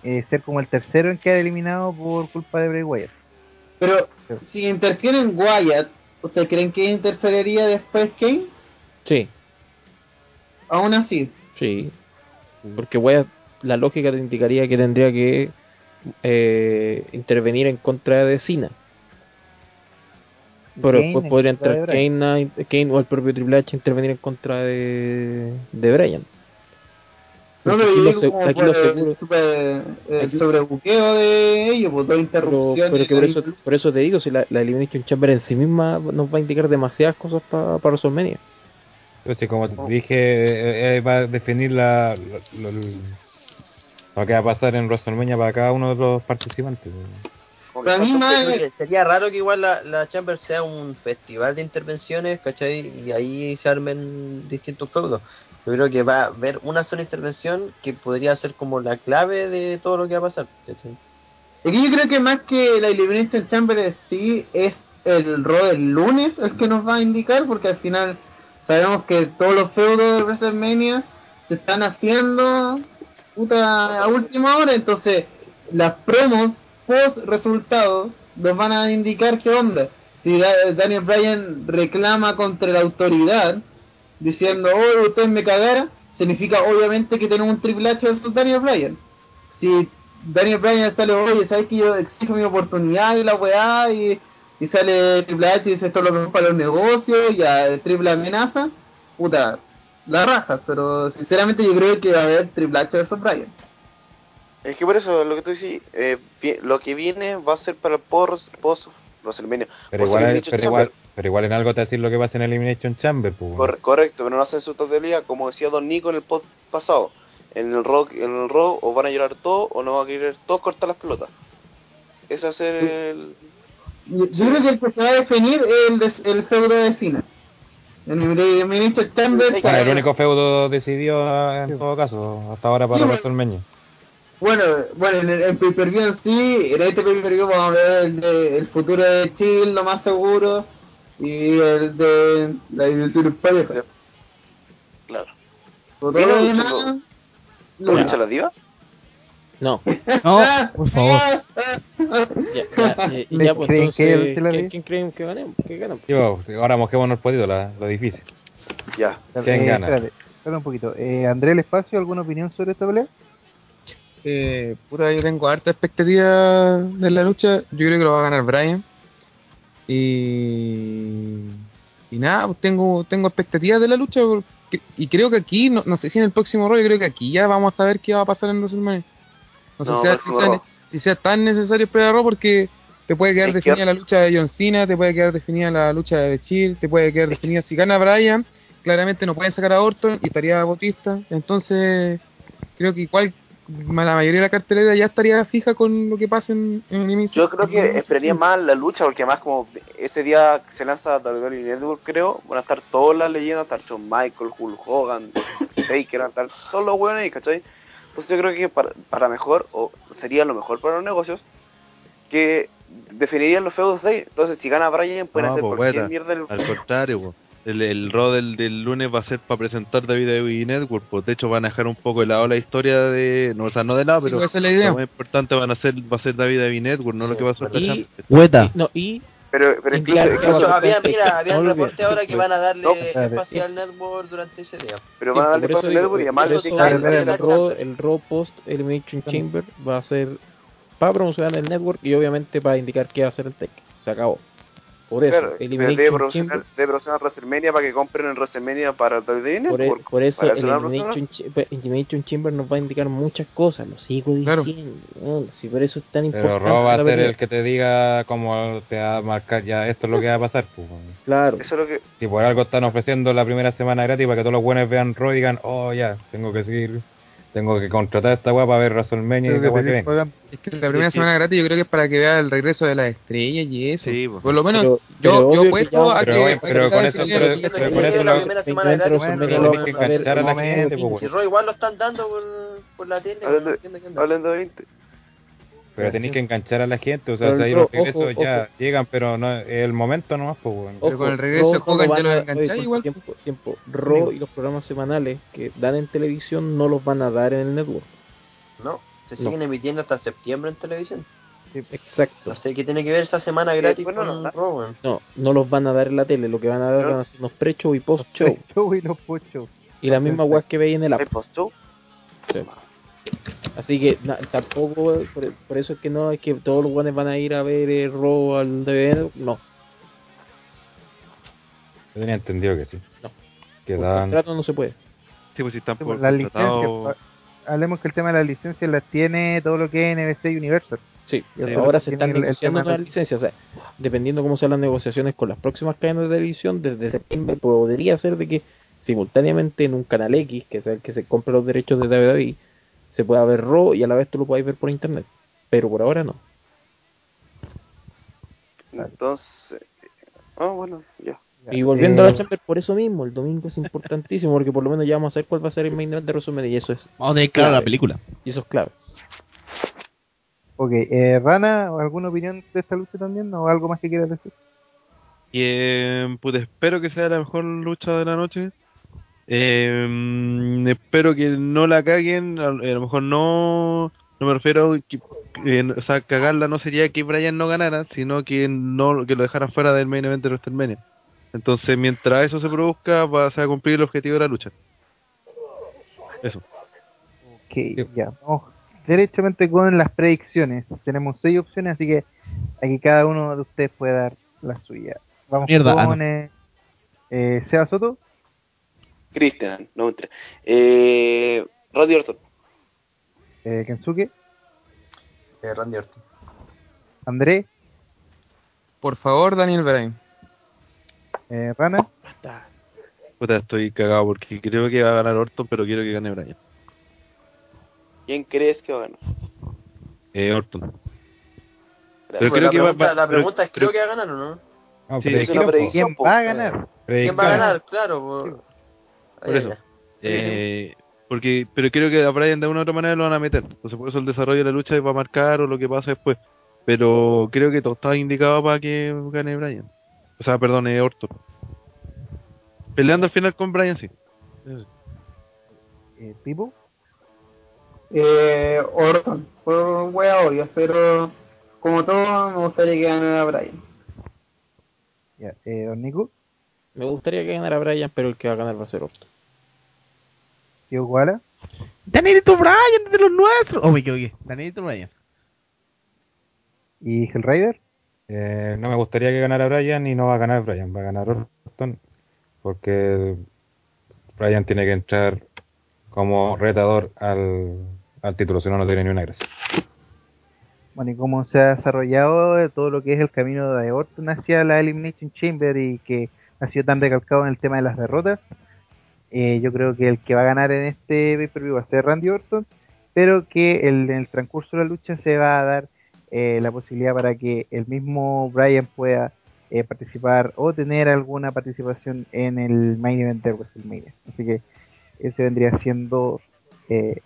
eh, ser como el tercero en quedar eliminado por culpa de Bray Wyatt. Pero Sí. si interfieren Wyatt, ¿ustedes creen que interferiría después Kane? Sí, Aún así. sí. Porque Wyatt, la lógica te indicaría que tendría que eh, intervenir en contra de Cena. Pero Kane después podría entrar de Kane, a- Kane o el propio Triple H a intervenir en contra de, de Bryan. No, pero aquí yo lo digo se- como aquí por lo el, seguro- super- el Aquí- sobrebuqueo de ellos, por dos Pero, interrupciones. pero que por de- eso, por eso te digo, si la, la Elimination Chamber en sí misma nos va a indicar demasiadas cosas para para WrestleMania. Entonces, como te dije, eh, eh, va a definir la, lo que va a pasar en WrestleMania para cada uno de los participantes. Mí, más- sería raro que igual la, la Chamber sea un festival de intervenciones, ¿cachai? Y ahí se armen distintos feudos. Yo creo que va a haber una sola intervención que podría ser como la clave de todo lo que va a pasar, ¿cachai? Es que yo creo que más que la Elimination Chamber en sí es el rol del lunes el que nos va a indicar, porque al final sabemos que todos los feudos de WrestleMania se están haciendo puta, a última hora, entonces las promos post resultado nos van a indicar qué onda. si Da- Daniel Bryan reclama contra la autoridad diciendo, oh, ustedes me cagaron, significa obviamente que tenemos un Triple H versus Daniel Bryan. Si Daniel Bryan sale, oye, ¿sabes que yo exijo mi oportunidad y la weá? Y, y sale Triple H y dice esto es lo mejor para los negocios, ya triple amenaza, puta, la raja, pero sinceramente yo creo que va a haber Triple H versus Bryan. Es que por eso, lo que tú dices, eh, lo que viene va a ser para el post, post WrestleMania. Pero Post igual, pero, igual, pero igual en algo te decir lo que pasa en Elimination Chamber, pues. Corre- correcto, pero no hacen su totalidad, como decía Don Nico en el post pasado. En el rock, en el rock, o van a llorar todos, o no van a querer todos cortar las pelotas. Ese va a ser el... Yo, yo creo que el que se va a definir es el, des- el feudo de Cena. El Elimination Chamber. Bueno, el único feudo decidió ah, en todo caso, hasta ahora para Sí. WrestleMania. Bueno, bueno, en el en pay-per-view en sí, en este pay-per-view vamos a ver el, de- el futuro de Chill, lo más seguro, y el de la división en pareja. Claro. Por ¿Viene todo lo demás, ¿Lo lucha la diva? No. <laughs> No, por favor. Ya, ya, eh, ¿Le ya, pues creen que entonces, se la ¿quién, creen que gane? Que? Yo, ahora mojémonos el podido, la- lo difícil. Ya. ¿Quién Eh, gana? Espérate, espérate un poquito. Eh, André El Espacio, ¿alguna opinión sobre esta pelea? Eh, pura, yo tengo harta expectativa de la lucha. Yo creo que lo va a ganar Brian. Y, y nada, pues tengo, tengo expectativas de la lucha. porque- y creo que aquí, no, no sé si en el próximo rollo, creo que aquí ya vamos a saber qué va a pasar en WrestleMania. No sé No, si, sea, si sea- Raw. si sea tan necesario esperar a Raw porque te puede quedar Es que- definida la lucha de John Cena, te puede quedar definida la lucha de Chill, te puede quedar definida si gana Brian. Claramente no pueden sacar a Orton y estaría Bautista. Entonces, creo que igual la mayoría de la cartelera ya estaría fija con lo que pase en, en el inicio. Yo creo que esperaría más la lucha, porque además como ese día se lanza WWE Network, creo, van a estar todas las leyendas, estar Michael, Hulk Hogan, Taker, estar todos los ahí, ¿cachai? Entonces yo creo que para, para mejor, o sería lo mejor para los negocios, que definirían los feudos de ahí. Entonces si gana Brian, pueden No, hacer pues, cualquier weta. mierda el Al contrario, po. el, el del, del lunes va a ser para presentar WWE Network. Pues de hecho van a dejar un poco de lado la historia de. No, o sea, no de lado, Sí, pero pues, esa es la idea. lo más importante van a ser, va a ser WWE Network, no lo que va a ser Y- Hueta. No, y Pero, pero incluso, claro, incluso- claro, había, perfecto. mira, había No un reporte ahora que van a darle No, espérate. espacial network durante ese día. pero van a darle paso al Network y además el, Raw, el Raw post Elimination Chamber va a ser para promocionar el network y obviamente para indicar qué va a hacer el tech. Se acabó. Por eso, Claro, debe Elimination debe promocionar WrestleMania para que compren en WrestleMania para WWE por, Network. por eso Elimination, Chamber, Elimination Chamber nos va a indicar muchas cosas, lo sigo Claro. diciendo. ¿no? Si por eso es tan Pero importante. Raw va a ser pelea. el que te diga cómo te va a marcar ya esto es lo que va a pasar. Pues. Claro. Eso es lo que Si por algo están ofreciendo la primera semana gratis para que todos los buenos vean Raw y digan, oh ya, tengo que seguir, tengo que contratar a esta weá para ver WrestleMania y que venga. Es que la primera Sí, sí. semana gratis yo creo que es para que vea el regreso de las estrellas y eso. Sí, pues. Por lo menos Pero- yo, pero yo a Pero, que- con eso, pero, con eso la primera semana de gratis, que enganchar a la gente, domingo. pues, Y Raw igual lo están dando por, por la tele. Hablando de 20. Pero tenéis que enganchar a la gente, o sea, Pero el ahí los regresos ojo, ya ojo. llegan, pero no es el momento nomás, pues bueno. Pero con el regreso no Hogan lo ya van lo a- engancháis oye, igual. Tiempo, tiempo. Raw y los programas semanales que dan en televisión no los van a dar en el network. No, se No. siguen emitiendo hasta septiembre en televisión. Exacto. No sé qué tiene que ver esa semana gratis bueno, con no, Raw, weón. No, no los van a dar en la tele. Lo que van a dar van a ser unos pre-show y post-show. Show y los pochos. Y la misma web que veis en el app. ¿Hay post-show? Sí. Así que na- tampoco, por, por eso es que no es que todos los guanes van a ir a ver eh, Raw al DVD. No, Yo tenía entendido que sí. No. Que por daban... contrato no se puede. Sí, pues si están por Las licencias, contratado- hablemos que el tema de las licencias las tiene todo lo que es NBC Universal. Sí, Y ahora se están el- el negociando las licencias. O sea, dependiendo cómo sean las negociaciones con las próximas cadenas de televisión, desde septiembre podría ser de que simultáneamente en un canal X, que es el que se compra los derechos de WWE, se pueda ver Raw y a la vez tú lo puedes ver por internet. Pero por ahora no. Entonces. Ah, bueno, ya. Y volviendo a Eh, la Chamber, por eso mismo, el domingo es importantísimo, porque por lo menos ya vamos a saber cuál va a ser el main event de WrestleMania, y eso es Vamos a tener claro la Clave. película. y eso es clave. Ok, eh, Rana, ¿alguna opinión de esta lucha también o algo más que quieras decir? Y eh, pues espero que sea la mejor lucha de la noche. Eh, espero que no la caguen, a, a lo mejor no no me refiero a que, eh, o sea, cagarla no sería que Brian no ganara, sino que no que lo dejaran fuera del main event de WrestleMania. Entonces, mientras eso se produzca, va a cumplir el objetivo de la lucha. Eso. Ok, ya. Vamos derechamente con las predicciones. Tenemos seis opciones, así que aquí cada uno de ustedes puede dar la suya. Vamos Mierda, ah, con no. eh, eh, Seba Soto, Christian, no mentira. Eh, Randy Orton. eh, Kensuke, Eh, Randy Orton. André, Por favor, Daniel Bryan. eh, Rana, Puta, estoy cagado porque creo que va a ganar Orton, pero quiero que gane Brian. ¿Quién crees que va a ganar? Eh, Orton. Gracias. creo la, que va- pregunta, va- la pero- pregunta es, creo pero- que va a ganar o no? No, Sí, predicción, es una predicción. ¿quién po. va a ganar? ¿Quién va a ganar? Claro. po. Por eso. Eh, porque, pero creo que a Brian de una u otra manera lo van a meter. Entonces, por eso el desarrollo de la lucha va a marcar o lo que pasa después. Pero creo que todo está indicado para que gane Brian. O sea, perdón, Orton. Peleando al final con Brian, sí. Eh, Pipo, Eh, Orton, por wea obvia, pero como todo, me gustaría que ganara Brian. ya, eh, Don Nico, Me gustaría que ganara Brian, pero el que va a ganar va a ser Orton. Tío Guala, Danielito Bryan, de los nuestros. Oh, me equivoqué. Danielito Bryan. y Hellraider. Eh, no me gustaría que ganara Brian y no va a ganar Brian, va a ganar Orton porque Brian tiene que entrar como retador al, al título, si no, no tiene ni una gracia. Bueno, y cómo se ha desarrollado todo lo que es el camino de Orton hacia la Elimination Chamber y que ha sido tan recalcado en el tema de las derrotas, eh, yo creo que el que va a ganar en este pay-per-view va a ser Randy Orton, pero que el- en el transcurso de la lucha se va a dar eh, la posibilidad para que el mismo Brian pueda eh, participar o tener alguna participación en el main event de WrestleMania. Así que ese vendría siendo eh,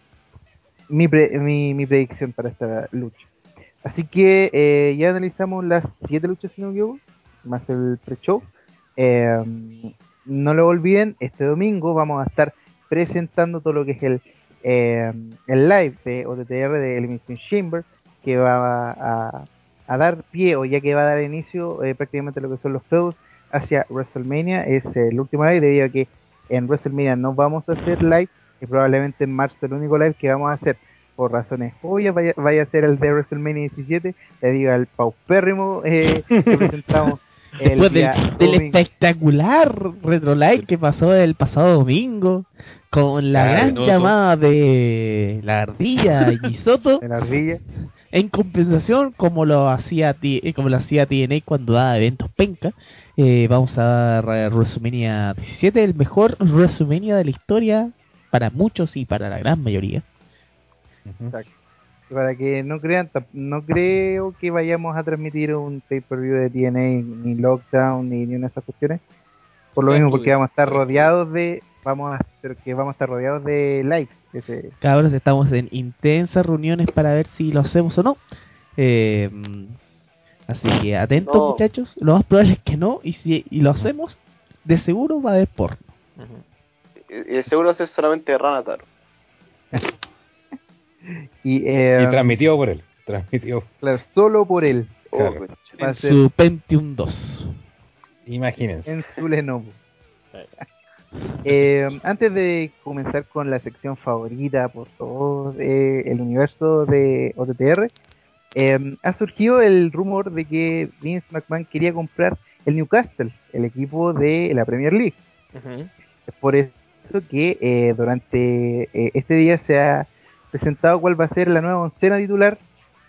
mi, pre- mi, mi predicción para esta lucha. Así que eh, ya analizamos las siete luchas, si no más el pre-show. No lo olviden, este domingo vamos a estar presentando todo lo que es el, eh, el live de OTTR de Elimination Chamber, que va a, a dar pie, o ya que va a dar inicio eh, prácticamente lo que son los feudos hacia WrestleMania. Es el último live, debido a que en WrestleMania no vamos a hacer live, y probablemente en marzo el único live que vamos a hacer por razones obvias vaya, vaya a ser el de WrestleMania 17 debido al paupérrimo eh, que <laughs> presentamos Después del, del espectacular Retro Live que pasó el pasado domingo con la gran llamada de la ardilla y <laughs> Soto de la ardilla en compensación como lo hacía eh, como lo hacía TNA cuando daba eventos penca eh, vamos a dar eh, WrestleMania 17 el mejor WrestleMania de la historia para muchos y para la gran mayoría. Exacto. Para que no crean, no creo que vayamos a transmitir un pay-per-view de TNA, ni Lockdown, ni, ni una de esas cuestiones. Por lo mismo, porque vamos a estar rodeados de, vamos a, pero que vamos a estar rodeados de likes. Ese, cabros estamos en intensas reuniones para ver si lo hacemos o no Eh, así que atentos No. muchachos lo más probable es que no y si y lo hacemos de seguro va a haber porno Y el seguro es solamente Ranataro. Y, eh, Y transmitido por él, <laughs> transmitido. claro, solo por él, Oh, Claro. a en ser su Pentium 2 Imagínense. en su Lenovo. <laughs> Eh, antes de comenzar con la sección favorita por todo eh, el universo de OTTR, eh, ha surgido el rumor de que Vince McMahon quería comprar el Newcastle, el equipo de la Premier League. Es por eso que eh, durante eh, este día se ha presentado cuál va a ser la nueva oncena titular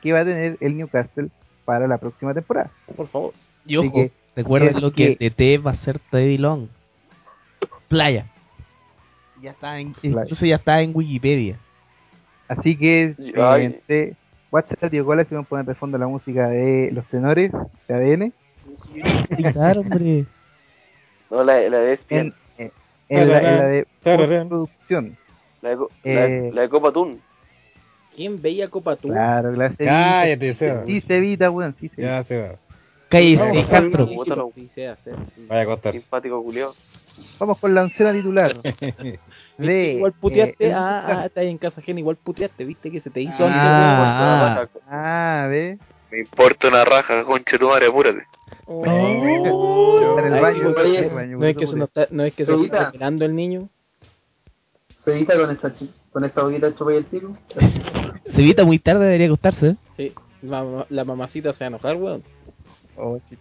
que va a tener el Newcastle para la próxima temporada. Por favor. y ojo que, recuerden lo que que- DT va a ser Teddy Long playa ya está en, Playa. incluso ya está en Wikipedia Así que, Y- mediante WhatsApp, tío Cola, si van a poner de fondo la música de los tenores de ADN. Gritar, hombre No, la, la de ESPN, En, eh, en, la, en la de producción. la, de, la, eh, la de Copa Tun. ¿Quién veía Copa Tú? Claro, la se Cállate. Seba. Sí, se evita, weón. Sí, se evita. Ya se va. cállese Vamos, Castro. Vaya a acostarse. Simpático culiao. Vamos con la oncena titular. <laughs> de... Igual puteaste, eh, ah, ah, estás en casa ajena, igual puteaste, viste que se te hizo Ah, antes Ah, ve. Me importa una raja, concha tu madre, apúrate. Oh. Está en el baño, está no es que se nos está, no es que se está esperando el niño. Se edita con esta, con esta boquita chupa y el pico. Se evita muy tarde, debería acostarse. Sí, la, la mamacita se va a enojar, weón. Oh, sí.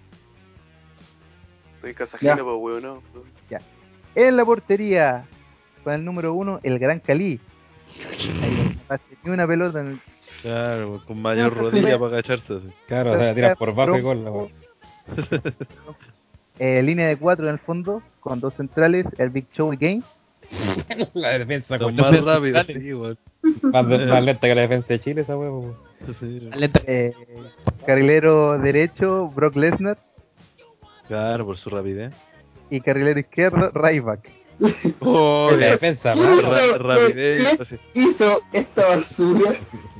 Estoy en casa Ya. ajena, pues, weón, no. En la portería, con el número uno, el Gran Cali. Ni una pelota en el Claro, pues, con mayor rodilla para agacharse. así. Claro, o sea, tiras por bajo y gol. la eh, línea de cuatro en el fondo, con dos centrales, el Big Show y Game. <laughs> La defensa con más sí, weón. Más, de- más lenta que la defensa de Chile, esa huevo. Sí. Eh, carrilero derecho, Brock Lesnar. Claro, por su rapidez. Y carrilero izquierdo, Ryback. <laughs> Oh, la defensa. Ra- rapidez. Hizo esta basura.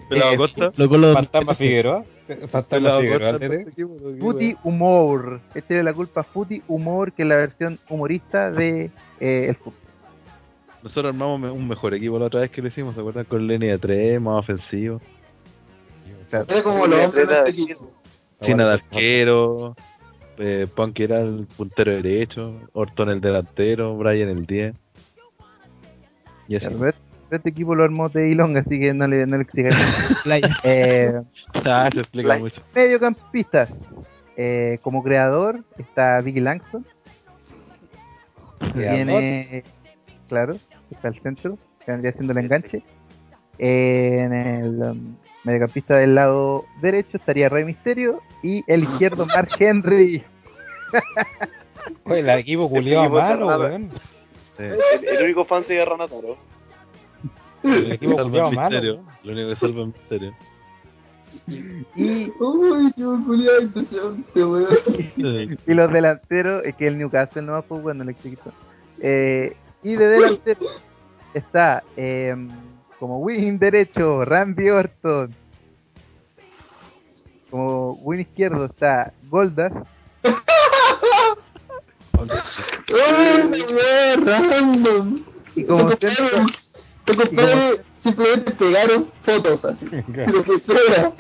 Pelado Costa. Fantasma Figueroa. Fantasma Figueroa. Footy Humor. Este es la culpa Footy Humor, que es la versión humorista de eh, el fútbol. Nosotros armamos un mejor equipo la otra vez que lo hicimos, ¿se acuerdan? Con línea de 3, más ofensivo. Era como los hombres de equipo. De arquero, eh, Punk era el puntero derecho, Orton el delantero, Brian el 10. Y así. Este equipo lo armó Teddy Long, así que no le, no le <laughs> eh, <laughs> Ah, se explica mucho. mediocampistas. Eh, como creador está Vicky Langston. Tiene, claro, está el centro, que vendría siendo el enganche. En el um, mediocampista del lado derecho estaría Rey Misterio y el izquierdo <laughs> Mark Henry. Oye, el equipo culiado malo, weón. Sí. El, el único fan sería Ranataro. El equipo culiado el malo. Lo único que salva el misterio. Y, Uy, qué. Sí. <laughs> y los delanteros, es que el Newcastle no va pues bueno, el chiquito. Eh, y de delantero está eh, como wing derecho Randy Orton. Como wing izquierdo está Goldas. Random. Y como centro, te simplemente pegaron fotos así. <laughs> Lo que sea.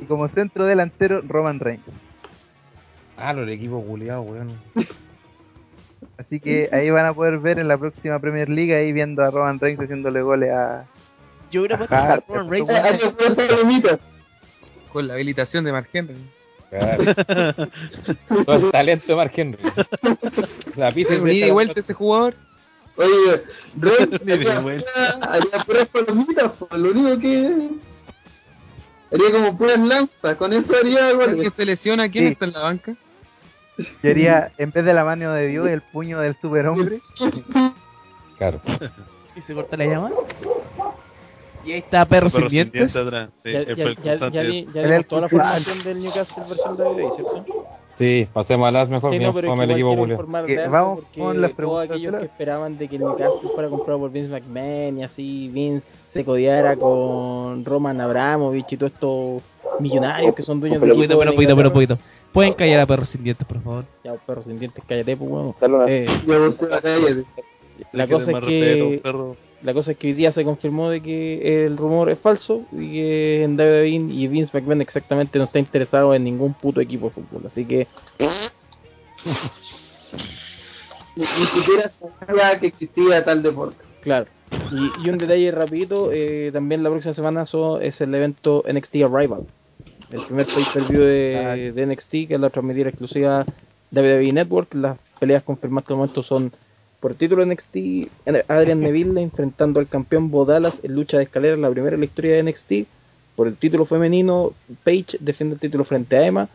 y como centro delantero Roman Reigns. Malo el equipo culiado, weón. <laughs> Así que ahí van a poder ver en la próxima Premier League ahí viendo a Roman Reigns haciéndole goles a Yo hubiera puesto Ajá. a Roman Reigns. Que. Con la habilitación de Mark Henry. Claro. <laughs> Todo el talento de Mark Henry. La pizza Ni de vuelta ese jugador. Oye, de <laughs> haría, puras palomitas, lo único que... Haría como puras lanzas, con eso haría El que goles. se lesiona, ¿quién Sí. está en la banca? Sería, en vez de la mano de Dios, el puño del superhombre. Claro. Y se corta la llama. Y ahí está Perro sin dientes. atrás. Sí, Ya, el ya, ya, ya, ya El dimos toda la formación del Newcastle versión de DVD, ¿cierto? Sí, pasemos a las mejor. Sí, no, pero el equipo Que de vamos con las todos preguntas aquellos de que esperaban de que el Newcastle fuera comprado por Vince McMahon y así Vince se codiara con Roman Abramovich y todos estos millonarios que son dueños Pero del poquito, equipo pero de poquito, pero Inglaterra. poquito. Pueden callar a Perro sin dientes, por favor. Ya, perro sin dientes, cállate, pues, weón. Eh, la cállate. la Que cosa es que la cosa es que hoy día se confirmó de que el rumor es falso y que en WWE y Vince McMahon exactamente no está interesado en ningún puto equipo de fútbol. Así que Ni, ni siquiera sabía que existía tal deporte. Claro. Y, y un detalle rapidito, eh, también la próxima semana so- es el evento NXT Arrival. El primer pay-per-view de, de NXT que es la transmitida exclusiva WWE Network. Las peleas confirmadas hasta el momento son por el título NXT Adrian Neville enfrentando al campeón Bodalas en lucha de escalera, la primera en la historia de NXT. Por el título femenino, Paige defiende el título frente a Emma.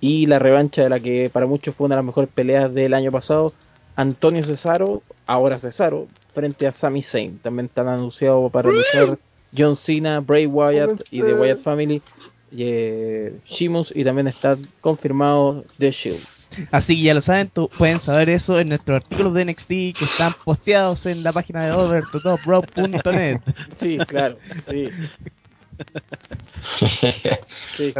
Y la revancha de la que para muchos fue una de las mejores peleas del año pasado, Antonio Cesaro, ahora Cesaro, frente a Sami Zayn. También están anunciados para luchar John Cena, Bray Wyatt y The Wyatt Family, eh, Sheamus y también está confirmado The Shield. Así que ya lo saben, tú, pueden saber eso en nuestros artículos de NXT que están posteados en la página de overtotopro.net. <laughs> Sí, claro, sí. Sí.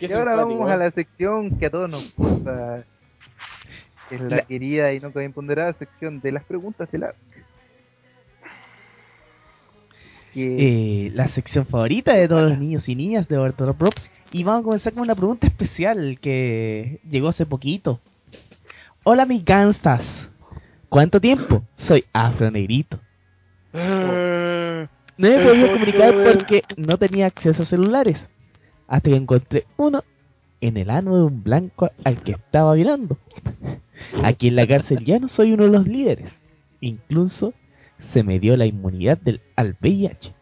Y ahora vamos ¿eh? a la sección que a todos nos gusta. Es la, La- querida y nunca imponderada sección de las preguntas de la. Que eh, la sección favorita de todos los niños y niñas de Bartolo Prop. Y vamos a comenzar con una pregunta especial que llegó hace poquito. Hola mis gangstas. ¿Cuánto tiempo? Soy afronegrito. No me podía comunicar porque no tenía acceso a celulares. Hasta que encontré uno en el ano de un blanco al que estaba violando. Aquí en la cárcel ya no soy uno de los líderes. Incluso se me dio la inmunidad del, al VIH.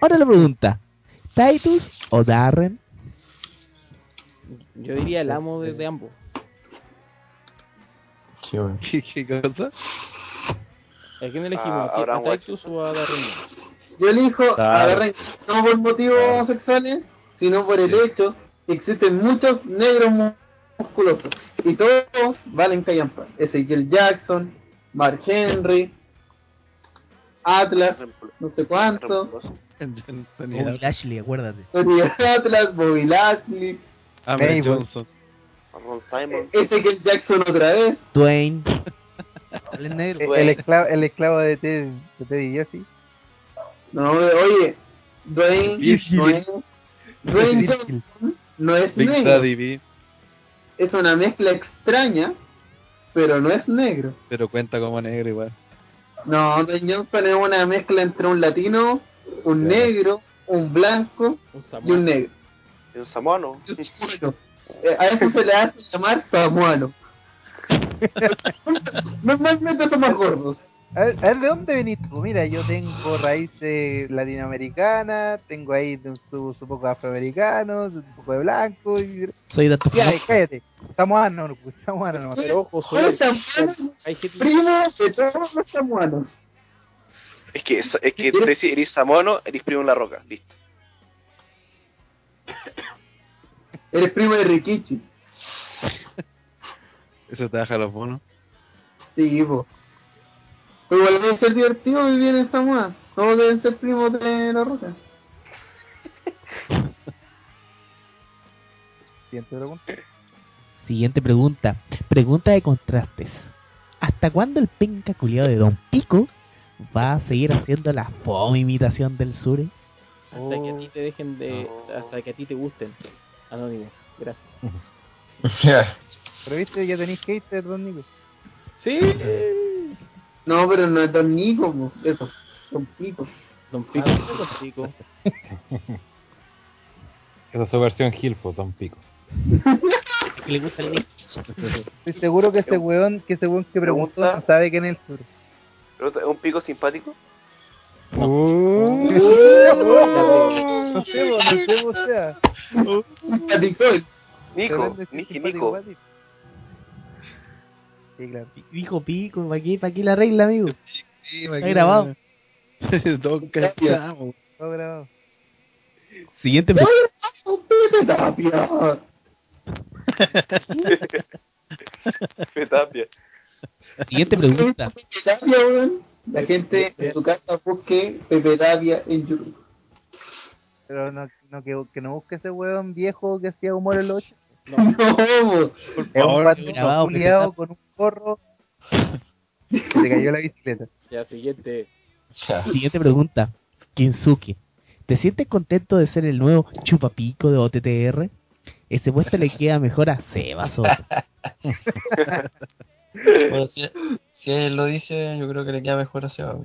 Ahora la pregunta, ¿Titus o Darren? Yo diría el amo de, de ambos. Sí. <laughs> ¿Qué, qué cosa? ¿A quién elegimos? Ah, ¿A, Abraham a Titus o a Darren? Yo elijo Claro. a Darren no por motivos sexuales, sino por el hecho que existen muchos negros mu- musculosos. Y todos valen callampa. Ezequiel Jackson, Mark Henry, Atlas, no sé cuánto. <laughs> Bobby Lashley, acuérdate. Tony Atlas, Bobby Lashley, Ahmed Mabel. Johnson. Ron Simon. Ezequiel Jackson otra vez. Dwayne. <laughs> Negro. el, el esclavo, el esclavo de Ted, de Teddy Jesse. No, oye, Dwayne, es, Dwayne Johnson no es Big negro. Daddy B. Es una mezcla extraña, pero no es negro. Pero cuenta como negro igual. No, Dwayne Johnson es una mezcla entre un latino, un negro, un blanco Un y un negro. Un. Y un samuano. Eh, a eso se le hace llamar samuano. Normalmente son más gordos. A ver, a ver, ¿de dónde venís tú? Mira, yo tengo raíces latinoamericanas, tengo ahí de un, su, su poco afroamericanos, un poco de blanco y... Soy dato Ya, cállate. Samoano, no, pues, samoano nomás. Pero ojo, soy Los primo de todos los samuanos. Es que, es que te decís, eres samoano, eres primo en la roca. Listo. Eres primo de Rikichi. Eso te baja los bonos. Sí, po. Pero igual debe ser divertido vivir en Samoa. Todos deben ser primos de la roca. <laughs> Siguiente pregunta. Siguiente pregunta. Pregunta de contrastes. ¿Hasta cuándo el penca culiado de Don Pico va a seguir haciendo la fome imitación del Sure? hasta que a ti te dejen de. hasta que a ti te gusten. Anónimo. Gracias. <laughs> Pero viste, ya tenéis hater, don Nico. Sí. No, pero no es Don Nico, po. eso. Don Pico. Don Pico. Don Pico. <laughs> Esa es su versión Gilfo, Don Pico. Que le gusta el. Estoy seguro que ese weón que ese weón que preguntó Pregunta. no sabe quién es el sur. Pero ¿Es un pico simpático? Uh. No <laughs> sé, vos, no sé, o sea. Nico, simpático Nico. Sí, claro. Hijo pico, ¿para qué, pa qué la regla, amigo? Sí, Está aquí grabado. <laughs> Todo castigado. Todo grabado. Siguiente. Tapia! <laughs> Tapia. Siguiente pregunta. Tapia, La gente en su casa busque Pepe Tapia en YouTube. Pero no, no que, que no busque ese huevón viejo que hacía humor el 8. No, <laughs> no por favor, es un pato con un gorro. Se cayó la bicicleta. <laughs> Ya, siguiente. Ya. Siguiente pregunta. Kinsuki, ¿te sientes contento de ser el nuevo chupapico de OTTR? Ese puesto le queda mejor a Seba <laughs> bueno, si, si, él lo dice, yo creo que le queda mejor a Seba.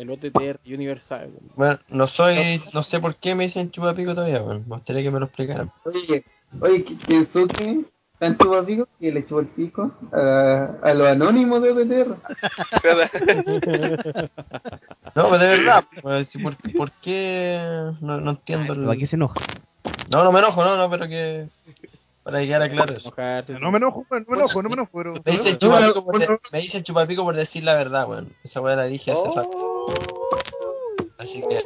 El OTTR Universal. Bueno, no soy, no sé por qué me dicen chupapico todavía, weón. Me gustaría que me lo explicaran. Oye, oye, que- que Suki tan chupapico que le echó el pico a, a los anónimos de OTTR. <laughs> No, pero de verdad, si por, ¿por qué? No, no entiendo. el- ¿Para qué se enoja? No, no me enojo, no, no, pero que. Para que quedara claro eso. Enojarte, No me enojo, no me enojo, no me enojo, pero... Me dicen chupapico por, no, de- no. me dicen chupapico por decir la verdad, weón. Esa weá la dije hace rato. Así que.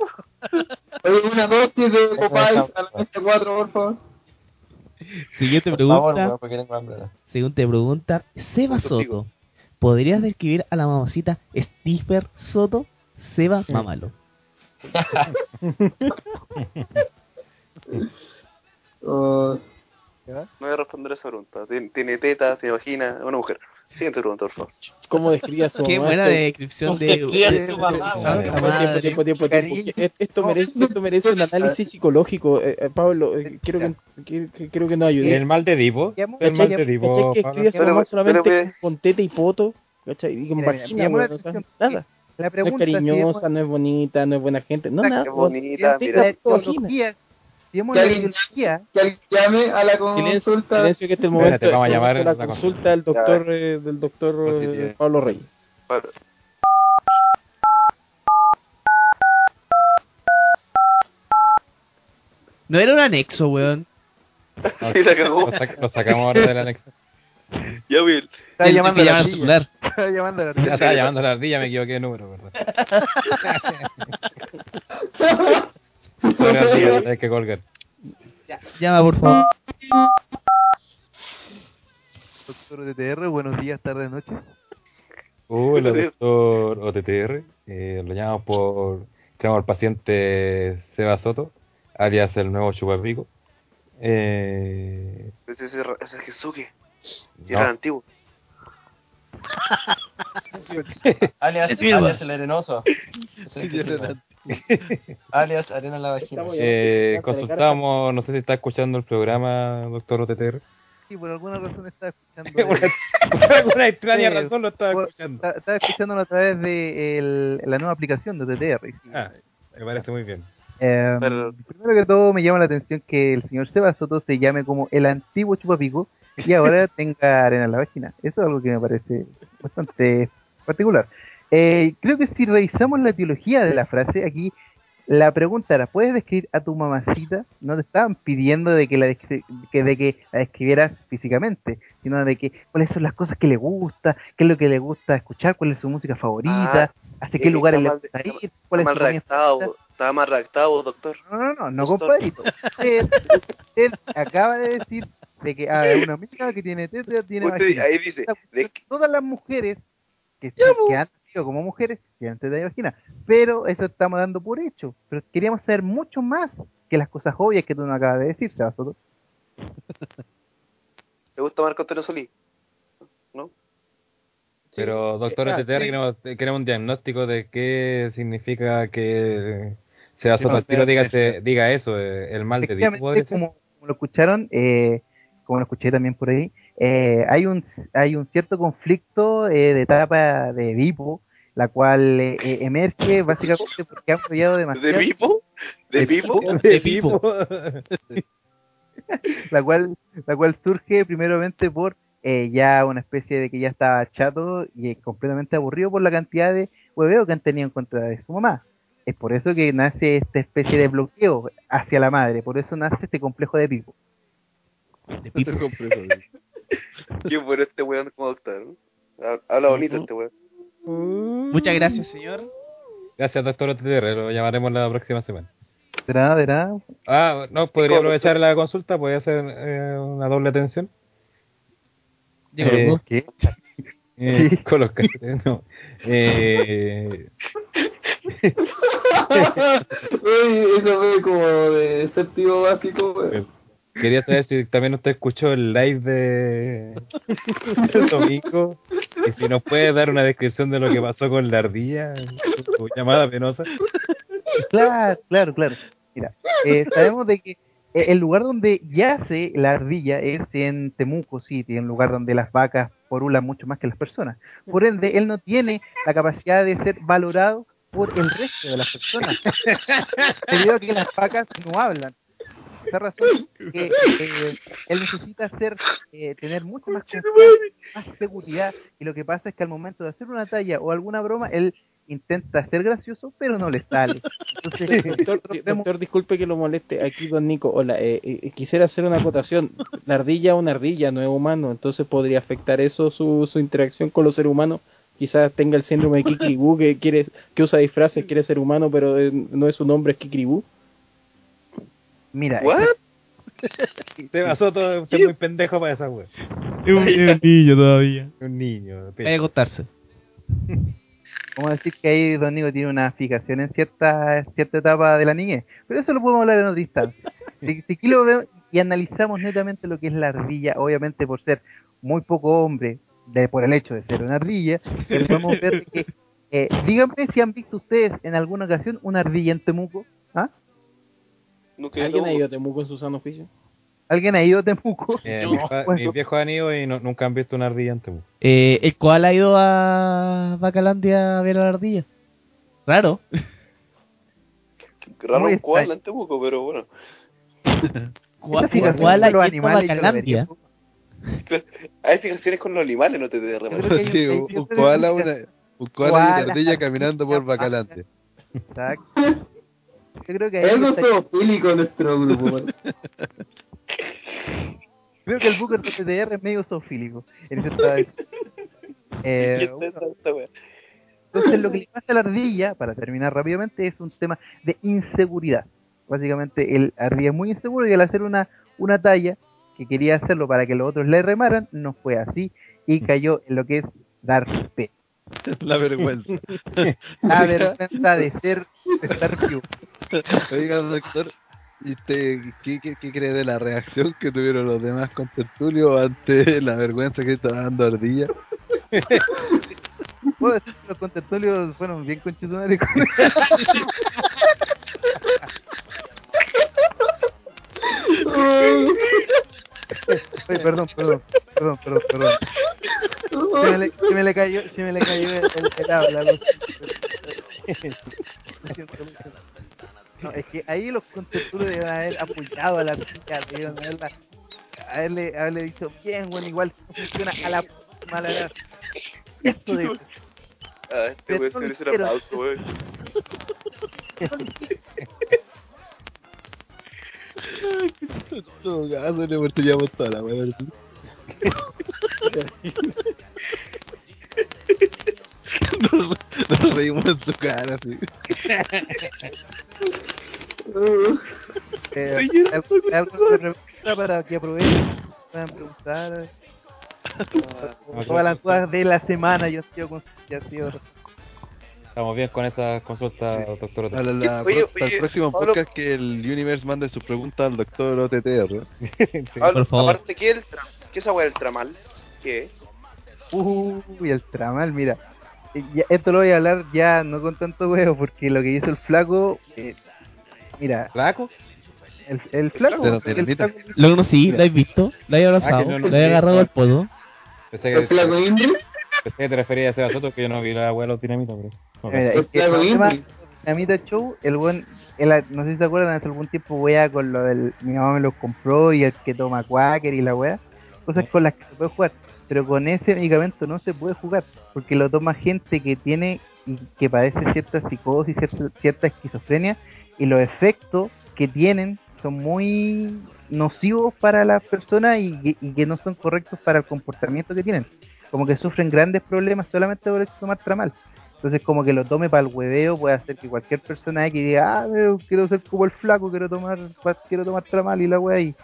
Oye, una dosis de Eso Popeyes está- a la mesa 4, por favor. Siguiente Por favor, pregunta. weón, porque tengo hambre. ahora. Siguiente pregunta. Seba Soto. ¿Podrías describir a la mamacita Stiffer Soto? Seba, mámalo. <laughs> No voy a responder esa pregunta. Tiene, tiene tetas, tiene vagina, es una mujer. Siguiente pregunta, por favor. ¿Cómo describía <laughs> su Qué mamá? buena Esto- descripción de. Describía de- su mamá, de- weón. de- Tiempo, tiempo, tiempo. E- Esto merece, esto merece un análisis psicológico. Eh, eh, Pablo, eh, quiero que, que- que- quiero que nos ayude. El mal de Divo. El mal de. Divo. ¿Cachai? que Pablo. escribe a su mamá solamente pero- con teta y poto, ¿cachai? Y con vagina, llamó la weón, o sea, atención nada. La No es pregunta si cariñosa, no es bonita, no es buena gente, no, nada. Es bonita, mira. Que la alguien, ideología, que alguien llame a la consulta. silencio, que este es el momento, Espérate, vamos a llamar de la a la consulta del doctor, eh, del doctor Porque eh, Pablo Reyes. Pablo. No era un anexo, weón. Sí, la cagó. Lo, sac- lo sacamos ahora del anexo. <laughs> Ya, Will. <laughs> Estaba llamando a la ardilla. celular. estaba llamando a la ardilla. estaba llamando a la ardilla, me equivoqué de número, <laughs> ardilla, <laughs> hay que colgar. Llama, por favor. Doctor DTR, buenos días, tardes, noches. Hola, doctor OTTR. Eh, lo llamamos por. Tenemos al paciente Seba Soto, alias el nuevo chupapico. Eh, Ese es Kensuke. Y no, era antiguo. <laughs> Alias, el arenoso. Ese es el. Alias arena en la vagina. Eh, consultamos, no sé si está escuchando el programa, doctor OTTR. Sí, por alguna razón estaba escuchando. <laughs> Por alguna extraña Sí, razón lo estaba por- escuchando. Estaba escuchándolo a través de el- la nueva aplicación de TTR. sí. Ah, me parece muy bien. Eh, Pero- Primero que todo me llama la atención que el señor Seba Soto se llame como el antiguo chupapico y ahora <laughs> tenga arena en la vagina. Eso es algo que me parece bastante particular. Eh, creo que si revisamos la etiología de la frase, aquí la pregunta era, ¿puedes describir a tu mamacita? No te estaban pidiendo de que la, descri- que, de que la describieras físicamente, sino de que cuáles son las cosas que le gusta, qué es lo que le gusta escuchar, cuál es su música favorita, hacia qué lugares está le gusta está- ir, cuál es Está mal comida redactado. Estaba mal redactado, doctor. no, no, no, no, compadrito. Usted acaba de decir de que ah, es una amiga que tiene teta, tiene Usted- ahí dice, de que- Todas las mujeres que, que han nacido como mujeres tienen teta y vagina. Pero eso estamos dando por hecho. Pero queríamos saber mucho más que las cosas obvias que tú nos acabas de decir, Sebas Soto. ¿Le gusta Marco Antonio Solís? ¿No? Pero, doctor ah, OTTR, sí. queremos, queremos un diagnóstico de qué significa que Seba Sí, Soto diga, diga eso, eh, el mal de Divo. Efectivamente, ¿podría ser? como, como lo escucharon, eh, como lo escuché también por ahí, eh, hay un hay un cierto conflicto eh, de etapa de Edipo, la cual eh, eh, emerge básicamente porque han fallado ¿De demasiado. Vivo? ¿De Vivo? De Pipo. <laughs> la cual la cual surge primeramente por eh, ya una especie de que ya estaba chato y eh, completamente aburrido por la cantidad de hueveo que han tenido en contra de su mamá. Es por eso que nace esta especie de bloqueo hacia la madre, por eso nace este complejo de Pipo. De <laughs> pipo. <laughs> Qué bueno este weón como doctor. Habla bonito este weón. Muchas gracias, señor. Gracias, doctor OTTR, lo llamaremos la próxima semana. De nada, de nada. Ah, no, podría ¿Cómo, aprovechar la consulta, podría hacer eh, una doble atención. Digo, Eh. <laughs> ¿Qué? Eh, con los cachetes, no. Eh, Uy, eso fue como de séptimo básico, weón. Quería saber si también usted escuchó el live de del domingo y si nos puede dar una descripción de lo que pasó con la ardilla, su llamada penosa. Claro, claro, claro. Mira, eh, sabemos de que eh, el lugar donde yace la ardilla es en Temuco City, un lugar donde las vacas porulan mucho más que las personas. Por ende, él no tiene la capacidad de ser valorado por el resto de las personas. Debido a que las vacas no hablan. Esa razón, que eh, él necesita ser, eh, tener mucho más confianza, más seguridad. Y lo que pasa es que al momento de hacer una talla o alguna broma, él intenta ser gracioso, pero no le sale. Entonces, Doctor, doctor, disculpe que lo moleste. Aquí, don Nico. Hola, eh, eh, quisiera hacer una acotación. La ardilla es una ardilla, no es humano. Entonces, ¿podría afectar eso su, su interacción con los seres humanos? Quizás tenga el síndrome de Kikiribú, que, quiere, que usa disfraces, quiere ser humano, pero eh, no es su nombre, es Kikiribú. Mira, ¿What? <laughs> Te pasó todo, <laughs> usted es muy pendejo para esa wea. Es un, niño todavía. <laughs> Un niño. Hay que acostarse. vamos a decir que ahí Don Nico tiene una fijación en cierta cierta etapa de la niñez, pero eso lo podemos hablar en otra instancia. Si, si aquí lo veo- y analizamos netamente lo que es la ardilla, obviamente por ser muy poco hombre, de, por el hecho de ser una ardilla, pero podemos ver que, eh, díganme si han visto ustedes en alguna ocasión una ardilla en Temuco, ¿ah? Nunca ¿Alguien ha ido a Temuco en su sano oficio? ¿Alguien ha ido a Temuco? <laughs> Eh, mis, pa- mis viejos han ido y no- nunca han visto una ardilla en Temuco. Eh, el koala ha ido a Bacalandia a ver a la ardilla. Raro. <laughs> Raro un koala en Temuco, pero bueno. <laughs> Fijación koala los animales yo Bacalandia. Hay fijaciones con los animales, no te Yo hay un- Sí, un, yo koala, hay- una, un koala y una ardilla caminando por Bacalante. Exacto. Yo creo que ahí Algo está- zoofílico nuestro grupo. <laughs> creo que el Booker de TTR es medio zoofílico. En ese <laughs> Eh. Entonces lo que le pasa a la ardilla, para terminar rápidamente, es un tema de inseguridad. Básicamente el ardilla es muy inseguro y al hacer una, una talla que quería hacerlo para que los otros le remaran, no fue así y cayó en lo que es dar pena. <laughs> La vergüenza. La vergüenza de ser de estar vivo. <laughs> Oiga, doctor, ¿y usted qué, qué, qué cree de la reacción que tuvieron los demás contertulios ante la vergüenza que estaba dando Ardilla? Puedo decir que los contertulios fueron bien conchetumares con <laughs> Oye, perdón, perdón, perdón, perdón, perdón. Se me le, se me le cayó, se me le cayó el, el, el habla. Lo siento, lo siento. No, es que ahí los contertulios deben haber apoyado a la chica, deben haberla, haberle, haberle dicho, bien, bueno, igual no funciona a la mala edad. Esto de... Ah, este weón se merece un aplauso, weón. En todo caso, le portillamos toda la ¿sí? <laughs> Nos, nos reímos en su cara, sí. Eh, Estoy llorando algo, algo para que aprovechen, puedan preguntar. Ah, Todas las dudas de la semana ya ha sido, con- ya sido Estamos bien con esta consulta, doctor. Para, la, Oye, para oye, el próximo Pablo- podcast que el Universe mande su pregunta al doctor OTTR. Hablo- <laughs> Por favor. Aparte, ¿qué es el ¿Qué es esa del tramal? ¿Qué es? Uy, el tramal, mira. Ya- esto lo voy a hablar ya no con tanto huevo, porque lo que hizo el flaco. eh, mira, ¿Flaco? el, el flaco. El flaco- Lo conocí, lo has visto, lo he abrazado, Ah, que no, no, lo he agarrado al podo. Pensé ¿El flaco Indri? pensé que te referías a Seba Soto, que yo no vi la abuela de los dinamitas, pero... Mira, ¿El flaco el Indri? Dinamita Show, el buen, él, no sé si se acuerdan, hace algún tiempo wea con lo del, mi mamá me lo compró y el que toma Quaker y la wea, cosas con las que se puede jugar, pero con ese medicamento no se puede jugar, porque lo toma gente que tiene que padece cierta psicosis, cierta, cierta esquizofrenia, y los efectos que tienen son muy nocivos para las personas y, y que no son correctos para el comportamiento que tienen, como que sufren grandes problemas solamente por tomar tramal. Entonces, como que lo tome para el hueveo, puede hacer que cualquier persona que diga, ah, quiero ser como el flaco, quiero tomar quiero tomar tramal y la wea, y,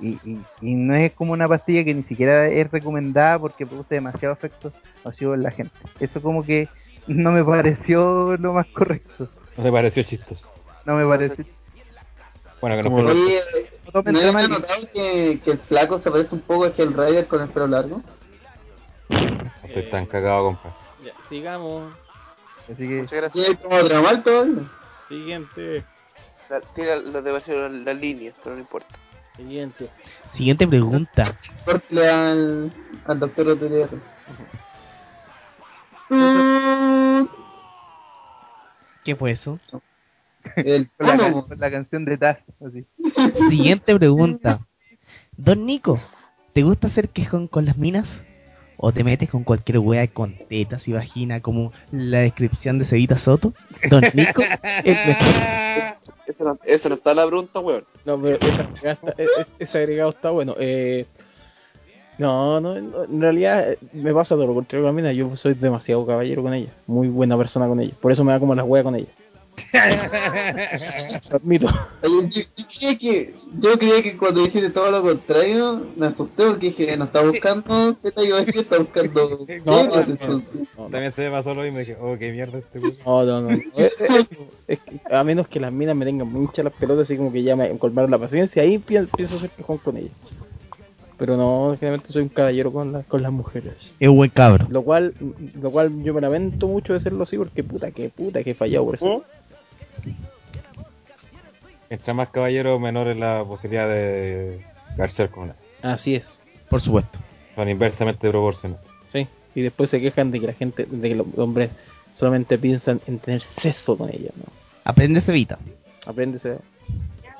y, y, y no es como una pastilla que ni siquiera es recomendada porque produce demasiado efecto nocivo en la gente. Eso como que no me pareció lo más correcto. No te pareció chistoso. No me pareció. Bueno, que nos. Oye, No tomen ¿no tramal han y- notado que, que el flaco se parece un poco a el Rider con el pelo largo? Estoy tan cagado, compa. Ya, sigamos. Así que, Muchas gracias. ¿Tiene como tramal todavía? Siguiente. La, tiene la, la, la, la línea, pero no importa. Siguiente. Siguiente pregunta. Al, al doctor OTR. ¿Qué fue eso? El <laughs> la, can- la canción de Taz, así. Siguiente pregunta. Don Nico, ¿te gusta hacer quejón con las minas? ¿O te metes con cualquier wea con tetas y vagina como la descripción de Cevita Soto? Don Nico. <laughs> Esa no, esa no está la pregunta, weón. No, pero ese agregado está, e- e- ese agregado está bueno. Eh, no, no, en realidad eh, me pasa todo lo contrario con la mina. Yo soy demasiado caballero con ella. Muy buena persona con ella. Por eso me da como la wea con ella. Admito. Oye, yo, yo creía que, yo creía que cuando dijiste todo lo contrario, me asusté porque dije, no está buscando ¿qué yo decía? Está buscando <laughs> No, guerras, no. También se me pasó lo mismo y dije, oh, qué mierda este. No, no, no. <laughs> Es que a menos que las minas me tengan muchas las pelotas, así como que ya me colmaron la paciencia, ahí pi- pienso ser quejón con ellas. Pero no, generalmente soy un caballero con, las con las mujeres. Es buen cabro. Lo cual, lo cual yo me lamento mucho de serlo así, porque puta, que puta, que he fallado por eso. Mientras más caballero, menor es la posibilidad de garchar con una. Así es, Por supuesto. Son inversamente proporcionales. sí. Y después se quejan de que la gente, de que los hombres solamente piensan en tener sexo con ellas, ¿no? Aprende Cevita. Apréndese.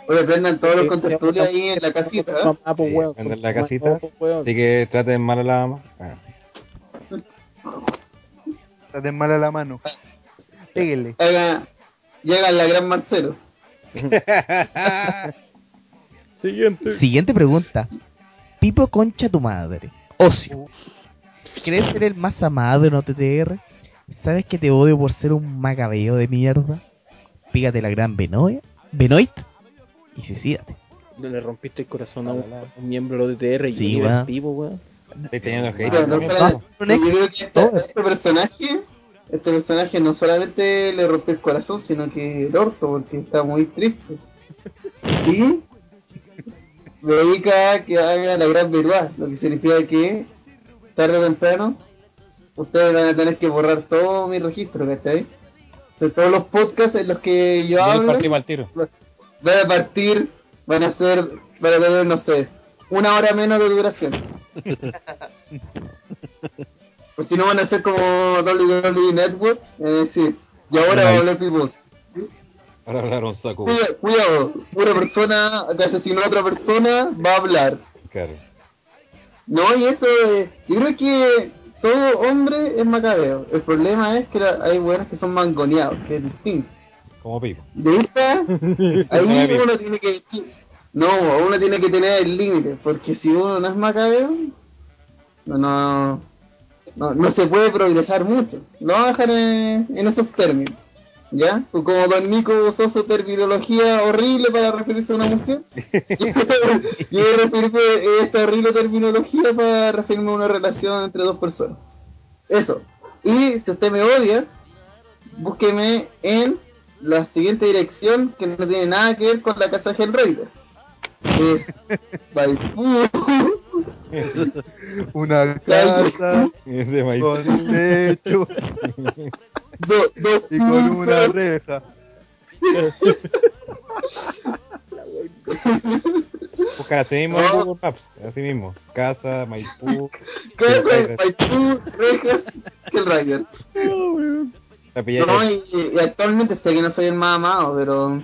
Oye, aprendan todos los Sí, contertulios sí, ahí en la casita, ¿eh? Mamá, pues, Sí, weón. vender la Mamá, casita. pues. Así que traten mal a la ama. Ah. Está de mala la mano. Péguele. Haga, llega la gran Marcelo. <laughs> Siguiente. Siguiente pregunta. Pipo concha tu madre. Ocio. ¿Crees ser el más amado en OTTR? ¿Sabes que te odio por ser un macabeo de mierda? Pígate la gran Benoit, Benoit y suicídate. No le rompiste el corazón a un, un miembro de OTTR y Sí, vivo, weón. Pero no este, este personaje, este personaje no solamente le rompió el corazón, sino que el orto, porque está muy triste. Y me dedica a que haga la gran verdad, lo que significa que tarde o temprano ustedes van a tener que borrar todo mi registro, ¿cachai? De todos los podcasts en los que yo hablo, van a partir, van a ser, van a tener, no sé, una hora menos de duración. <laughs> Pues si no van a ser como WWE Network, es decir, y ahora hablar Pipos. Ahora hablaron saco. Cuida- Cuidado, una persona que asesinó a otra persona va a hablar. Claro. No, y eso, eh, yo creo que todo hombre es macabeo. El problema es que la- hay buenos que son mangoneados, que es distinto. Como Pipo. De esta, <laughs> ahí uno tiene que decir, no, uno tiene que tener el límite, porque si uno no es macabeo, no, no, no, no se puede progresar mucho. Lo vamos a dejar en, en esos términos, ¿ya? Pues como Don Nico usó su terminología horrible para referirse a una mujer, <laughs> <laughs> yo voy a referirme a esta horrible terminología para referirme a una relación entre dos personas. Eso. Y si usted me odia, búsqueme en la siguiente dirección que no tiene nada que ver con la casa de Hellraiser. <laughs> Es. <laughs> Una casa de maíz. con un techo <laughs> Do- dos y con una reja. Busca así mismo en. Google Maps. Así mismo. Casa, Maipú. Casa. Maipú, rejas, Hellraiser. La pillé No, y, y actualmente sé que no soy el más amado, pero...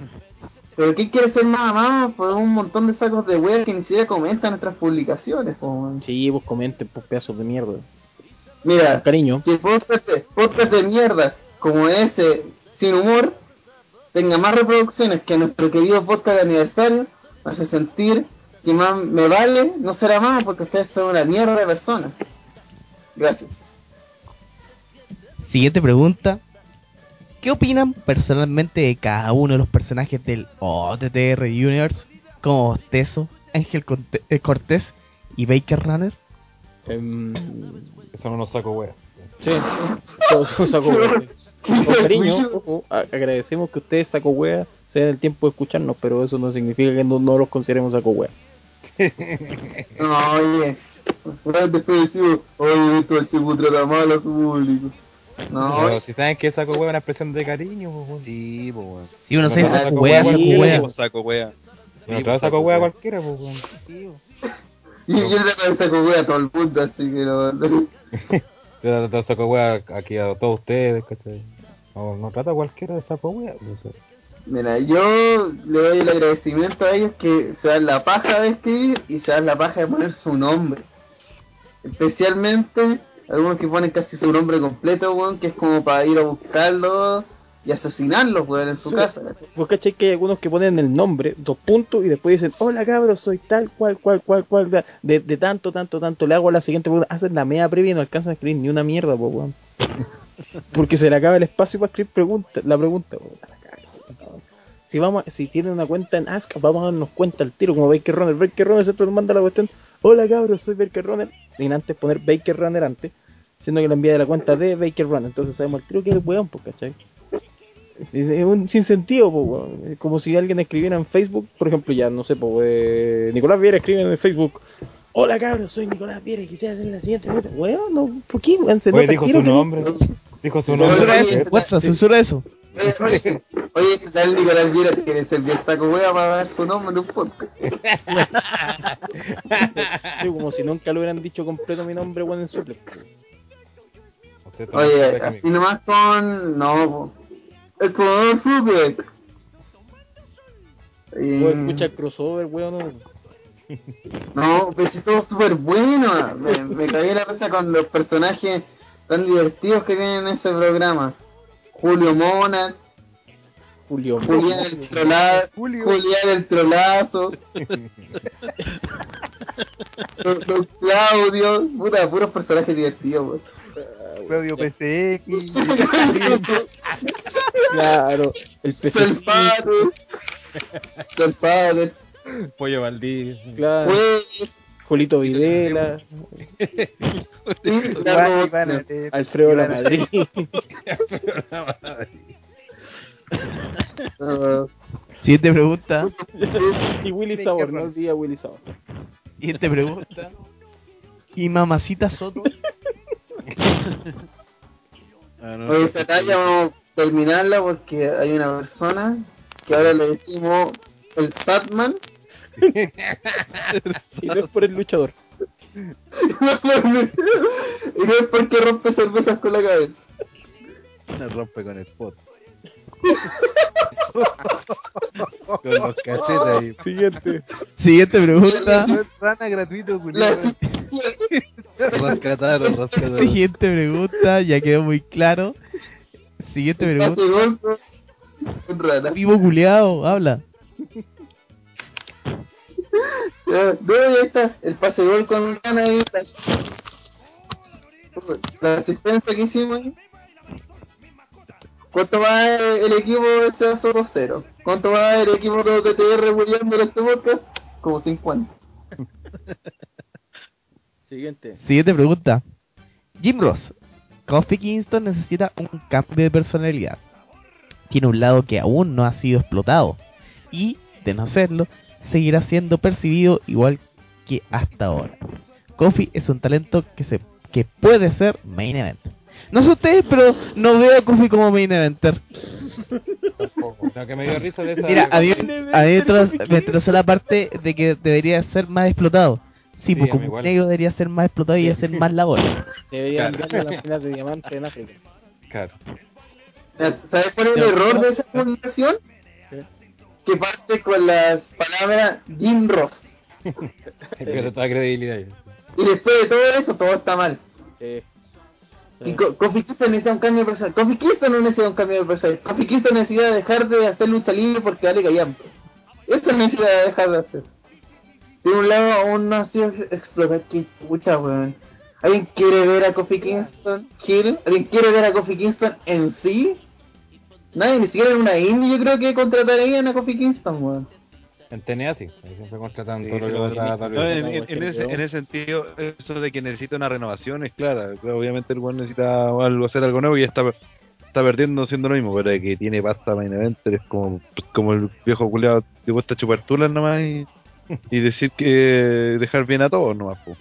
¿Pero qué quiere ser más amado? Por un montón de sacos de web que ni siquiera comentan nuestras publicaciones, po. Sí, vos comenten, pues pedazos de mierda. Mira, Cariño. que podcast, podcast de mierda como ese, sin humor, tenga más reproducciones que nuestro querido podcast de aniversario, me hace sentir que más me vale no ser amado porque ustedes son una mierda de personas. Gracias. Siguiente pregunta. ¿Qué opinan personalmente de cada uno de los personajes del OTTR Universe como Bostezo, Ángel eh, Cortés y Baker Runner? Em, Que son unos sacos weas. sí, todos son saco wea. <laughs> Con cariño, ojo, agradecemos que ustedes saco wea se den el tiempo de escucharnos, pero eso no significa que no, no los consideremos saco wea. <laughs> No, oye, después decimos, oye, esto el chico trata mal a su público. No, Pero si saben que saco wea es una expresión de cariño, pues, weón. Sí, pues, weón. Si uno se dice saco wea, wea, saco sí, wea. Pues, saco wea. No Sí, pues, saco wea. cualquiera, pues, weón. y yo le saco wea a todo el mundo, así que no. <laughs> Yo trato saco wea aquí a todos ustedes, ¿cachai? No, no trata a cualquiera de saco pues, sea. Mira, yo le doy el agradecimiento a ellos que se dan la paja de escribir y se dan la paja de poner su nombre. Especialmente algunos que ponen casi su nombre completo, weón, que es como para ir a buscarlo y asesinarlo, weón, en su Sí. casa. Vos caché que hay algunos que ponen el nombre, dos puntos, y después dicen, hola cabros, soy tal, cual, cual, cual, cual, de, de, tanto, tanto, tanto, le hago la siguiente pregunta, hacen la media previa y no alcanzan a escribir ni una mierda, po, weón. <laughs> Porque se le acaba el espacio para escribir pregunta, la pregunta, cagan. Si vamos, si tienen una cuenta en Ask, vamos a darnos cuenta al tiro, como Baker Runner. Baker Runner siempre nos manda la cuestión, hola cabros, soy Baker Runner, sin antes poner Baker Runner antes, siendo que la envía de la cuenta de Baker Runner. Entonces sabemos al tiro que es el weón, pues, ¿cachai? Es un sinsentido, pues, weón. Es como si alguien escribiera en Facebook, por ejemplo, ya, no sé, pues, eh, Nicolás Viera escribe en Facebook, hola cabros, soy Nicolás Viera y quisiera hacer la siguiente nota. Weón, no, ¿por qué? Se Oye, nota dijo su que- nombre. Dijo su Censura nombre. eso, WhatsApp, censura eso. Oye, oye, oye, ¿qué tal Nicolás Viera quiere ser bien saco wea para dar su nombre en un podcast? <laughs> Sí, como si nunca lo hubieran dicho completo mi nombre, weón, en suplex. Oye, así nomás con... No, es como Suplex. Vos escuchas crossover, weón, no. No, pero si todo súper bueno. Me, me cagué la risa con los personajes tan divertidos que tienen en ese programa. Julio Monas, Julio Julián el trolazo, Julián el trolazo, don, don Claudio, puta, puros personajes divertidos. Claudio PCX. <laughs> Claro, el PC. El padre, el padre, Pollo Valdí. Claro. pues, Julito Videla, sí, la. Iván, Alfredo La Madrid. Siguiente pregunta. y Willy Sabor, no olvida Willy Sabor. Siguiente pregunta. ¿Y mamacita Soto? Ah, no, Oye, no, esta talla vamos a terminarla porque hay una persona que ahora le decimos el Batman. <laughs> Y no es por el luchador. <laughs> y no es porque rompe cervezas con la cabeza. Me rompe con el pot. <laughs> con los cachetes ahí. Siguiente. Siguiente pregunta. Rana gratuito. Rascataron, rascataron. Siguiente pregunta, ya quedó muy claro. Siguiente pregunta. Vivo culiado, habla. No, ya está. El pase gol con ahí. La asistencia que hicimos ahí. ¿Cuánto va el equipo de ese solo cero? ¿Cuánto va el equipo de TTR William de este podcast? Como 50. <laughs> Siguiente. Siguiente pregunta. Jim Ross. Kofi Kingston necesita un cambio de personalidad. Tiene un lado que aún no ha sido explotado. Y, de no serlo, seguirá siendo percibido igual que hasta ahora. Kofi es un talento que se que puede ser main event. No sé ustedes, pero no veo a Kofi como main eventer. Lo que me dio risa de esa. Mira, a mí, a mí me entró la parte de que debería ser más explotado. Sí, mí como igual. negro debería ser más explotado y hacer más labor. Deberían Claro. las minas de diamante en África. Claro. ¿Sabes cuál es el error de esa publicación? Que parte con las palabras Jim Ross. <laughs> Pierde toda credibilidad. Y después de todo eso, todo está mal. Eh, Y Co- Kofi Kingston necesita un cambio de personalidad. Kofi Kingston no necesita un cambio de personalidad. Kofi Kingston necesita dejar de hacer lucha libre porque vale callampa. Eso necesita dejar de hacer. De un lado aún no ha sido explotado. Qué puta, weón. ¿Alguien quiere ver a Kofi Kingston Hill? ¿Alguien quiere ver a Kofi Kingston en sí? Nadie, ni siquiera en una indie yo creo que contratarían a Kofi Kingston, weón. En TNA sí. Ahí siempre contratan Sí, todo lo que no, en, WWE. en- en ese, en ese sentido, eso de que necesita una renovación es clara. Obviamente el buen necesita algo, hacer algo nuevo y ya está, está perdiendo haciendo lo mismo, pero de que tiene pasta main eventer es como, como el viejo culiado que gusta chupar tulas nomás y, <laughs> y decir que dejar bien a todos nomás. Po.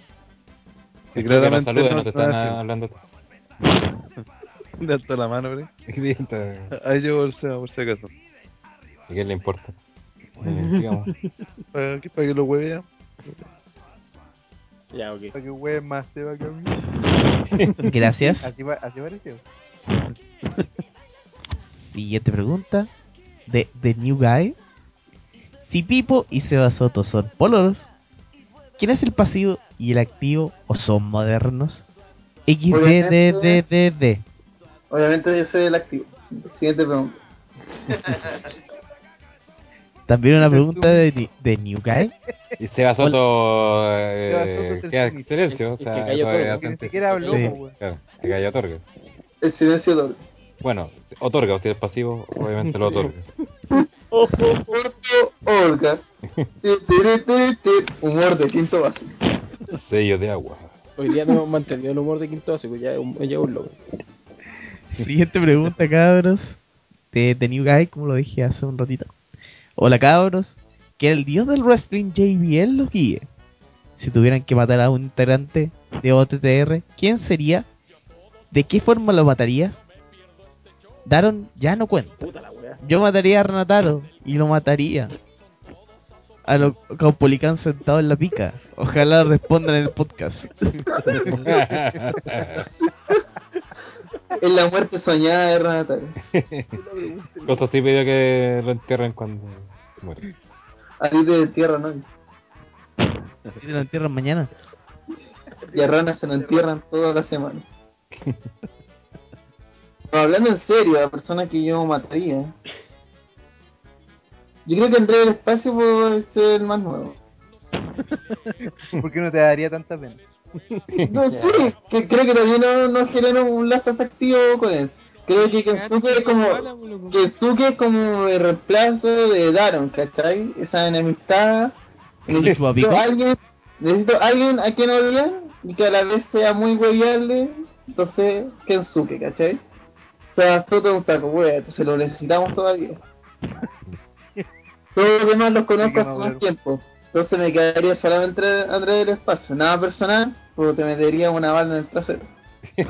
Y Eso que claramente saludan, no no te están están haciendo. hablando. <laughs> De alto la mano, está- <laughs> Ahí llegó el Seba, por si acaso. ¿Y qué le importa? Digamos. <laughs> ¿Para qué, para que lo hueve ya, ok. Para que hueve más se va a cambiar. Gracias. Así, va, así pareció. Siguiente pregunta. De The New Guy. Si Pipo y Seba Soto son pololos, ¿quién es el pasivo y el activo o son modernos? XDDDD. Obviamente yo soy el activo. Siguiente pregunta. <laughs> También una pregunta de, Ni- de New Guy. Y Seba Soto Seba eh, Soto es queda el en silencio. O sea, cayó todo, es porque Ni siquiera habló, weón. Claro, que calla otorga. El silencio doble. Bueno, otorga, usted es pasivo, obviamente lo otorga. <laughs> Tiri. Humor de quinto básico. Sello de agua. Hoy día no hemos mantenido el humor de quinto básico, ya es un, ya es un logro. <laughs> Siguiente pregunta, cabros. De, de New Guy, como lo dije hace un ratito. Hola, cabros. Que el dios del wrestling JBL los guíe. Si tuvieran que matar a un integrante de OTTR, ¿quién sería? ¿De qué forma lo matarías? Daron ya no cuenta. Yo mataría a Renataro y lo mataría. A lo Caupolicán sentado en la pica. Ojalá respondan en el podcast. <laughs> <laughs> Es la muerte soñada de Renata. <laughs> Costo sí pidió que lo entierren cuando muere. A ti te entierran hoy. Y lo entierran mañana. Y a Rana se lo entierran toda la semana. Hablando en serio, la persona que yo mataría. Yo creo que entré del espacio por ser el más nuevo. <laughs> ¿Por qué no te daría tanta pena? No sé, que creo que también no, no genera un lazo afectivo con él. Creo que Kensuke es como Kensuke es como el reemplazo de Daron, ¿cachai? Esa enemistad. Necesito alguien, necesito alguien a quien odiar y que a la vez sea muy hueviable. Entonces, Kensuke, ¿cachai? O sea, Soto es un saco wea, entonces lo necesitamos todavía. <laughs> Todos los demás los conozco hace más tiempo. Entonces me quedaría solamente Andrés del espacio. Nada personal, porque te metería una bala en el trasero. <laughs>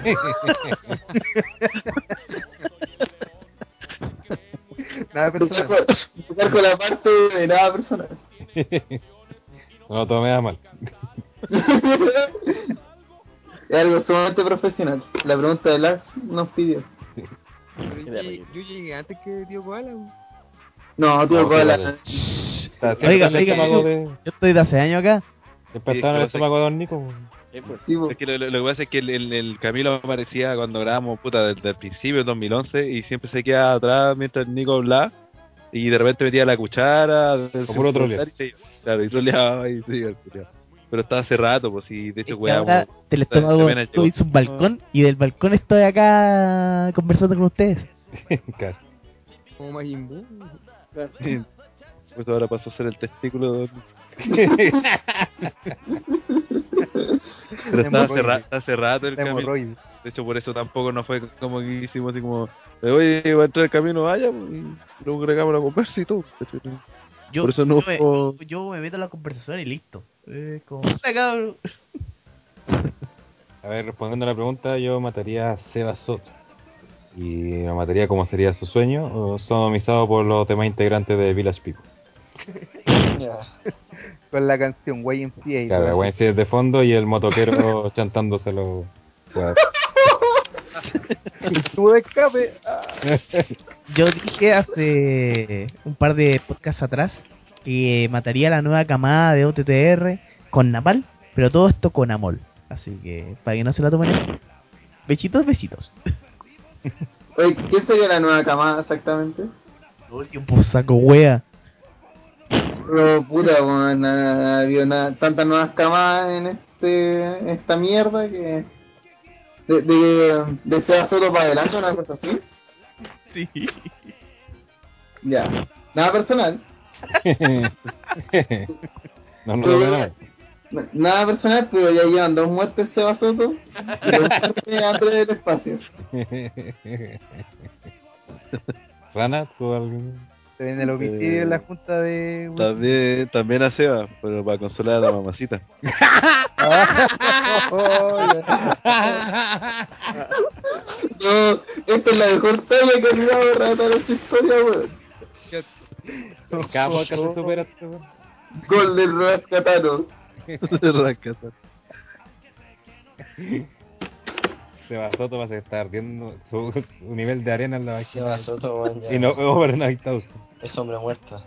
Nada personal. con, la parte de nada personal. <laughs> No lo tomé a mal. <laughs> es algo sumamente profesional. La pregunta de Lax nos pidió. Yo llegué antes que Tío Koala. No, tío, No, la... Oiga, oiga, yo, de. yo estoy de hace años acá. En el sé- estómago de Don Nico. Sí, pues. Sí, po. Es que lo, lo- lo que pasa es que el, el- el Camilo aparecía cuando grabamos, puta, desde el principio, del 2011, y siempre se queda atrás mientras Nico hablaba, y de repente metía la cuchara, Como puro troleo. y se. Claro, y troleaba y se. Pero estaba hace rato, pues, y de hecho, weá, ahora pues, ven el estoy llegó. hice un balcón y del balcón estoy acá conversando con ustedes. <laughs> Claro. Como Majin Pues ahora pasó a ser el testículo de... <laughs> Pero Hemorroides. ra- hace rato el camino. De hecho, por eso tampoco no fue como que hicimos así como, de, oye, va a entrar el camino, vaya, pues, y luego agregamos la conversa y todo. Yo, Por eso no yo, me, fue- yo me meto en la conversación y listo. Eh, como. A ver, respondiendo a la pregunta, yo mataría a Seba Soto. Y lo mataría como sería su sueño, o sodomizado por los demás integrantes de Village People. <laughs> Con la canción YMCA. Claro, weón. voy a decir de fondo y el motoquero <laughs> <laughs> chantándoselo. de escape. Yo dije hace un par de podcasts atrás que mataría la nueva camada de OTTR con Napal, pero todo esto con Amol. Así que para que no se la tomen. Besitos, besitos. Oye, ¿qué sería la nueva camada exactamente? Uy, qué un saco wea. Pero puta, weón, ha habido na- tantas nuevas camadas en este esta mierda que de, de, de Seba Soto para adelante, una cosa así. Sí. Ya. Nada personal. <laughs> no, no lo veo nada. Personal, pero ya llevan dos muertes Seba Soto y dos muertes Andrés del espacio. Rana, ¿tú algún? Se viene el homicidio en la junta de. También, también a Seba, pero para consolar a la mamacita. <laughs> No, esta es la mejor talla que ha tirado Rata en su historia, weón. Cada podcast se supera. este weón. Gol <laughs> del Rascatano. Seba Soto va a estar ardiendo su, su nivel de arena en la vagina. Seba Soto, weón, ya. Y no overnight house. Es hombre muerto.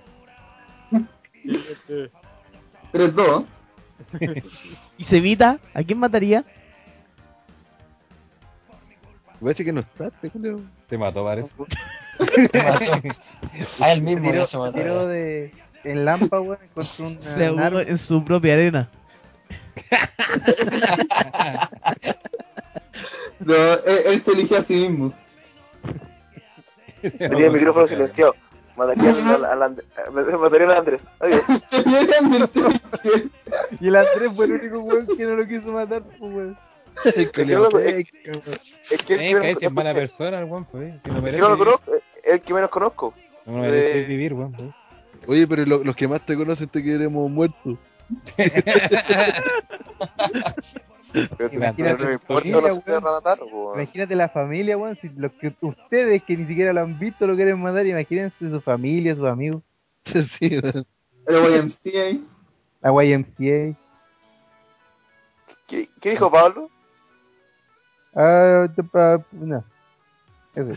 3-2. ¿Y Cevita? ¿A quién mataría? Parece que no está, culeo. Se mató, parece. Se mató. <laughs> A él mismo Tiró, ya se mató. tiró de. En Lampa, weón, encontró un. Se ahogó en su propia arena. <laughs> No, él, él se eligió a sí mismo. Tenía el micrófono silenciado. Mataría al, al, And- eh, mataría al Andrés. <laughs> Y el Andrés fue el único weón que no lo quiso matar, pues weón. Es que es- es que el que Eh, es mala persona el weón, pues. Que no es que merece no lo vivir. conozco, es el que menos conozco. No merece Eh, vivir, weón. Oye, pero lo- los que más te conocen te queremos muerto. Pero te- Imagínate familia, matar, la familia, weón. Si los que ustedes que ni siquiera lo han visto lo quieren matar, imagínense su familia, sus amigos. <laughs> sí, weón. El YMCA. La YMCA. ¿Qué, qué dijo Pablo? Ah, pa- no.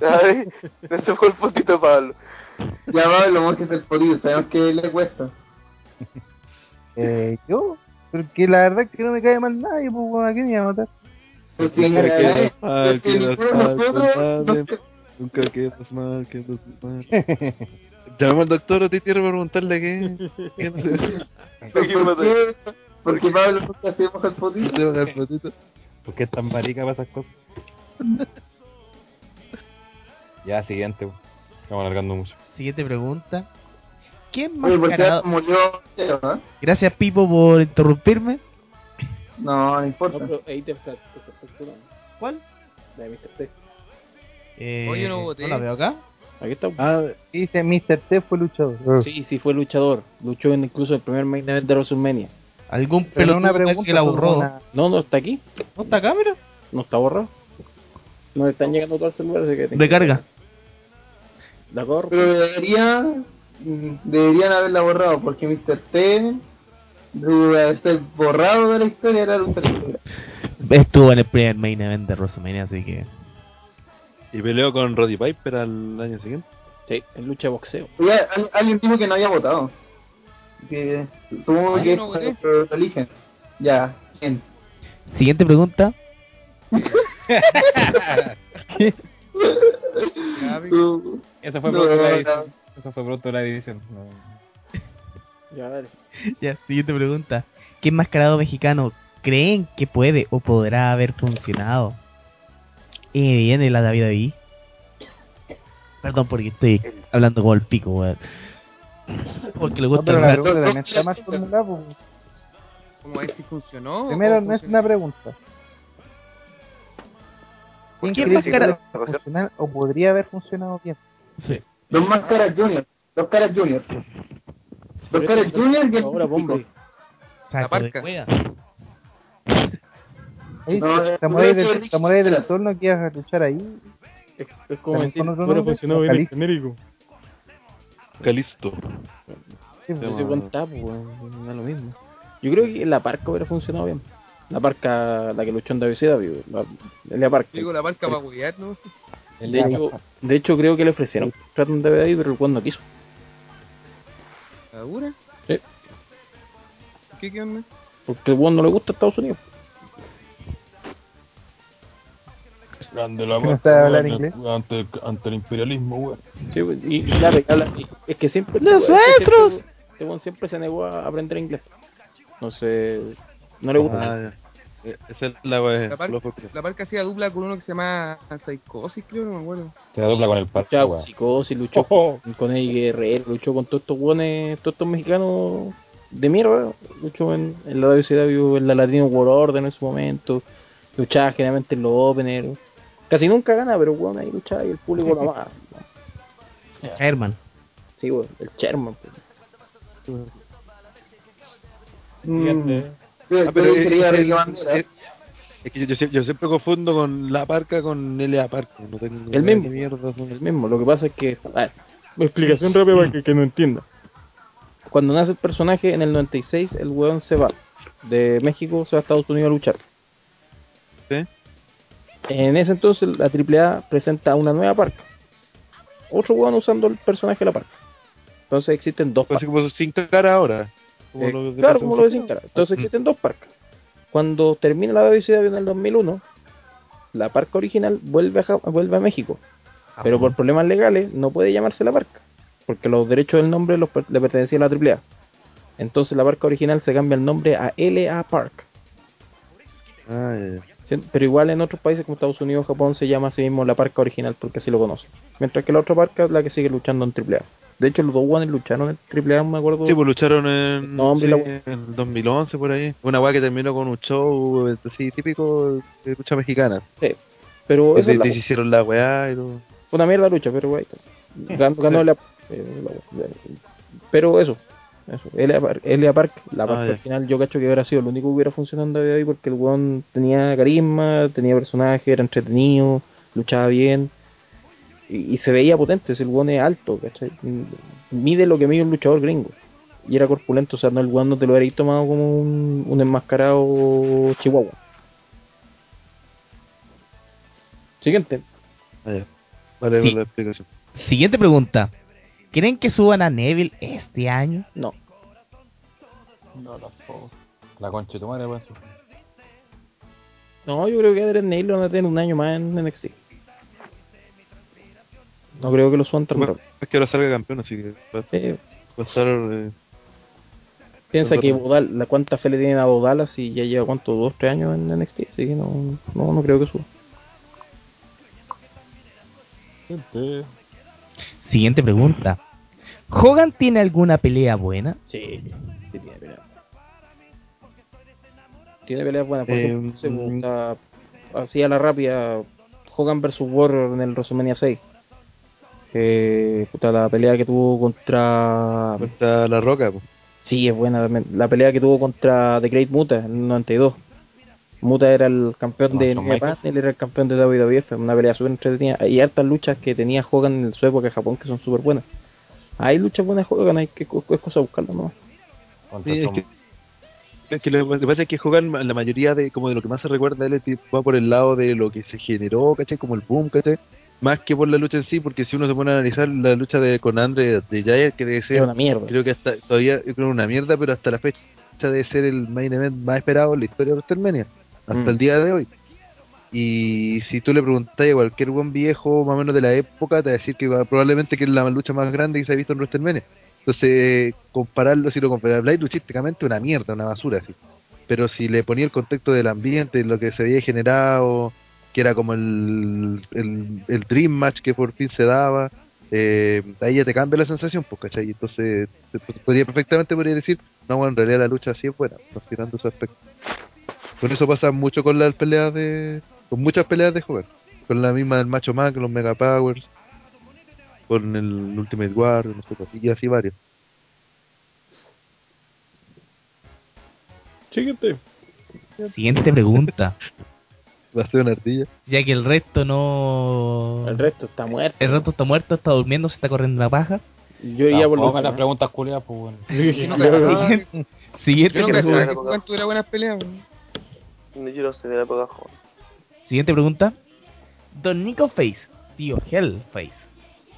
Ay, ese fue el puntito de Pablo. Ya Pablo, vamos a hacer por ir, sabemos que le cuesta. Eh, yo, porque la verdad es que no me cae mal nadie, pues ¿a qué me iba a matar? Pues sí, Nunca quedas mal, es que quedas mal. Nunca quedas mal, quedas mal. <laughs> Llamamos al doctor a ti tierra para preguntarle qué. qué <laughs> no se- ¿Por qué? Porque Pablo nunca hacemos el potito. se va a dar fotito. ¿Por qué es tan marica para esas cosas? <laughs> ya, siguiente. Estamos alargando mucho. Siguiente pregunta. ¿Quién. ¿no? Gracias, Pipo, por interrumpirme. No, no No, importa. pero ahí te está esa factura. ¿Cuál? La de Mr. T. Eh, Oye, no voté. ¿No la veo acá? Aquí está. Ah, Dice Mr. T fue luchador. Sí, sí, fue luchador. Luchó en incluso el primer main event de WrestleMania. ¿Algún Pero una pregunta que la borró? una- No, no está aquí. ¿No está acá, mira? No está borrado. Nos están llegando todos el celular, así que... Recarga. Pero debería, deberían haberla borrado porque Mr. T borrado de la historia de la lucha libre. Estuvo en el primer main event de WrestleMania, así que... y peleó con Roddy Piper al año siguiente. Sí, en lucha de boxeo. Oye, alguien dijo que no había votado. Que supongo Ah, que no es pero lo eligen. Ya, bien. Siguiente pregunta. <laughs> Eso fue No, pronto la no. Eso fue la edición. No. <laughs> Ya, dale. Ya, siguiente pregunta. ¿Qué enmascarado mexicano creen que puede o podrá haber funcionado? Eh, viene la David ahí. Perdón porque estoy hablando como el pico, weón. Porque le No, gusta pero la pregunta también está más formulada, pues. ¿Cómo es si funcionó? Primero, no es funcionó? una pregunta. ¿Quién ¿Quién cree más que cara- puede funcionar o podría haber funcionado bien? Sí. Dos máscaras junior. Dos caras junior. Dos caras junior y el Ahora, bomba. Saco de parca. wea. Ahí, No, del, que- Samurai del Sol no quieras luchar ahí. Es, es como decir... con otro hubiera nombre, funcionado o bien Calisto. genérico. Calisto. Sí, No pues. sé cuánta, pues, weón, da lo mismo. Yo creo que la parca hubiera funcionado bien. La parca, la que luchó en WCW, la, la parca. Digo, la marca va a huear, ¿no? De hecho, de hecho, creo que le ofrecieron un DVD, pero el weón no quiso. ¿Segura? Sí. ¿Qué, qué onda? Porque el no le gusta Estados Unidos. Grande la ¿No sabe hablar inglés? Ante, ante el imperialismo, weón. Sí, y, y claro, y habla- y- es que siempre. ¡Los es que siempre- nuestros! Este weón siempre se negó a aprender inglés. Entonces, no le gusta. Ah, Esa es la wea. La, par- lo fue- la parca hacía dupla con uno que se llama Psicosis, creo, no me acuerdo. Se la dobla con el con Psicosis, luchó con Eddie Guerrero, luchó con todos estos weones, todos estos mexicanos de mierda. Luchó en, en la WCW, en la Latino World Order en su momento. Luchaba generalmente en los openers. Casi nunca gana, pero weón ahí luchaba y el público lo amaba. Herman. Sí, weón, el Sherman. pues. Siguiente. Yo, Ah, yo pero quería es, Ricky es- Bandera. es- es que yo, yo sie- yo siempre confundo con la parca con L.A. Parca. No tengo El mismo. mierda. El mismo, lo que pasa es que. A ver, explicación rápida para que, que no entienda. Cuando nace el personaje en el 96, el weón se va de México, se va a Estados Unidos a luchar. ¿Sí? En ese entonces, la AAA presenta una nueva parca. Otro weón usando el personaje de la parca. Entonces existen dos Pues parcas. así como sin cara ahora. Como Eh, lo claro, como lo de Sin Sin Cara. Entonces existen dos parcas. Cuando termina la WCW en el 2001, la parca original vuelve a, Ja- vuelve a México. Pero por problemas legales no puede llamarse la parca. Porque los derechos del nombre los le pertenecían a la AAA. Entonces la parca original se cambia el nombre a LA Park. Ah, Pero igual en otros países como Estados Unidos Japón se llama así mismo la parca original porque así lo conocen. Mientras que la otra parca es la que sigue luchando en AAA. De hecho, los dos guanes lucharon en Triple A, me acuerdo. Sí, pues lucharon en, No, sí, en el 2011 por ahí. Una weá que terminó con un show así típico de lucha mexicana. Sí. Pero esa es la hicieron la weá y todo. Fue una mierda lucha, pero güey. Ganó, ganó la, eh, la- Pero eso. Eso. Elia Park, Elia Park, la parte Ah, ya. al final, yo cacho que hubiera sido lo único que hubiera funcionado en WWE porque el weón tenía carisma, tenía personaje, era entretenido, luchaba bien y, y se veía potente. Si el weón es alto, ¿cachai? Mide lo que mide un luchador gringo. Y era corpulento, o sea, no, el weón no te lo hubiera tomado como un, un enmascarado chihuahua. Siguiente. Ah, ya. Vale, Sí. vale la explicación. Siguiente pregunta. ¿Creen que suban a Neville este año? No. No, tampoco. La concha de tu madre, pues. No, yo creo que Adrian Neil lo van a tener un año más en NXT. No creo que lo suban tan Bueno, rápido. es que ahora salga campeón, así que va, va Eh, a estar. eh, piensa que. Bodal, la cuánta fe le tienen a Bodala si ya lleva cuánto, dos, tres años en NXT, así que no, no, no creo que suba. Siguiente pregunta. ¿Hogan tiene alguna pelea buena? Sí, sí tiene pelea. Tiene peleas buenas, por Eh, sé, mm. así a la rápida, Hogan vs Warrior en el WrestleMania 6. Eh, puta, la pelea que tuvo contra Contra La Roca, pues. Sí, es buena también. La pelea que tuvo contra The Great Muta en el 92. Muta era el campeón de New Japan, él era el campeón de WWF. Una pelea súper entretenida. Y hartas luchas que tenía Hogan en su época en Japón que son súper buenas. Hay luchas buenas de Hogan, hay que es cosa buscarlas nomás. Sí, es que, es que lo que pasa es que Hogan, la mayoría de como de lo que más se recuerda él va por el lado de lo que se generó, ¿cachai? Como el boom, ¿cachai? Más que por la lucha en sí, porque si uno se pone a analizar la lucha de con Andre de Jair, que debe Es ser, una mierda. creo que hasta todavía, creo una mierda, pero hasta la fecha debe ser el main event más esperado en la historia de WrestleMania, hasta Mm. el día de hoy. Y si tú le preguntas a cualquier buen viejo, más o menos de la época, te va a decir que va- probablemente que es la lucha más grande que se ha visto en WrestleMania. Entonces, compararlo, si lo comparas Blade, luchísticamente una mierda, una basura, así. Pero si le ponía el contexto del ambiente, lo que se había generado, que era como el, el, el Dream Match que por fin se daba, eh, ahí ya te cambia la sensación, pues, ¿cachai? Entonces, podría, perfectamente podría decir, no, bueno, en realidad la lucha así es buena, considerando su aspecto. Con eso pasa mucho con las peleas de. con muchas peleas de jugar. Con la misma del Macho Man, con los Mega Powers, con el Ultimate War, no sé, y así varios. Siguiente. Siguiente pregunta. <laughs> Va a ser una ardilla. Ya que el resto no... El resto está muerto. El resto está muerto, está durmiendo, se está corriendo la paja. Yo iría por los las preguntas culiadas, pues bueno. Siguiente, <laughs> siguiente Yo no pregunta. que Hogan tuviera buenas peleas. Yo no sé de la época joven. Siguiente pregunta. Don Nico Face, tío Hellface.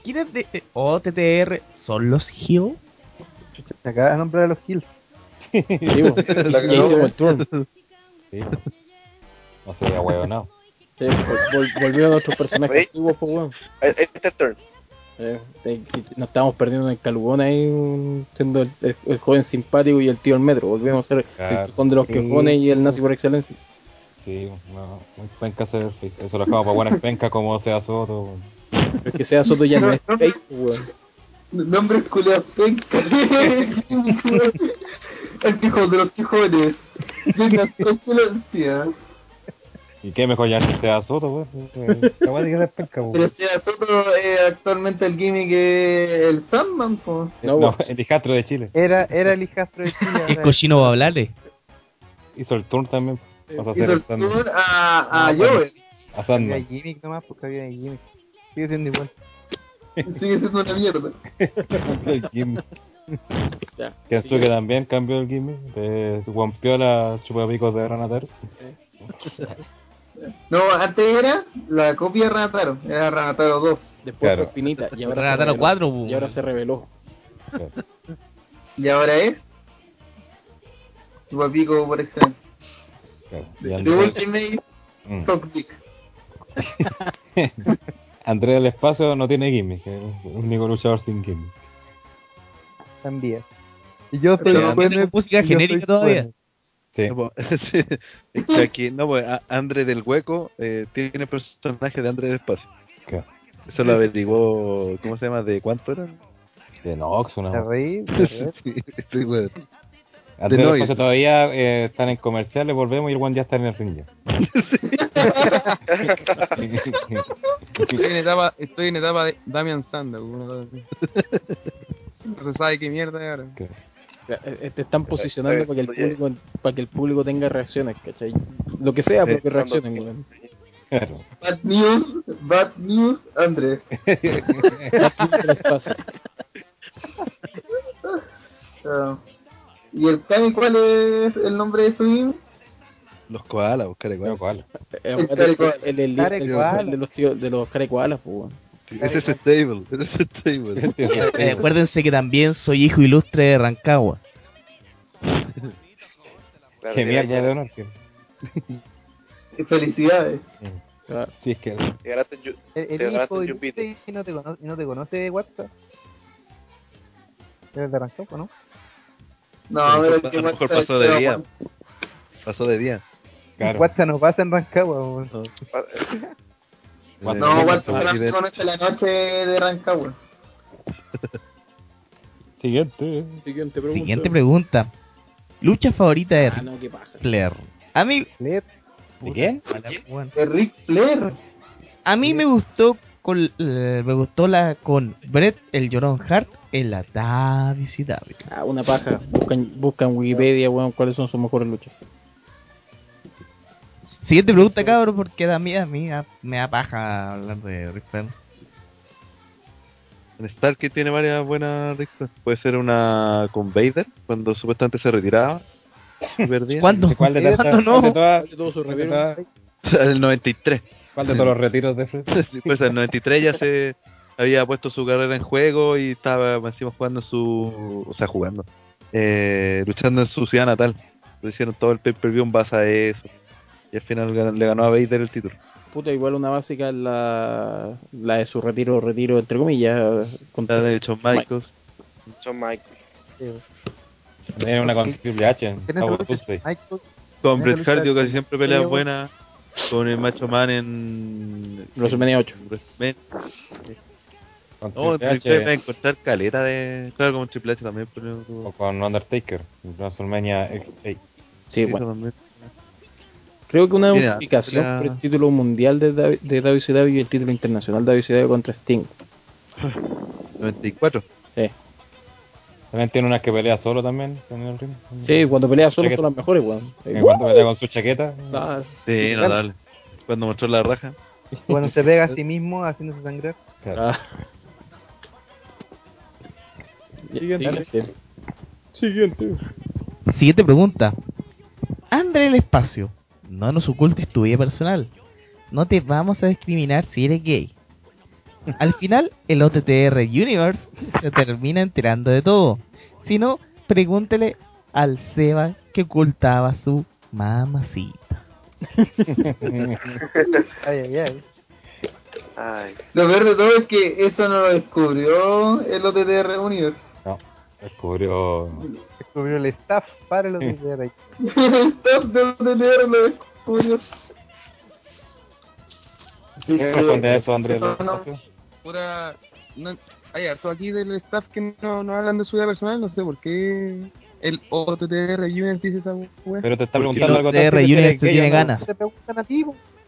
¿Quiénes de eh, OTTR son los Hill? Se acaba de nombrar a los kills. Sí, <laughs> hicimos el turn. Sí. No sería huevo, no. Sí, vol- vol- volvió a nuestros personajes Oye. antiguos, pues, weón. Este turn. Eh, eh, nos estábamos perdiendo en el calugón ahí, un- siendo el, el- el joven simpático y el tío del metro. Volvimos a ser el Claro. quejón de los Sí. quejones y el nazi por excelencia. Sí, no, muy penca face. Eso lo dejamos para buenas pencas como sea Soto. Pero es que sea Soto ya no es <laughs> face, pues, weón. Nombres culiados penca. <laughs> El pijo de los pijones. Llena su excelencia. ¿Y qué mejor ya que sea Soto, pues? Que penca, Pero pues. sea Soto eh, actualmente el gimmick es el Sandman, pues. No, No, pues. el hijastro de Chile. Era, era el hijastro de Chile. El ahora cochino va a hablarle. Hizo el turn también. Vas a Hizo hacer el tour a, a No, bueno. Joel. A Había Sandman. gimmick nomás, porque había gimmick. Sigue siendo igual. Sigue siendo una mierda. <laughs> el gimmick. Ya. Kensuke también cambió el gimmick. De Guampiola chupapicos de Ranataro. <laughs> No, antes era la copia de Ranataro. Era Ranataro 2. Después Claro. fue finita. Y ahora, se Ranataro reveló. 4, bu. y ahora se reveló. Y ahora es. Chupapico por excelencia. Claro. The Ultimate Mm. <laughs> André del Espacio no tiene gimmick. Es el único luchador sin gimmick. También. Y yo soy Pero tiene música genérica todavía. Square. Sí. No, pues, <laughs> sí, aquí, no, pues, a- Andre del Hueco eh, tiene personaje de Andre del Espacio. Claro. Eso lo averiguó, ¿cómo se llama? ¿De cuánto era? De Nox, una. ¿Te <laughs> reí? Sí, estoy weón. Antes De de Noise. después todavía eh, están en comerciales, volvemos y el one ya está en el ring ya. Estoy en etapa, estoy en etapa de Damian Sandow. No se sabe qué mierda es ahora. Eh, Te están posicionando Eh, para que el público para que el público tenga reacciones, ¿cachai? Lo que sea, pero que Sí, reaccionen, weón. Claro. Bad news, bad news, Andrés. <laughs> <laughs> Ah. ¿Y el Kami cuál es el nombre de su hijo? Los koalas, Bueno, ¿cuál? Eh, El el, el, el, Care el- koala. el de los tíos, de los carecoalas, pues. Ese es stable, ese es stable. <laughs> Eh, acuérdense que también soy hijo ilustre de Rancagua. Qué mierda de honor. que- <laughs> Felicidades. Ah, Sí, es que. te ganaste El. Lupe y no te conoce, no te conoce de WhatsApp. ¿Eres de Rancagua, no? No, A lo pero mejor- es que a lo mejor pasó de día. Pasó de día. Claro. WhatsApp no pasa en Rancagua. No, aquí de- conoce la noche de Rancagua. <laughs> Siguiente. Siguiente pregunta. Siguiente pregunta. Lucha favorita de Ah, no, ¿qué pasa? Flair. A mí. ¿De qué? De Ric Flair. a mí me gustó con, eh, me gustó la con Brett el Llorón Hart en la WCW. Ah, una paja. Buscan, buscan en Wikipedia, weón, cuáles son sus mejores luchas. Siguiente pregunta, cabrón, porque a mí, a mí a- me da paja hablar de Ric Flair. En Stark que tiene varias buenas risas. Puede ser una con Vader, cuando supuestamente se retiraba. <laughs> y perdía. ¿Cuándo? ¿Cuál de ¿Cuándo tantas- no? cuál de todas- De todo su cuál de todas- el 93. cuál de todos los retiros de Fred? <laughs> Pues el 93 ya se había puesto su carrera en juego y estaba encima jugando en su. O sea, jugando. Eh, luchando en su ciudad natal. Lo hicieron todo el pay-per-view en base a eso. Y al final le ganó a Vader el título. Puta, igual una básica es la, la de su retiro, retiro entre comillas. La Contra de Shawn Michaels. Shawn Michaels. Tiene una con Triple H. Con Bret Hart, casi siempre pelea Sí, buena. Con el Macho Man en. WrestleMania 8. WrestleMania. Con No, Triple H va a H encontrar caleta de. Claro, como Triple H también. Pero... o con Undertaker WrestleMania X8. Sí, bueno. Creo que una Mira, unificación la- por el título mundial de, W- de WCW y el título internacional de WCW contra Sting. 94. Sí, También tiene una que pelea solo también en el ring. sí cuando pelea solo Chaqueta. son las mejores, weón. En cuanto pelea con su chaqueta. Sí, no, dale. Cuando mostró la raja. Bueno, se pega a sí <laughs> mismo haciéndose sangrar. Claro. ah. Siguiente. Siguiente. Siguiente pregunta. André el espacio. No nos ocultes tu vida personal. No te vamos a discriminar si eres gay. Al final, el OTTR Universe <laughs> se termina enterando de todo. Si no, pregúntele al Seba que ocultaba su mamacita. Ay, <laughs> ay, ay. Ay, Lo peor de todo es que eso no lo descubrió el OTTR Universe. No, descubrió. Descubrió el staff para los ahí. el staff de OTTR lo descubrió. Así ¿Qué responde a eso, Andrés? no- Pura. No, hay harto aquí del staff que no, no hablan de su vida personal, no sé por qué. El OTTR Universe dice esa wea. Pero te está preguntando algo OTTR gay tiene ganas. Te preguntan a ti.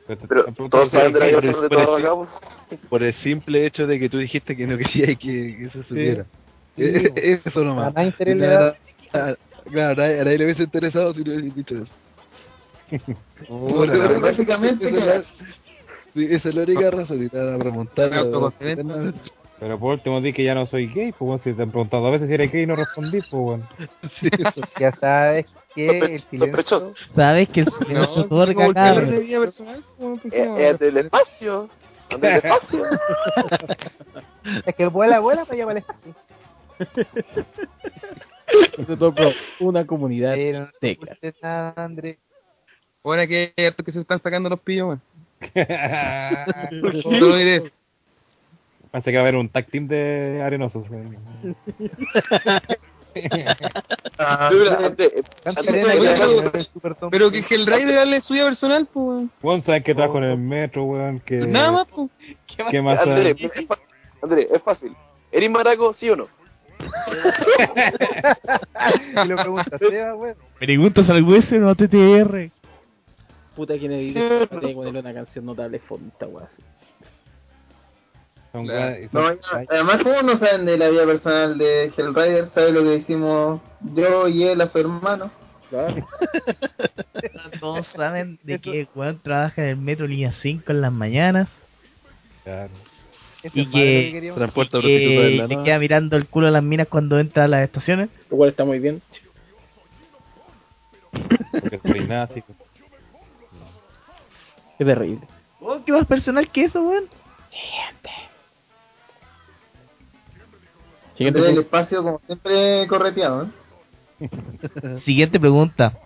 Pero todos saben de la personal de sí. acá. Por el simple hecho de que tú dijiste que no querías que, que eso supiera. Eh, eh, Eso A nomás. nadie interés le Nada- da. a- Claro, a nadie, a nadie le hubiese interesado si no hubiese dicho eso. <laughs> Básicamente, esa, es claro. la, sí, esa es la única razón y te van a remontar. Pero por último di que ya no soy gay, pues bueno, si te han preguntado dos veces si eres gay y no respondí, pues bueno. <laughs> <laughs> Ya sabes que el silencio sospechoso. Sabes que el silencio No, otorga, ¿cómo voltear cabrón. de vida personal? ¿Cómo Eh, eh, del espacio. Anda del espacio. es que vuela, vuela para allá para el espacio. Una comunidad Pero no te tecla. ocultes nada, André. Ahora que se están sacando los pillos, <laughs> diré eso. Parece que va a haber un tag team de arenosos. <laughs> Ah, Pero, que el Raider hable su vida personal, pues. Weón, saben que trabajo en el metro, weón, que... Nada más, pues. ¿Qué más André, es fácil. ¿Eres maraco, sí o no? <laughs> y lo pregunta Seba, weón. Preguntas al hueso no TTR. Puta que necesito tiene que ponerle una canción notable weá. así. Son weas- además, ¿cómo no saben de la vida personal de Hellrider? ¿Saben lo que hicimos yo y él a su hermano? Claro. <laughs> Todos saben de que Juan trabaja en el metro línea 5 en las mañanas claro. Y que, queríamos. Transporta y que la nada. queda mirando el culo a las minas cuando entra a las estaciones. Lo cual está muy bien. Soy nazi. Qué terrible. Oh, ¿Qué más personal que eso, weón? Siguiente Del punto. espacio, como siempre, correteado, ¿eh? <laughs> Siguiente pregunta.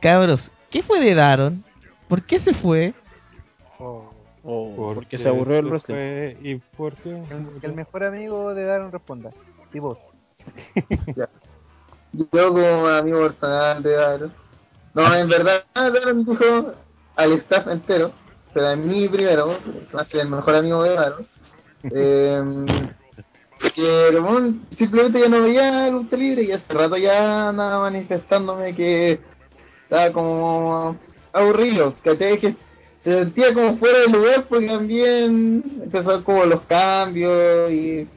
Cabros, ¿qué fue de Daron? ¿Por qué se fue? Oh, Oh, porque se aburrió el wrestling. fue ¿Y por qué? el, el mejor amigo de Daron responda. Y vos. <laughs> Yo como amigo personal de Daron. No, en verdad, Daron dijo al staff entero, pero a mí primero, el mejor amigo de Daron, eh, <laughs> que Ramón simplemente ya no veía lucha libre y hace rato ya andaba manifestándome que estaba como aburrido, que que se sentía como fuera de lugar porque también empezó como los cambios y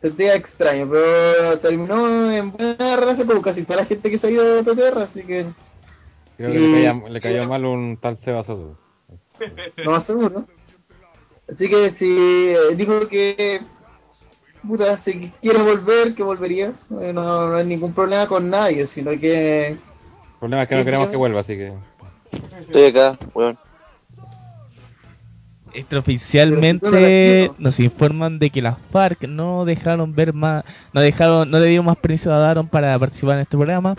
sentía extraño, pero terminó en buena relación con casi toda la gente que se ha ido de PTR, así que Creo que Y- le, cayó, le cayó mal un tal Seba Soto. no más seguro. Así que si eh, dijo que puta, si quiere volver, que volvería. No, no hay ningún problema con nadie, sino que El problema es que no queremos que vuelva, así que. Estoy acá, weón. Extraoficialmente nos informan de que las FARC no dejaron ver más, no dejaron, no le dieron más permiso a Daron para participar en este programa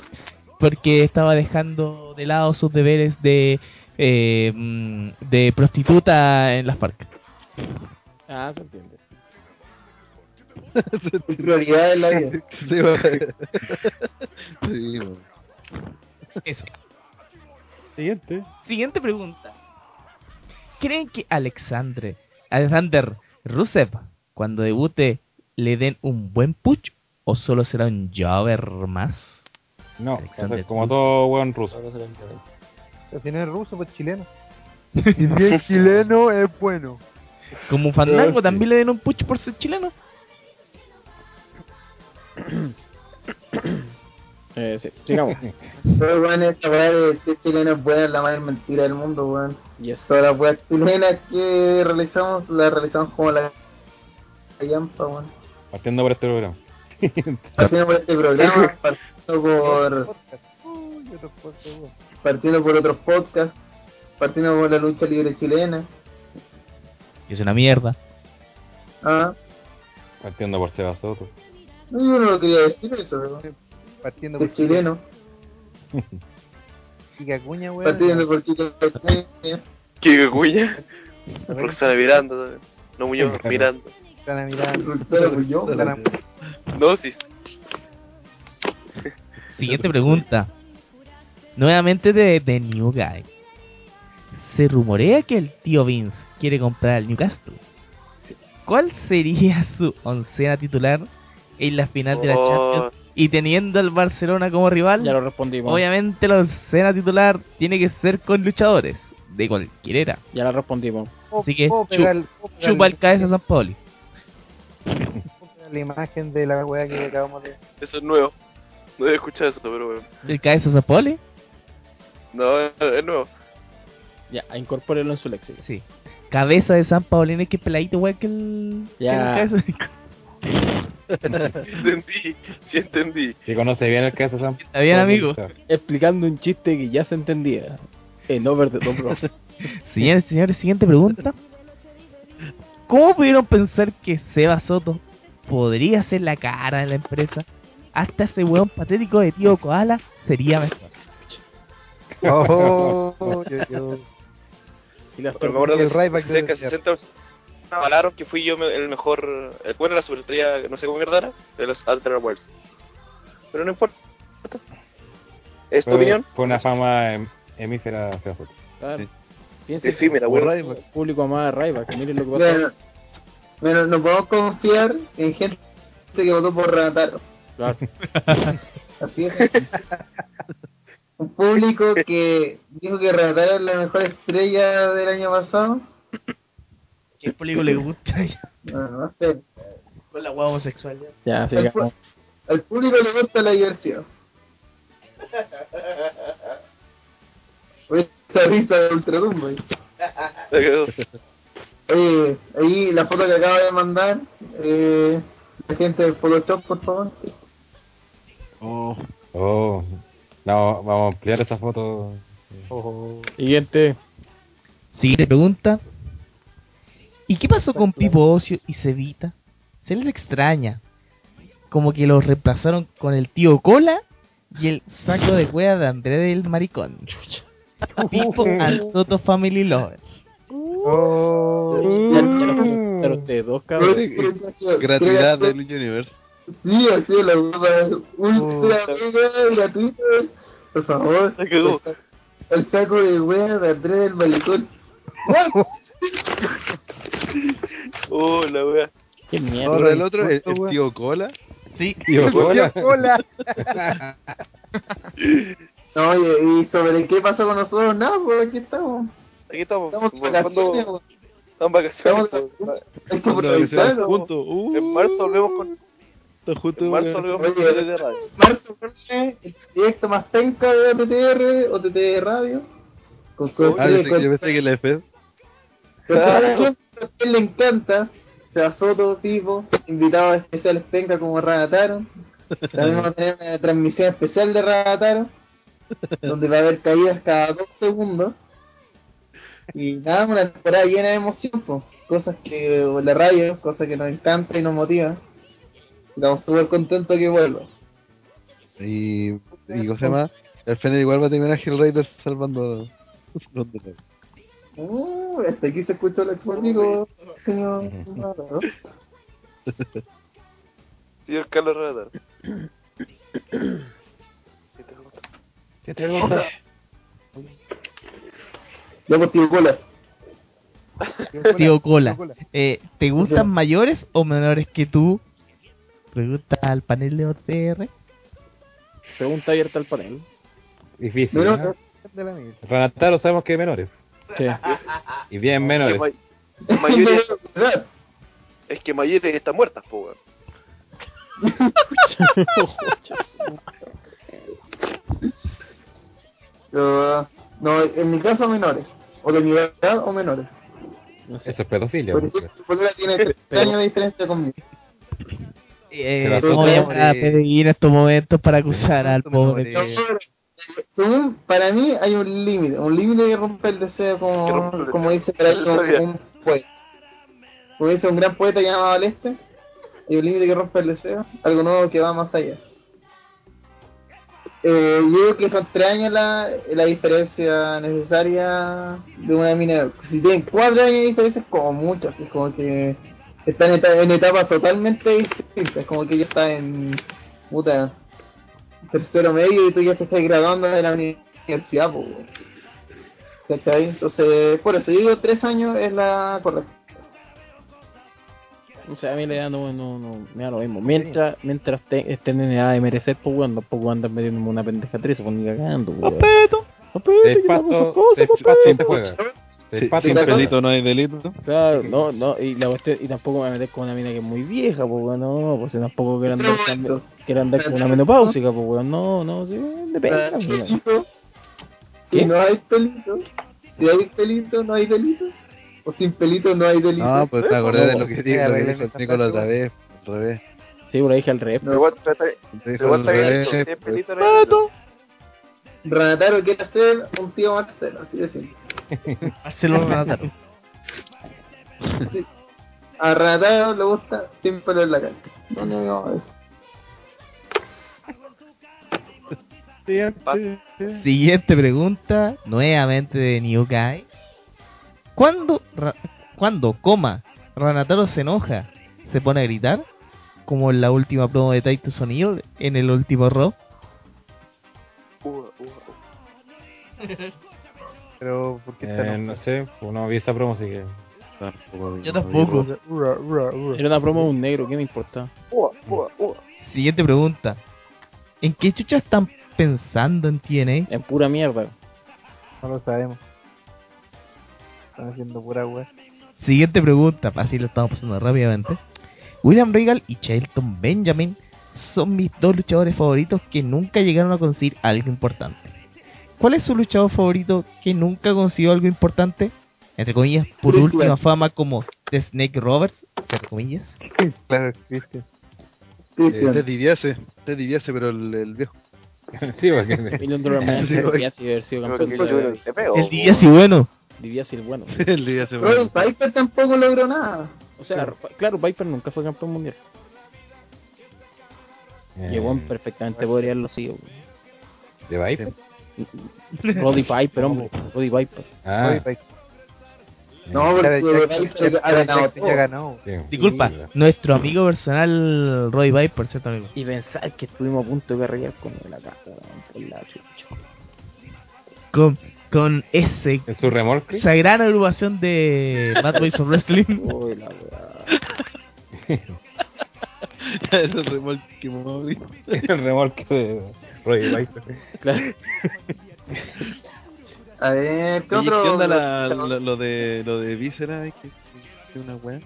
porque estaba dejando de lado sus deberes de eh, mm, de prostituta en las FARC. Ah, se entiende. prioridad en la vida. Sí. <laughs> Sí. Eso. Siguiente. Siguiente pregunta. ¿Creen que Alexandre, Alexander Rusev, cuando debute, le den un buen push o solo será un jobber más? No, Alexander como todo buen ruso. Es ruso, pues chileno. <laughs> Si bien chileno, es bueno. Como un fandango, también le den un push por ser chileno. <coughs> Eh, sí, sigamos. <laughs> Pero bueno, esta weá de ser chileno es buena, es la mayor mentira del mundo, weón. Yes. Todas las weas chilenas que realizamos, las realizamos como la callampa, weón. Partiendo por este programa. <laughs> Partiendo por este programa, <laughs> partiendo por, partiendo por otros podcasts, partiendo por la lucha libre chilena. Que es una mierda. Ah, Partiendo por Seba Soto. no, yo no lo quería decir eso, weón. Partiendo De por chileno, <laughs> Kika Cuña, weón. partiendo por. Kike Cuña. Roxana Miranda. No Muñoz, Miranda. Están a mirar. <laughs> Pero pues yo, Están a- No, sí. <laughs> Siguiente pregunta. Nuevamente de, de New Guy. Se rumorea que el tío Vince quiere comprar al Newcastle. ¿Cuál sería su oncena titular en la final de la Oh, Champions? Y teniendo al Barcelona como rival, Ya lo respondimos. obviamente la oncena titular tiene que ser con luchadores de cualquier era. Ya lo respondimos. Así que pegar- Chupa el cabeza San Pauli. La imagen de la weá que acabamos de. Eso es nuevo. No he escuchado eso, pero bueno. ¿El cabeza San Pauli? No, es nuevo. Ya, incorpórelo en su léxico. Sí. Cabeza de San Paulino, que peladito, igual que el. que Ya. el cabeza. <laughs> entendí, sí entendí. Si conoce bien el caso Sam. Está bien, amigo. Explicando un chiste que ya se entendía. En Over the Top Rope. <laughs> Señores, señores, siguiente pregunta. ¿Cómo pudieron pensar que Seba Soto podría ser la cara de la empresa? Hasta ese weón patético de tío Koala sería mejor. Oh, yo, yo. Y las Pero me acuerdo que El Ryback de- cerca de 60 avalaron que fui yo el mejor, el bueno, la superestrella, no sé cómo mierda era, de los Alter Worlds. Pero no importa. ¿Es tu Fue, opinión? fue una fama em- hemífera Seba Soto. Claro. Piensa Efímera, el público a Ryback. Miren lo que pasó. Bueno, bueno, no podemos confiar en gente que votó por Ranataro. Claro. <laughs> Así es. Un público que dijo que Ranataro es la mejor estrella del año pasado. ¿Qué público le gusta? No, no sé. Con la hueá homosexual. ya. Ya, Al, al público le gusta la diversión. <laughs> Oye, esa risa de Ultratumbo. ahí. Oye, ahí la foto que acaba de mandar, eh, la gente de Photoshop, por favor. Oh, Oh, no, vamos a ampliar esa foto. Siguiente. Siguiente pregunta. ¿Y qué pasó con Pipo Ocio y Cevita? Se les extraña. Como que los reemplazaron con el tío Cola y el saco de cueva de André del Maricón. Pipo <laughs> and Soto Family Lovers. Oh. Comentaron ustedes dos, cabrón. gratuidad del Universe. Sí, así la cosa ultra mega gratuita. Por favor. El saco de wea de Andrés del Maricón. <laughs> Oh, <laughs> la wea. Qué mierda. Ahora el otro, el, <laughs> el tío Cola. Sí, Tío Cola. No, <laughs> oye, ¿y sobre qué pasó con nosotros? Nada, pues aquí estamos. Aquí estamos. Estamos Cuando- vacaciones. Estamos en vacaciones. Estamos juntos. Uh, En marzo volvemos con. juntos, En marzo volvemos con Oye. TT de radio. marzo el directo más penca de OTTR o TT Radio. Con su Ah, yo pensé, yo pensé que la FED. Gente que a usted le encanta. Sea Soto, Pipo, invitados especiales penca como Radataro. También vamos a tener una transmisión especial de Radataro. Donde va a haber caídas cada dos segundos. Y nada, una temporada llena de emoción, po. cosas que la radio, cosas que nos encanta y nos motiva. Estamos súper contentos que vuelva. Y, y ¿cómo se llama? El Fener igual va a terminar Hellraiser salvando <laughs> los demás. Uh, hasta aquí se escuchó el exportico, señor. <laughs> Señor Carlos Radar. ¿Qué te gusta? <laughs> Ya por tío Cola. tío Cola. Eh, ¿Te gustan mayores o menores que tú? Pregunta al panel de OTR. Pregunta abierta al panel. Difícil. No, ¿no? Ranataro sabemos que es menores. Sí. Y bien menores. Que ma- Mayuri- es que Mayuri <laughs> está muerta, po, weón. <laughs> Yo, no, en mi caso menores. O de mi edad o menores. No sé. Eso es pedofilia. Por ejemplo, Cola tiene 3 Pero- años de diferencia conmigo. Eh, Pero ¿Cómo nosotros- llamar a PDI en estos momentos para acusar al pobre? Según- para mí hay un límite, un límite que rompe el deseo, como, como dice un, un poeta. Como dice un gran poeta llamado al este, hay un límite que rompe el deseo, algo nuevo que va más allá. Eh, yo digo que son tres años la, la diferencia necesaria de una mina. Si tienen cuatro años de diferencia es como mucho, así es como que están en, eta- en etapas totalmente distintas, es como que ella está en puta tercero medio y tú ya te estás graduando de la universidad, pues, weón. ¿cachai? Entonces, por eso yo digo tres años es la correcta. O sea, a mí la edad no, no, no, me da lo mismo. Mientras, mientras te- estén en edad de merecer, pues weón, tampoco andan metiéndome una pendeja tres, se ponen cagando, weón. De pues, Sí, sin pelito no hay delito. Claro, no, no, y la cuestión, y tampoco me voy a meter con una mina que es muy vieja, pues weón, no, pues si tampoco quiero andar, momento. quiero andar con una menopáusica, pues weón, no, no, sí, depende. la. Pelito, Si no hay pelito, si hay pelito, no hay delito. O sin pelito no hay delito. No, pues te acordé de lo que dijo, lo que arreglen dijo el Nicolás frase, otra vez. Al revés. Sí, por ahí dije al revés. No. Pero igual trata- Te pero dijo igual al está bien, revés. si es pues. pelito, no hay delito. Ranataro quiere ser un tío Marcelo, así de simple. <laughs> Marcelo Ranataro. Sí. A Ranataro le gusta sin pelo en la cara. No, no, no, eso. Siguiente pregunta, nuevamente de New Guy. ¿Cuándo, Ra- cuando, coma, Ranataro se enoja, se pone a gritar? Como en la última promo de Taito Sonido en el último uva. <laughs> Pero, ¿por qué está Eh, no sé, pues no vi esa promo, así que. Tampoco Yo tampoco. Era una promo de un negro, ¿qué me importa? Siguiente pregunta. ¿En qué chucha están pensando en TNA? En pura mierda. No lo sabemos. Están haciendo pura wea. Siguiente pregunta, así lo estamos pasando rápidamente. William Regal y Shelton Benjamin son mis dos luchadores favoritos que nunca llegaron a conseguir algo importante. ¿Cuál es su luchador favorito que nunca consiguió algo importante? Entre comillas, por Christian. última fama como The Snake Roberts, entre comillas. Claro, Cristian. Eh, Cristian. Ted DiBiase, Ted DiBiase, pero el, el viejo. <laughs> sí, porque... <laughs> El bueno. Diviasi el bueno. el DiBiase. Roddy Piper tampoco logró nada. O sea, claro, Viper nunca fue campeón mundial. Eh, Y perfectamente podría haberlo sido. ¿De Viper? Roddy Piper, hombre. <laughs> Roddy Piper. Ah, Roddy Piper. No, sí. Disculpa, Sí. nuestro amigo personal Roy Viper, ¿cierto amigo? Y pensar que estuvimos a punto de carrear con la chucha. Con, con ese, ¿En su remolque? esa gran agrupación de Bad Boys of Wrestling. <laughs> Uy, la weá. <laughs> Ese remolque móvil. el remolque de Roy Viper. <laughs> Claro. A ver, ¿qué Oye, otro? ¿Qué onda la, lo, lo de lo de Víscera? Que, que una weá.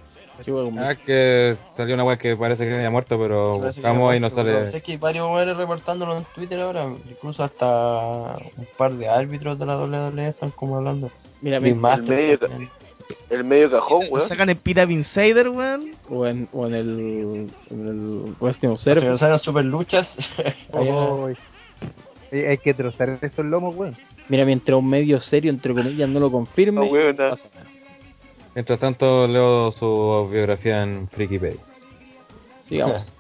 Ah, que salió una weá que parece que había muerto, pero Parece buscamos y no sale. Sé que hay varios weones reportándolo en Twitter ahora, incluso hasta un par de árbitros de la WWE están como hablando. Mira, Big mira, Master medio- también. El medio cajón, Lo weón. sacan en Pira Insider, weón. o en, o en el, en el que Observer. nos hagan super luchas. Uy. <laughs> Hay, que trozar esos lomos, weón. Mira, mientras un medio serio, entre comillas, no lo confirme, No, weón, no nada. pasa nada. Mientras tanto, leo su biografía en Freakypedia. Sigamos. <laughs>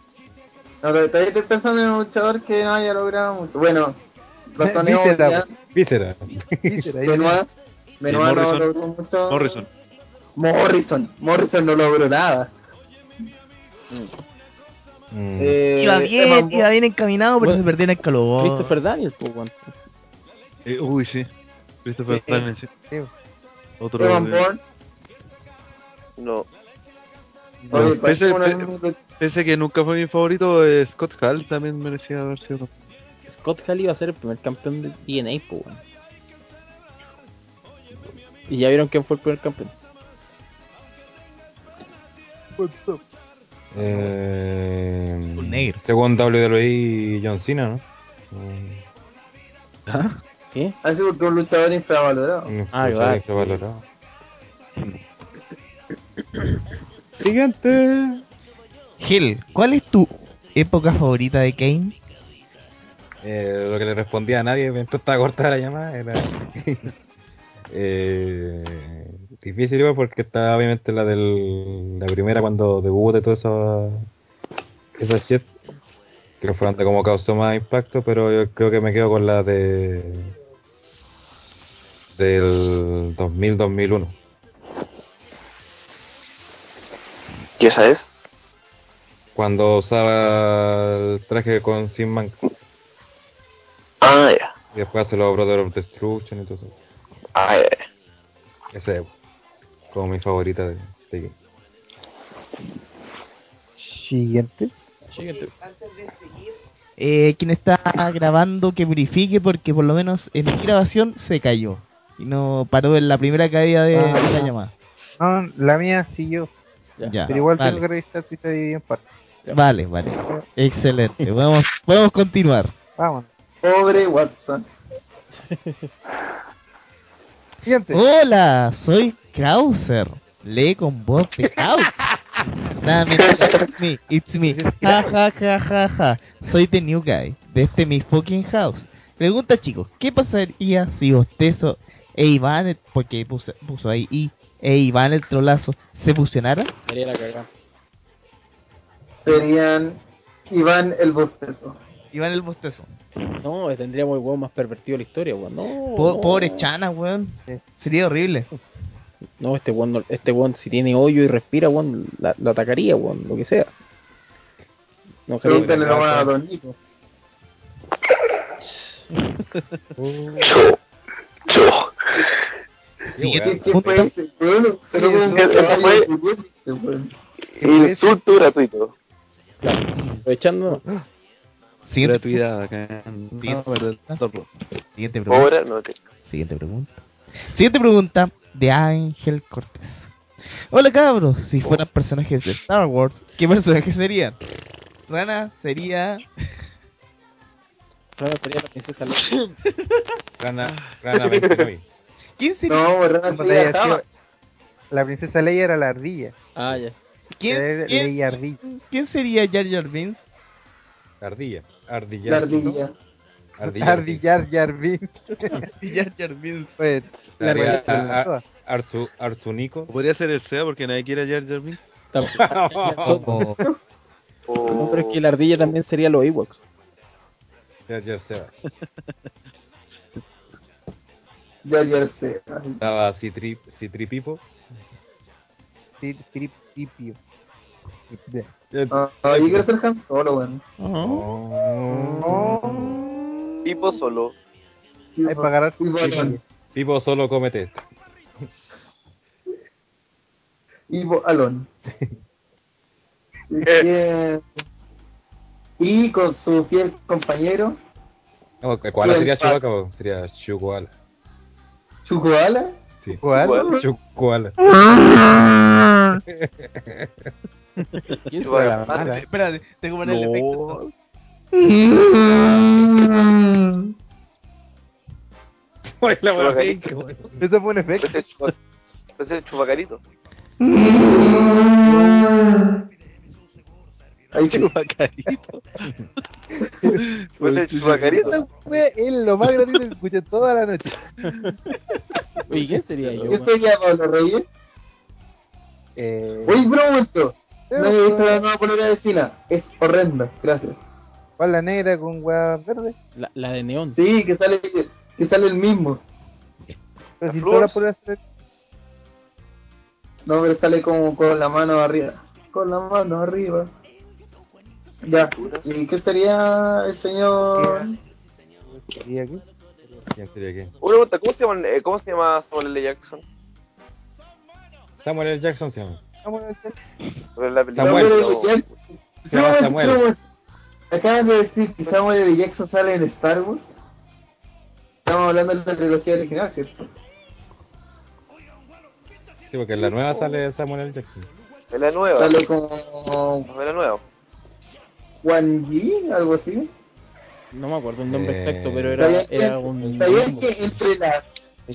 No, pero todavía estoy pensando en un luchador que no haya logrado mucho. Bueno, ratoneo Víscera, ya. Víscera. Benoit. Benoit no logró mucho. Morrison. Morrison. Morrison no logró nada. Mm. Eh, Iba bien, iba bien encaminado, pero Bueno, se perdió en el calor. Christopher Daniels, pues. Eh, uy, sí. Christopher Sí. Daniels, sí. Sí. Otro. Evan de- Bourne. No. No, Oye, pese, pe- que nunca fue mi favorito, eh, Scott Hall también merecía haber sido. Scott Hall iba a ser el primer campeón de TNA, pues. Y ya vieron quién fue el primer campeón. Eh, Un negro. Según WWE, John Cena, ¿no? ¿Ah? ¿Qué? Así porque un luchador infravalorado. un Ah, luchador claro. infravalorado. <coughs> Siguiente. Gil, ¿cuál es tu época favorita de Kane? Eh, lo que le respondía a nadie mientras estaba cortada la llamada era. <laughs> eh, difícil igual porque está obviamente la del la primera cuando debuta y todo eso esa shit que fue donde como causó más impacto pero yo creo que me quedo con la de del 2000 2001 ¿Qué esa es? cuando usaba el traje con Sin Man Ah, ya. y después hace los Brother of Destruction y todo eso Ah, ya. ese es como mi favorita de, de Kane. Siguiente. Siguiente. Eh, quien está grabando que verifique porque por lo menos en mi grabación se cayó. Y no paró en la primera caída de, Ah. de la llamada. No, la mía siguió. Ya, Pero igual vale. tengo que revisar si se divide en partes. Vale, vale. Excelente. Podemos, podemos continuar. Vamos. Pobre Watson. <laughs> Siguiente. Hola, soy Krauser. Lee con voz de. Nada, it's me, it's me. Ja, ja, ja, ja, ja. Soy the new guy, desde mi fucking house. Pregunta, chicos, ¿qué pasaría si Bostezo e Iván, el- porque puso, puso ahí y, e Iván el trolazo, se fusionaran? Sería la cagada. Serían Iván el Bostezo. Iván el Bostezo. No, tendríamos el weón más pervertido de la historia, weón. No, Po-. Pobre Chana, weón. Sería horrible. No, este weón, no- este weón si tiene hoyo y respira, weón, la, la atacaría, weón, lo que sea. No creo que a Don Nico. Fue- Insulto gratuito. Aprovechando. Siguiente, Gratuidad Siguiente pregunta. Ahora no te. Siguiente pregunta. Siguiente pregunta de Ángel Cortés. Hola cabros, si fueran personajes de Star Wars, ¿qué personajes serían? Rana sería... <laughs> Rana sería la princesa Leia. <laughs> Rana, Rana 29. ¿Quién sería? No, Rana sería La princesa Leia era la ardilla. Ah, ya. ¿Quién, quién- quién sería Jar Jar Binks? Ardilla. Ardilla. La ardilla. Ardilla. Ardillar Jarvin. Jar Jar. Pues, La puede ardilla. ser a- las a- dos. Artu, Artunico. Podría ser el SEA porque nadie quiere a Jar Jar Binks. <laughs> Como... No, pero es que la ardilla también sería los Ewoks. Jar Jar Seba. Ya, ya sé. Estaba Citri, Citripipo. Sí. Ah, yo quiero ser Han Solo, weón. Oh. Tipo solo. Hay para agarrar. Pipo solo. <laughs> Y Bo- Alon. Eh, y con su fiel compañero, No, ¿Cuál sería Chewbacca? po? Sería Chukoala. Chukoala. Sí. ¿Cuál? Chukoala. <laughs> <laughs> ¿Quién Chewbacca. será la mala? Espérate, tengo que ponerle efecto. Eso fue un efecto. Ese es chupacarito. <laughs> Ahí. Chupacarito. Ese es chupacarito. Esa fue el lo más gratuito que escuché toda la noche. <laughs> Oye, ¿quién sería yo? ¿Qué weón? sería Pablo Reyes? Eh, Oye, momento. No he visto la nueva polera de Sila. Es horrenda. Gracias. ¿Cuál la negra con hueá verde? La, la de neón. Sí, que sale, que sale el mismo. Pero si La todas las Flores. poleras No, pero sale como con la mano arriba. Con la mano arriba. Ya. ¿Y qué sería el señor? ¿Y aquí? ¿Quién sería quién? Una pregunta, ¿cómo se llama, eh, cómo se llama Samuel L. Jackson? Samuel L. Jackson se llama. Vamos a hacer. Pero en la película Samuel. L. Jackson. Se llama No, Samuel. no, Acabas de decir que Samuel L. Jackson sale en Star Wars. Estamos hablando de la trilogía original, ¿cierto? Sí, porque en la nueva sale Samuel L. Jackson. En la nueva. Sale como En la nueva. Juan G, algo así. No me acuerdo el nombre Eh, exacto, pero era, ¿Sabías era que, un... ¿sabías que entre las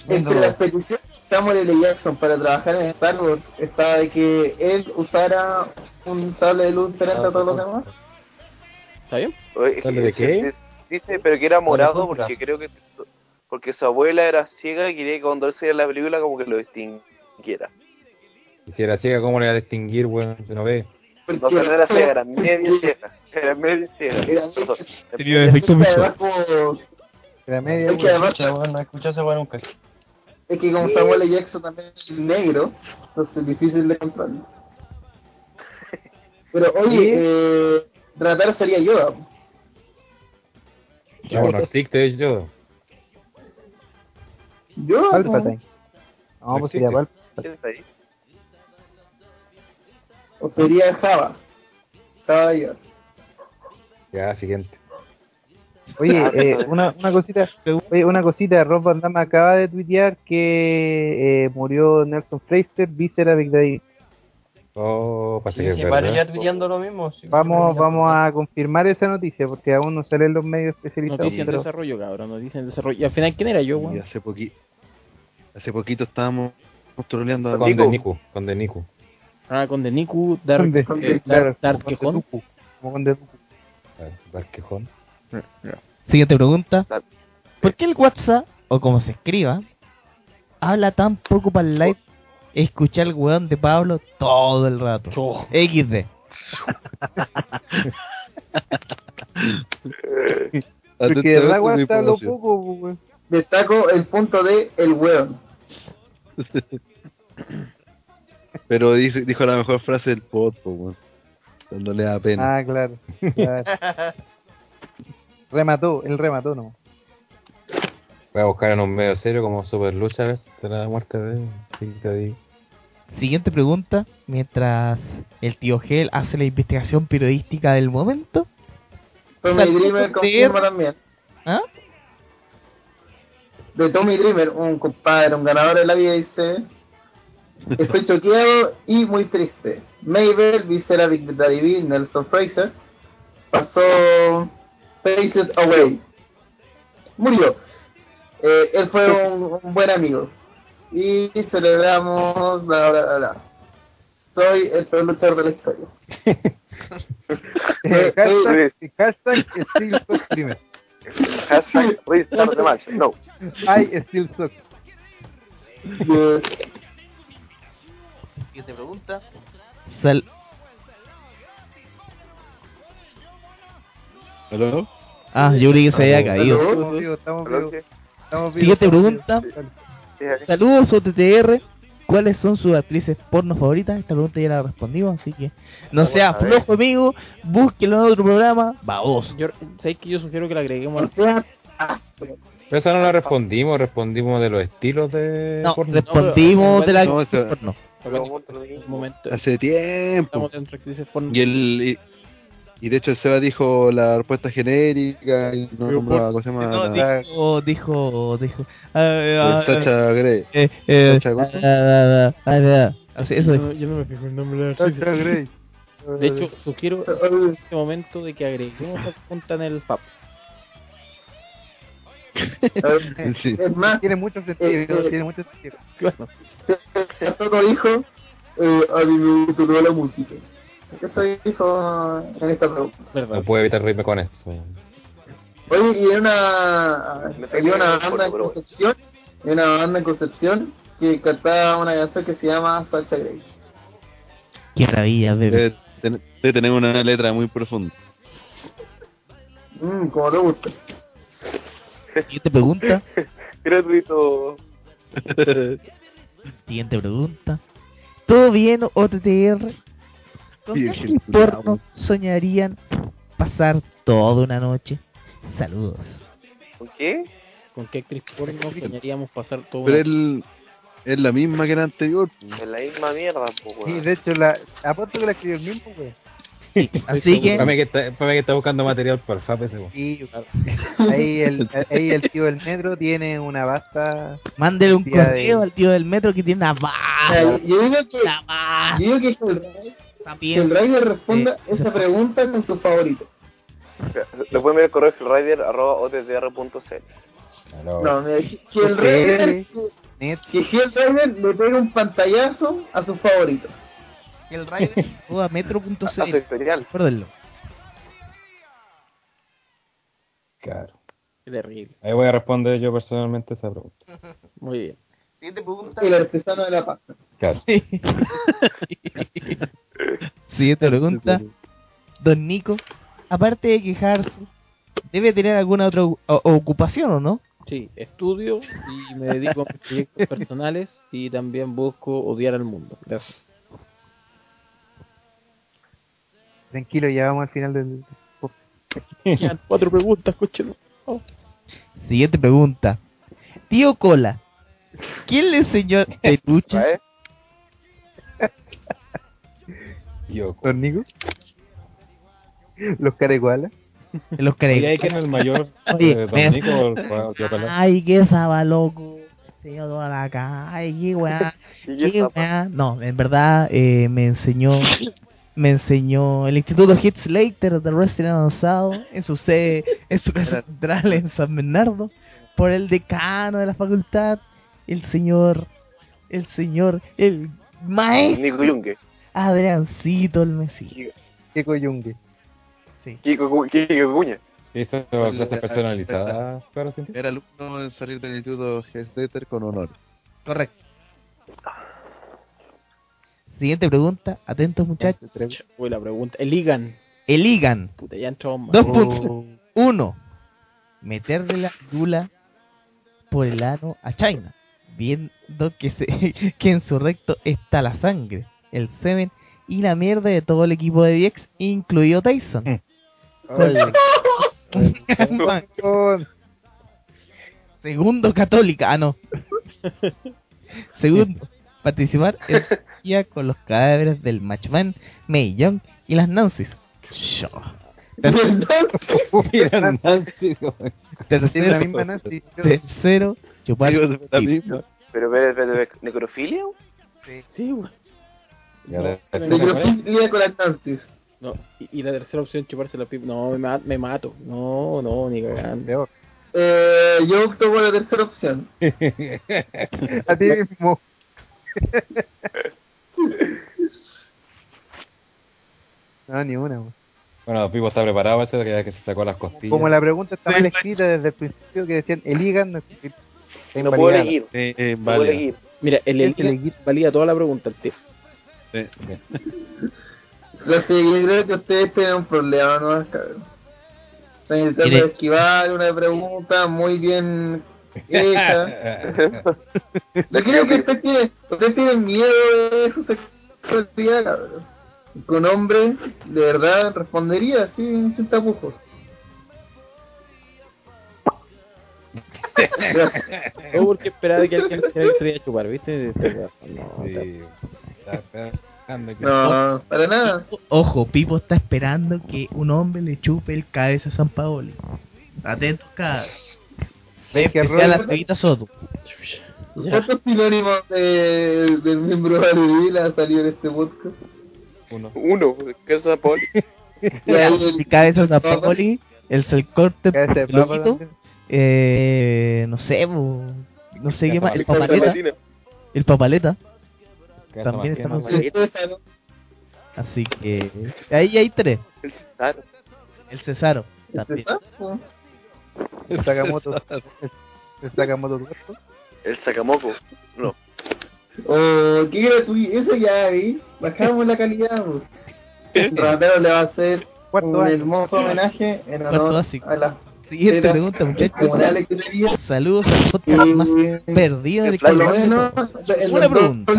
entre las peticiones de Samuel L. Jackson para trabajar en Star Wars estaba de que él usara un sable de luz diferente a todos los demás? ¿Está bien? Oye, ¿Sale de dice- qué? Dice, pero que era morado porque creo que porque su abuela era ciega y quería que cuando él se viera la película como que lo distinguiera. Y si era ciega, ¿cómo le va a distinguir, weón? Si no ve. No, no era ciega, era media ciega. Era media ciega. Era Perdón. Tenía efecto Es visual. Era media. Es que además- no escuché esa weá nunca. es que como Samuel L. Jackson también es negro, entonces es difícil de controlar. Pero oye, eh, Ratar sería Yoda. <laughs> No, no existe yo. Yoda. Palpatine. No, No pues sería. Palpatine. ¿Quién está ahí? O sería Java. Java Yoda. Ya, siguiente. Oye, Ah, eh, una, una cosita, oye, una cosita, Rob Van Damme acaba de tuitear que eh, murió Nelson Fraser, víscera Big Daddy. Oh, parece Sí, que sí, es ya tuiteando lo mismo. sí, Vamos, vamos a confirmar esa noticia porque aún no salen los medios especializados. Noticia en pero- desarrollo, cabrón. Noticia en desarrollo. Y al final, ¿quién era yo, Y weón? hace poquito, hace poquito estábamos troleando a Con Nico. de Niku. Con de Niku. Ah, con Deniku, Dark, Con de- eh, claro, Dark, Dark como con Quejón. Dooku, como con Dooku. Siguiente pregunta. ¿Por qué el WhatsApp, o como se escriba, habla tan poco para el live? Escuchar el weón de Pablo todo el rato. XD. Porque de verdad WhatsApp información. poco, weón. Destaco el punto de el weón. <laughs> Pero dijo la mejor frase del pod, po, weón. Cuando le da pena. Ah, claro. <laughs> claro. remató, él remató, no. Voy a buscar en un medio serio como Super Lucha ¿ves? de la muerte de. Siguiente pregunta. Mientras el tío Gel hace la investigación periodística del momento. Tommy Dreamer confirma también. ¿Ah? De Tommy Dreamer, un compadre, un ganador de la vida, dice: Estoy <laughs> choqueado y muy triste. Mabel, Visera Big Daddy B, Nelson Fraser, pasó Faced Away. Murió. Eh, él fue un, un buen amigo. Y celebramos. Bla. Soy el peor luchador de la historia. Eh, hashtag, hashtag still sucks primero. Hashtag restart the match. No. I still suck. Siguiente pregunta. Sal- ¿Aló? Ah, yo creí que se había caído. Estamos vivos, estamos vivos. Estamos vivos, Siguiente pregunta. Saludos OTTR. ¿Cuáles son sus actrices porno favoritas? Esta pregunta ya la respondimos, así que no sea flojo, amigo. Búsquelo en otro programa. Vamos. Yo, ¿Sabéis que yo sugiero que le agreguemos Pero esa no la respondimos, respondimos de los estilos de No, porno. respondimos de la No, eso- porno. Hace tiempo. Y el y, y de hecho el Seba dijo la respuesta genérica y no nombraba cómo se llama No, la- dijo, dijo, dijo. ah, el ah, Sacha Grey. eh, eh, Sacha cosa. ah, ah, ah, ah, ah. Eso yo, no, yo no me fijo el nombre de la Sacha. Grey. De hecho, sugiero en <laughs> este momento de que agreguemos esa pregunta en el PAP. Eh, <laughs> Sí. es más, Tiene mucho sentido, Eh, eh. tiene mucho sentido. Claro. Soto dijo: eh, A mí me gustó toda la música. Eso dijo en esta pregunta. Verdad. No puedo evitar reírme con esto. Oye, y hay una, había una en banda en. Concepción, una banda en Concepción que cantaba una canción que se llama Sacha Grey. Qué maravilla, bebé. Debe, ten- tener una letra muy profunda. Mmm, como te gusta. Siguiente pregunta. <laughs> Gratuito. <laughs> Siguiente pregunta. ¿Todo bien, OTTR? ¿Con qué porno soñarían pasar toda una noche? Saludos. ¿Con qué? ¿Con qué actriz porno soñaríamos pasar todo Pero una- él es la misma que la anterior. En la misma mierda, pues, Sí, de hecho, la, apuesto que la escribió el mismo, güey. <laughs> Así que, Para mí que está, para mí que está buscando material para el FAP ese. Y ahí el, ahí el tío del metro tiene una vasta. mándele un Día de- correo al tío del metro que tiene una O sea, baja. yo, digo que, yo digo que que También. Hellraiser responda esa pregunta con su favorito. Le pueden ver el correo rider.otdr.cl. No, mira, que, que Hellraiser, que, Net, que Hellraiser le pegue un pantallazo a sus favoritos. El rider <laughs> a metro.cl. Recuérdenlo. Claro. Qué terrible. Ahí voy a responder yo personalmente esa pregunta. <laughs> Muy bien. Siguiente pregunta. El artesano de la pasta. Claro. <laughs> Siguiente pregunta. Don Nico, aparte de quejarse, debe tener alguna otra o- ocupación o no? Sí, estudio y me dedico a mis proyectos personales y también busco odiar al mundo. Gracias. Tranquilo, ya vamos al final del. Quedan cuatro preguntas, cochino. Siguiente pregunta. Tío Cola, ¿quién le enseñó de lucha? <laughs> ¿Eh? Yo, <laughs> ¿Don Nico? ¿Los caregualas? Los Oye, creí. ¿quién es el mayor? Oye, Eh, me- ¿Don Nico tío? Ay, qué saba loco. Señor toda la cara. Ay, qué weá. <laughs> Qué weá. No, en verdad eh, me enseñó. Me enseñó el Instituto Hit Slater de Wrestling Avanzado en su sede, en su casa central en San Bernardo, por el decano de la facultad, el señor, el señor, el maestro Nico Yungue. Adriancito el Mesías. ¿Qué coyungue? Kiko, Cu- Kiko Cuña. Hizo clases personalizadas, sí. Era alumno en salir del instituto Hellslater con honor. Correcto. Siguiente pregunta, atentos muchachos. Uy, la pregunta. El Igan. El Igan. Puta, ya más. Dos puntos. Uno, meterle la gula por el ano a China, viendo que, se, <laughs> que en su recto está la sangre, el semen y la mierda de todo el equipo de DX, incluido Tyson. Con- Segundo, católica. Ah, no. <laughs> Segundo, participar en <laughs> orgía con los cadáveres del Matchman, May Young y las Nancy's. <laughs> Yo. Mira, Nancy, güey. Sí, la Tercero, misma Nancy. tercero, chupar. Pero, pero, ¿necrofilia? Sí. Ya la- Necrofilia con las Nancy's. No, y, y la tercera opción, chuparse la pipa. No, me, ma- me mato. No, no, ni cagando. Eh, yo opto por la tercera opción. <laughs> A ti mismo. <laughs> No, ni una, weón. Bueno, Pipo está preparado para eso, que ya que se sacó las costillas. Como la pregunta está Sí, mal escrita desde el principio que decían el hígado no No puedo elegir. Sí, eh, No puedo elegir. Mira, el Elite valida toda la pregunta, el tío. Sí. Lo que yo creo que ustedes tienen un problema, ¿no? Están intentando esquivar una pregunta muy bien Yo creo que ustedes tienen, ustedes tienen miedo de su sexualidad, cabrón. Con hombre, de verdad, respondería así, sin tapujos. <laughs> No, porque esperaba que alguien que alguien se iba a chupar, ¿viste? Este No, Sí, está esperando que- No, para nada. Ojo, Pipo está esperando que un hombre le chupe el cabeza a San Paoli. Atentos, cabros. ¿Ves que Especial Robert- Cevita Soto. ¿Cuántos sinónimos de, del miembro de Alivila ha salido en este podcast? Uno. Uno, Casa Poli. <laughs> Ya, El cabeza Paoli, el de el eh, no sé, no sé qué más, el papaleta, el papaleta, También César, así que ahí hay tres, El Cesaro. el Cesaro, el también. El Sakamoto. <laughs> El Sakamoto tuerto. El Sakamoco. No. Oh, qué gratuito, eso ya vi, bajamos la calidad. Ratero le va a hacer Cuarto un año. hermoso homenaje en honor básico. a las Siguiente Era- pregunta, muchachos. Saludos al podcast más Y perdido del por lo de menos, Una el pregunta.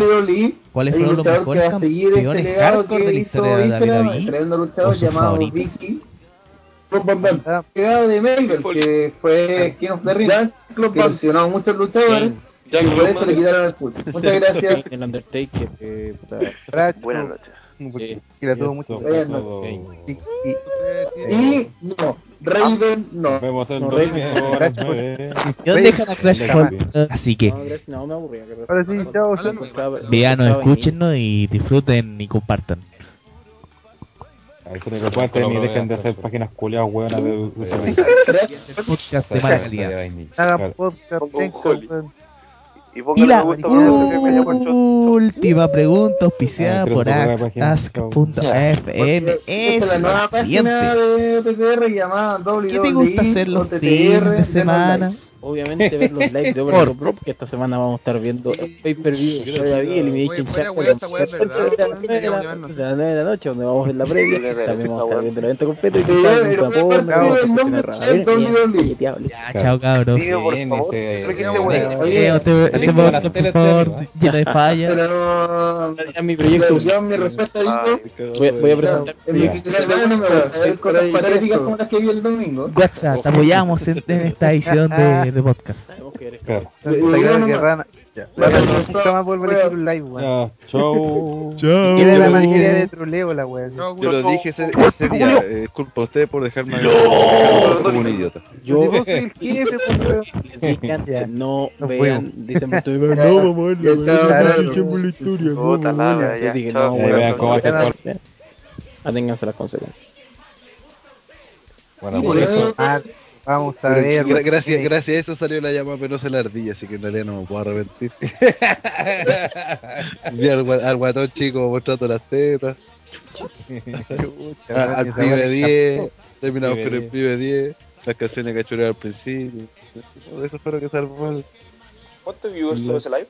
¿Cuáles fueron los mejores va a seguir este campeones legado hardcore que de la hizo historia de el tremendo ¿O luchador llamado favoritos? Ah, de que fue King of the Ring, que lesionó muchos luchadores por eso le quitaron el puto. Muchas gracias. El Undertaker. Bracho, Buenas noches. mucho. Bueno, todo. Sí, y- Y no, Raven no. No. ¿De dónde dejan a Crash? Así que, No, gracias, no, me aburría. que- Ahora sí, chao, Lo encontraba- lo veanos, y disfruten y compartan. Comparten y dejen de hacer páginas culiadas hueonas de podcast de mala calidad. Hagan podcast. Y la última pregunta auspiciada por. Ask.fm es es la nueva la página siguiente. de PTR llamada WWE. ¿Qué te gusta hacer los fines de semana? Obviamente ver los lives de <laughs> Overlord Pro, porque esta semana vamos a estar viendo el pay per view de las weón, 9 de las 9 de la noche, donde vamos a ver la previa. También vamos a estar viendo el evento completo y el. Ya, chao cabros. Por favor. este- este- este, este lleno de mi proyecto. Yo, mi respuesta Ah, digo. Voy, voy a presentar. En como las que vi el domingo. WhatsApp, te apoyamos en, en esta edición de, de podcast. Sabemos que eres Claro. No no, nunca más a un live, weón. Chau. <laughs> Quiere la de troleo, la weón. No, Yo lo dije ese, ese día. Eh, disculpa a ustedes por dejarme dejarme como un idiota. Yo no vean, dicen <laughs> no vamos a ver ya, la chao, weá, chao. echemos la historia, no verla. Yo dije, no, weón, no, no, no. Aténganse las consecuencias. Bueno, por eso. Ah, vamos a ver. gra- gracias, gracias a eso salió la llama penosa la ardilla, así que en realidad no me puedo arrepentir. <laughs> Vi al, al guatón chico mostrando las tetas, a- al pibe 10, terminamos con el 10. pibe 10, las canciones que choré al principio. Eso fue lo que salvó el ¿Cuántos viewers tuvo ese live?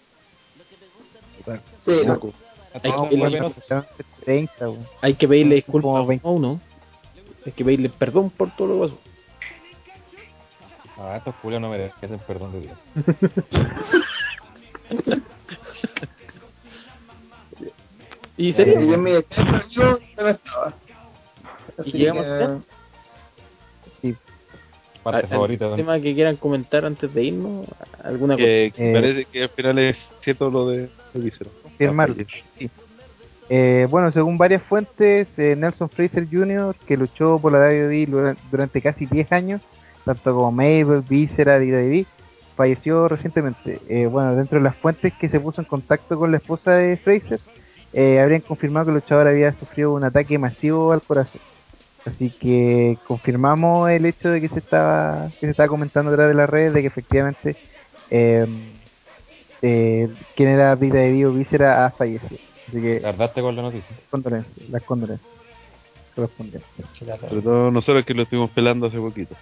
Sí, loco. Hay No, que, hay, 30, weón. hay que pedirle disculpas Como a 20. uno. Hay que pedirle perdón por todo lo que pasó. Ah, estos culiados no merecen perdón de Dios. ¿Y <laughs> Y serio? yo descanso yo no estaba. ¿Y Así llegamos que, allá? Parte ¿Al- favorita. ¿Algún tema que quieran comentar antes de irnos? ¿Alguna Que, cosa? que Eh, parece que al final es cierto lo de, Vícero. confirmarlo. Sí. Eh, bueno, según varias fuentes, eh, Nelson Fraser Jr., que luchó por la WWE dura- durante casi 10 años, tanto como Mabel, Viscera y falleció recientemente. Eh, bueno, dentro de las fuentes que se puso en contacto con la esposa de Fraser, eh, habrían confirmado que el luchador había sufrido un ataque masivo al corazón. Así que confirmamos el hecho de que se estaba que se estaba comentando detrás de las redes de que efectivamente eh, eh, quien era Vida de Dio Víscera ha fallecido. Así que Tardaste con la noticia. condolencias, las condolencias correspondientes. Sobre todo nosotros que lo estuvimos pelando hace poquito.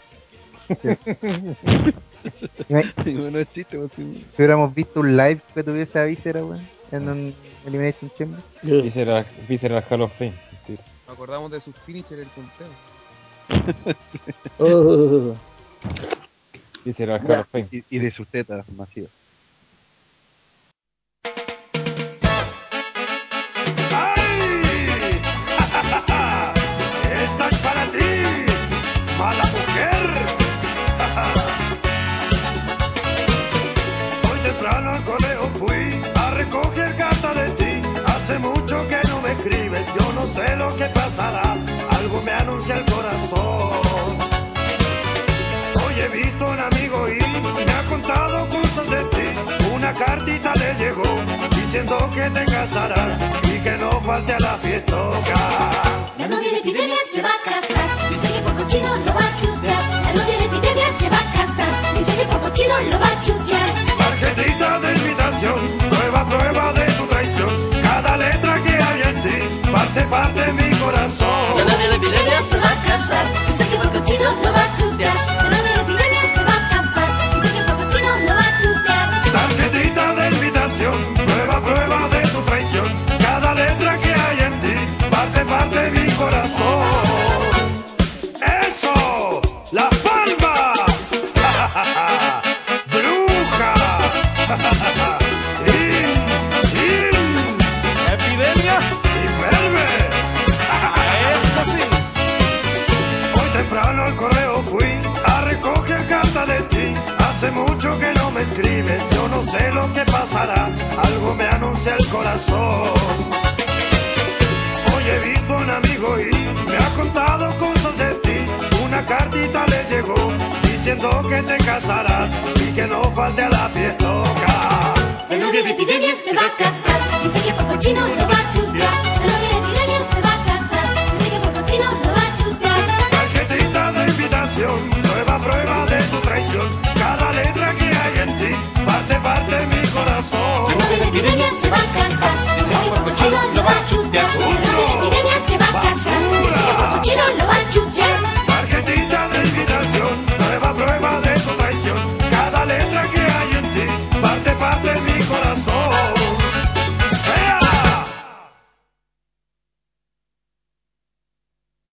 Si <laughs> bueno, es chiste, pues, sí. hubiéramos visto un live que tuviese a Víscera, weón, en un Elimination Chamber. Visceral Visceral Hall of Fame. Sí. Nos acordamos de sus finisher el punteo. Oh, <laughs> <laughs> Visceral Hall of Fame. Y, y de sus tetas masivas. Algo me anuncia el corazón. Hoy he visto un amigo y me ha contado cosas de ti. Una cartita le llegó diciendo que te casarás y que no falte a la fiesta. La novia de epidemia se va a casar. Dice que por cochino lo va a chutear. La novia de epidemia se va a casar. Dice que por cochino lo va a chutear. Tarjetita de invitación, prueba, prueba de tu traición. Cada letra que hay en ti, parte, parte sarás che non no falte la fiesta. En lunes de epidemias de vaca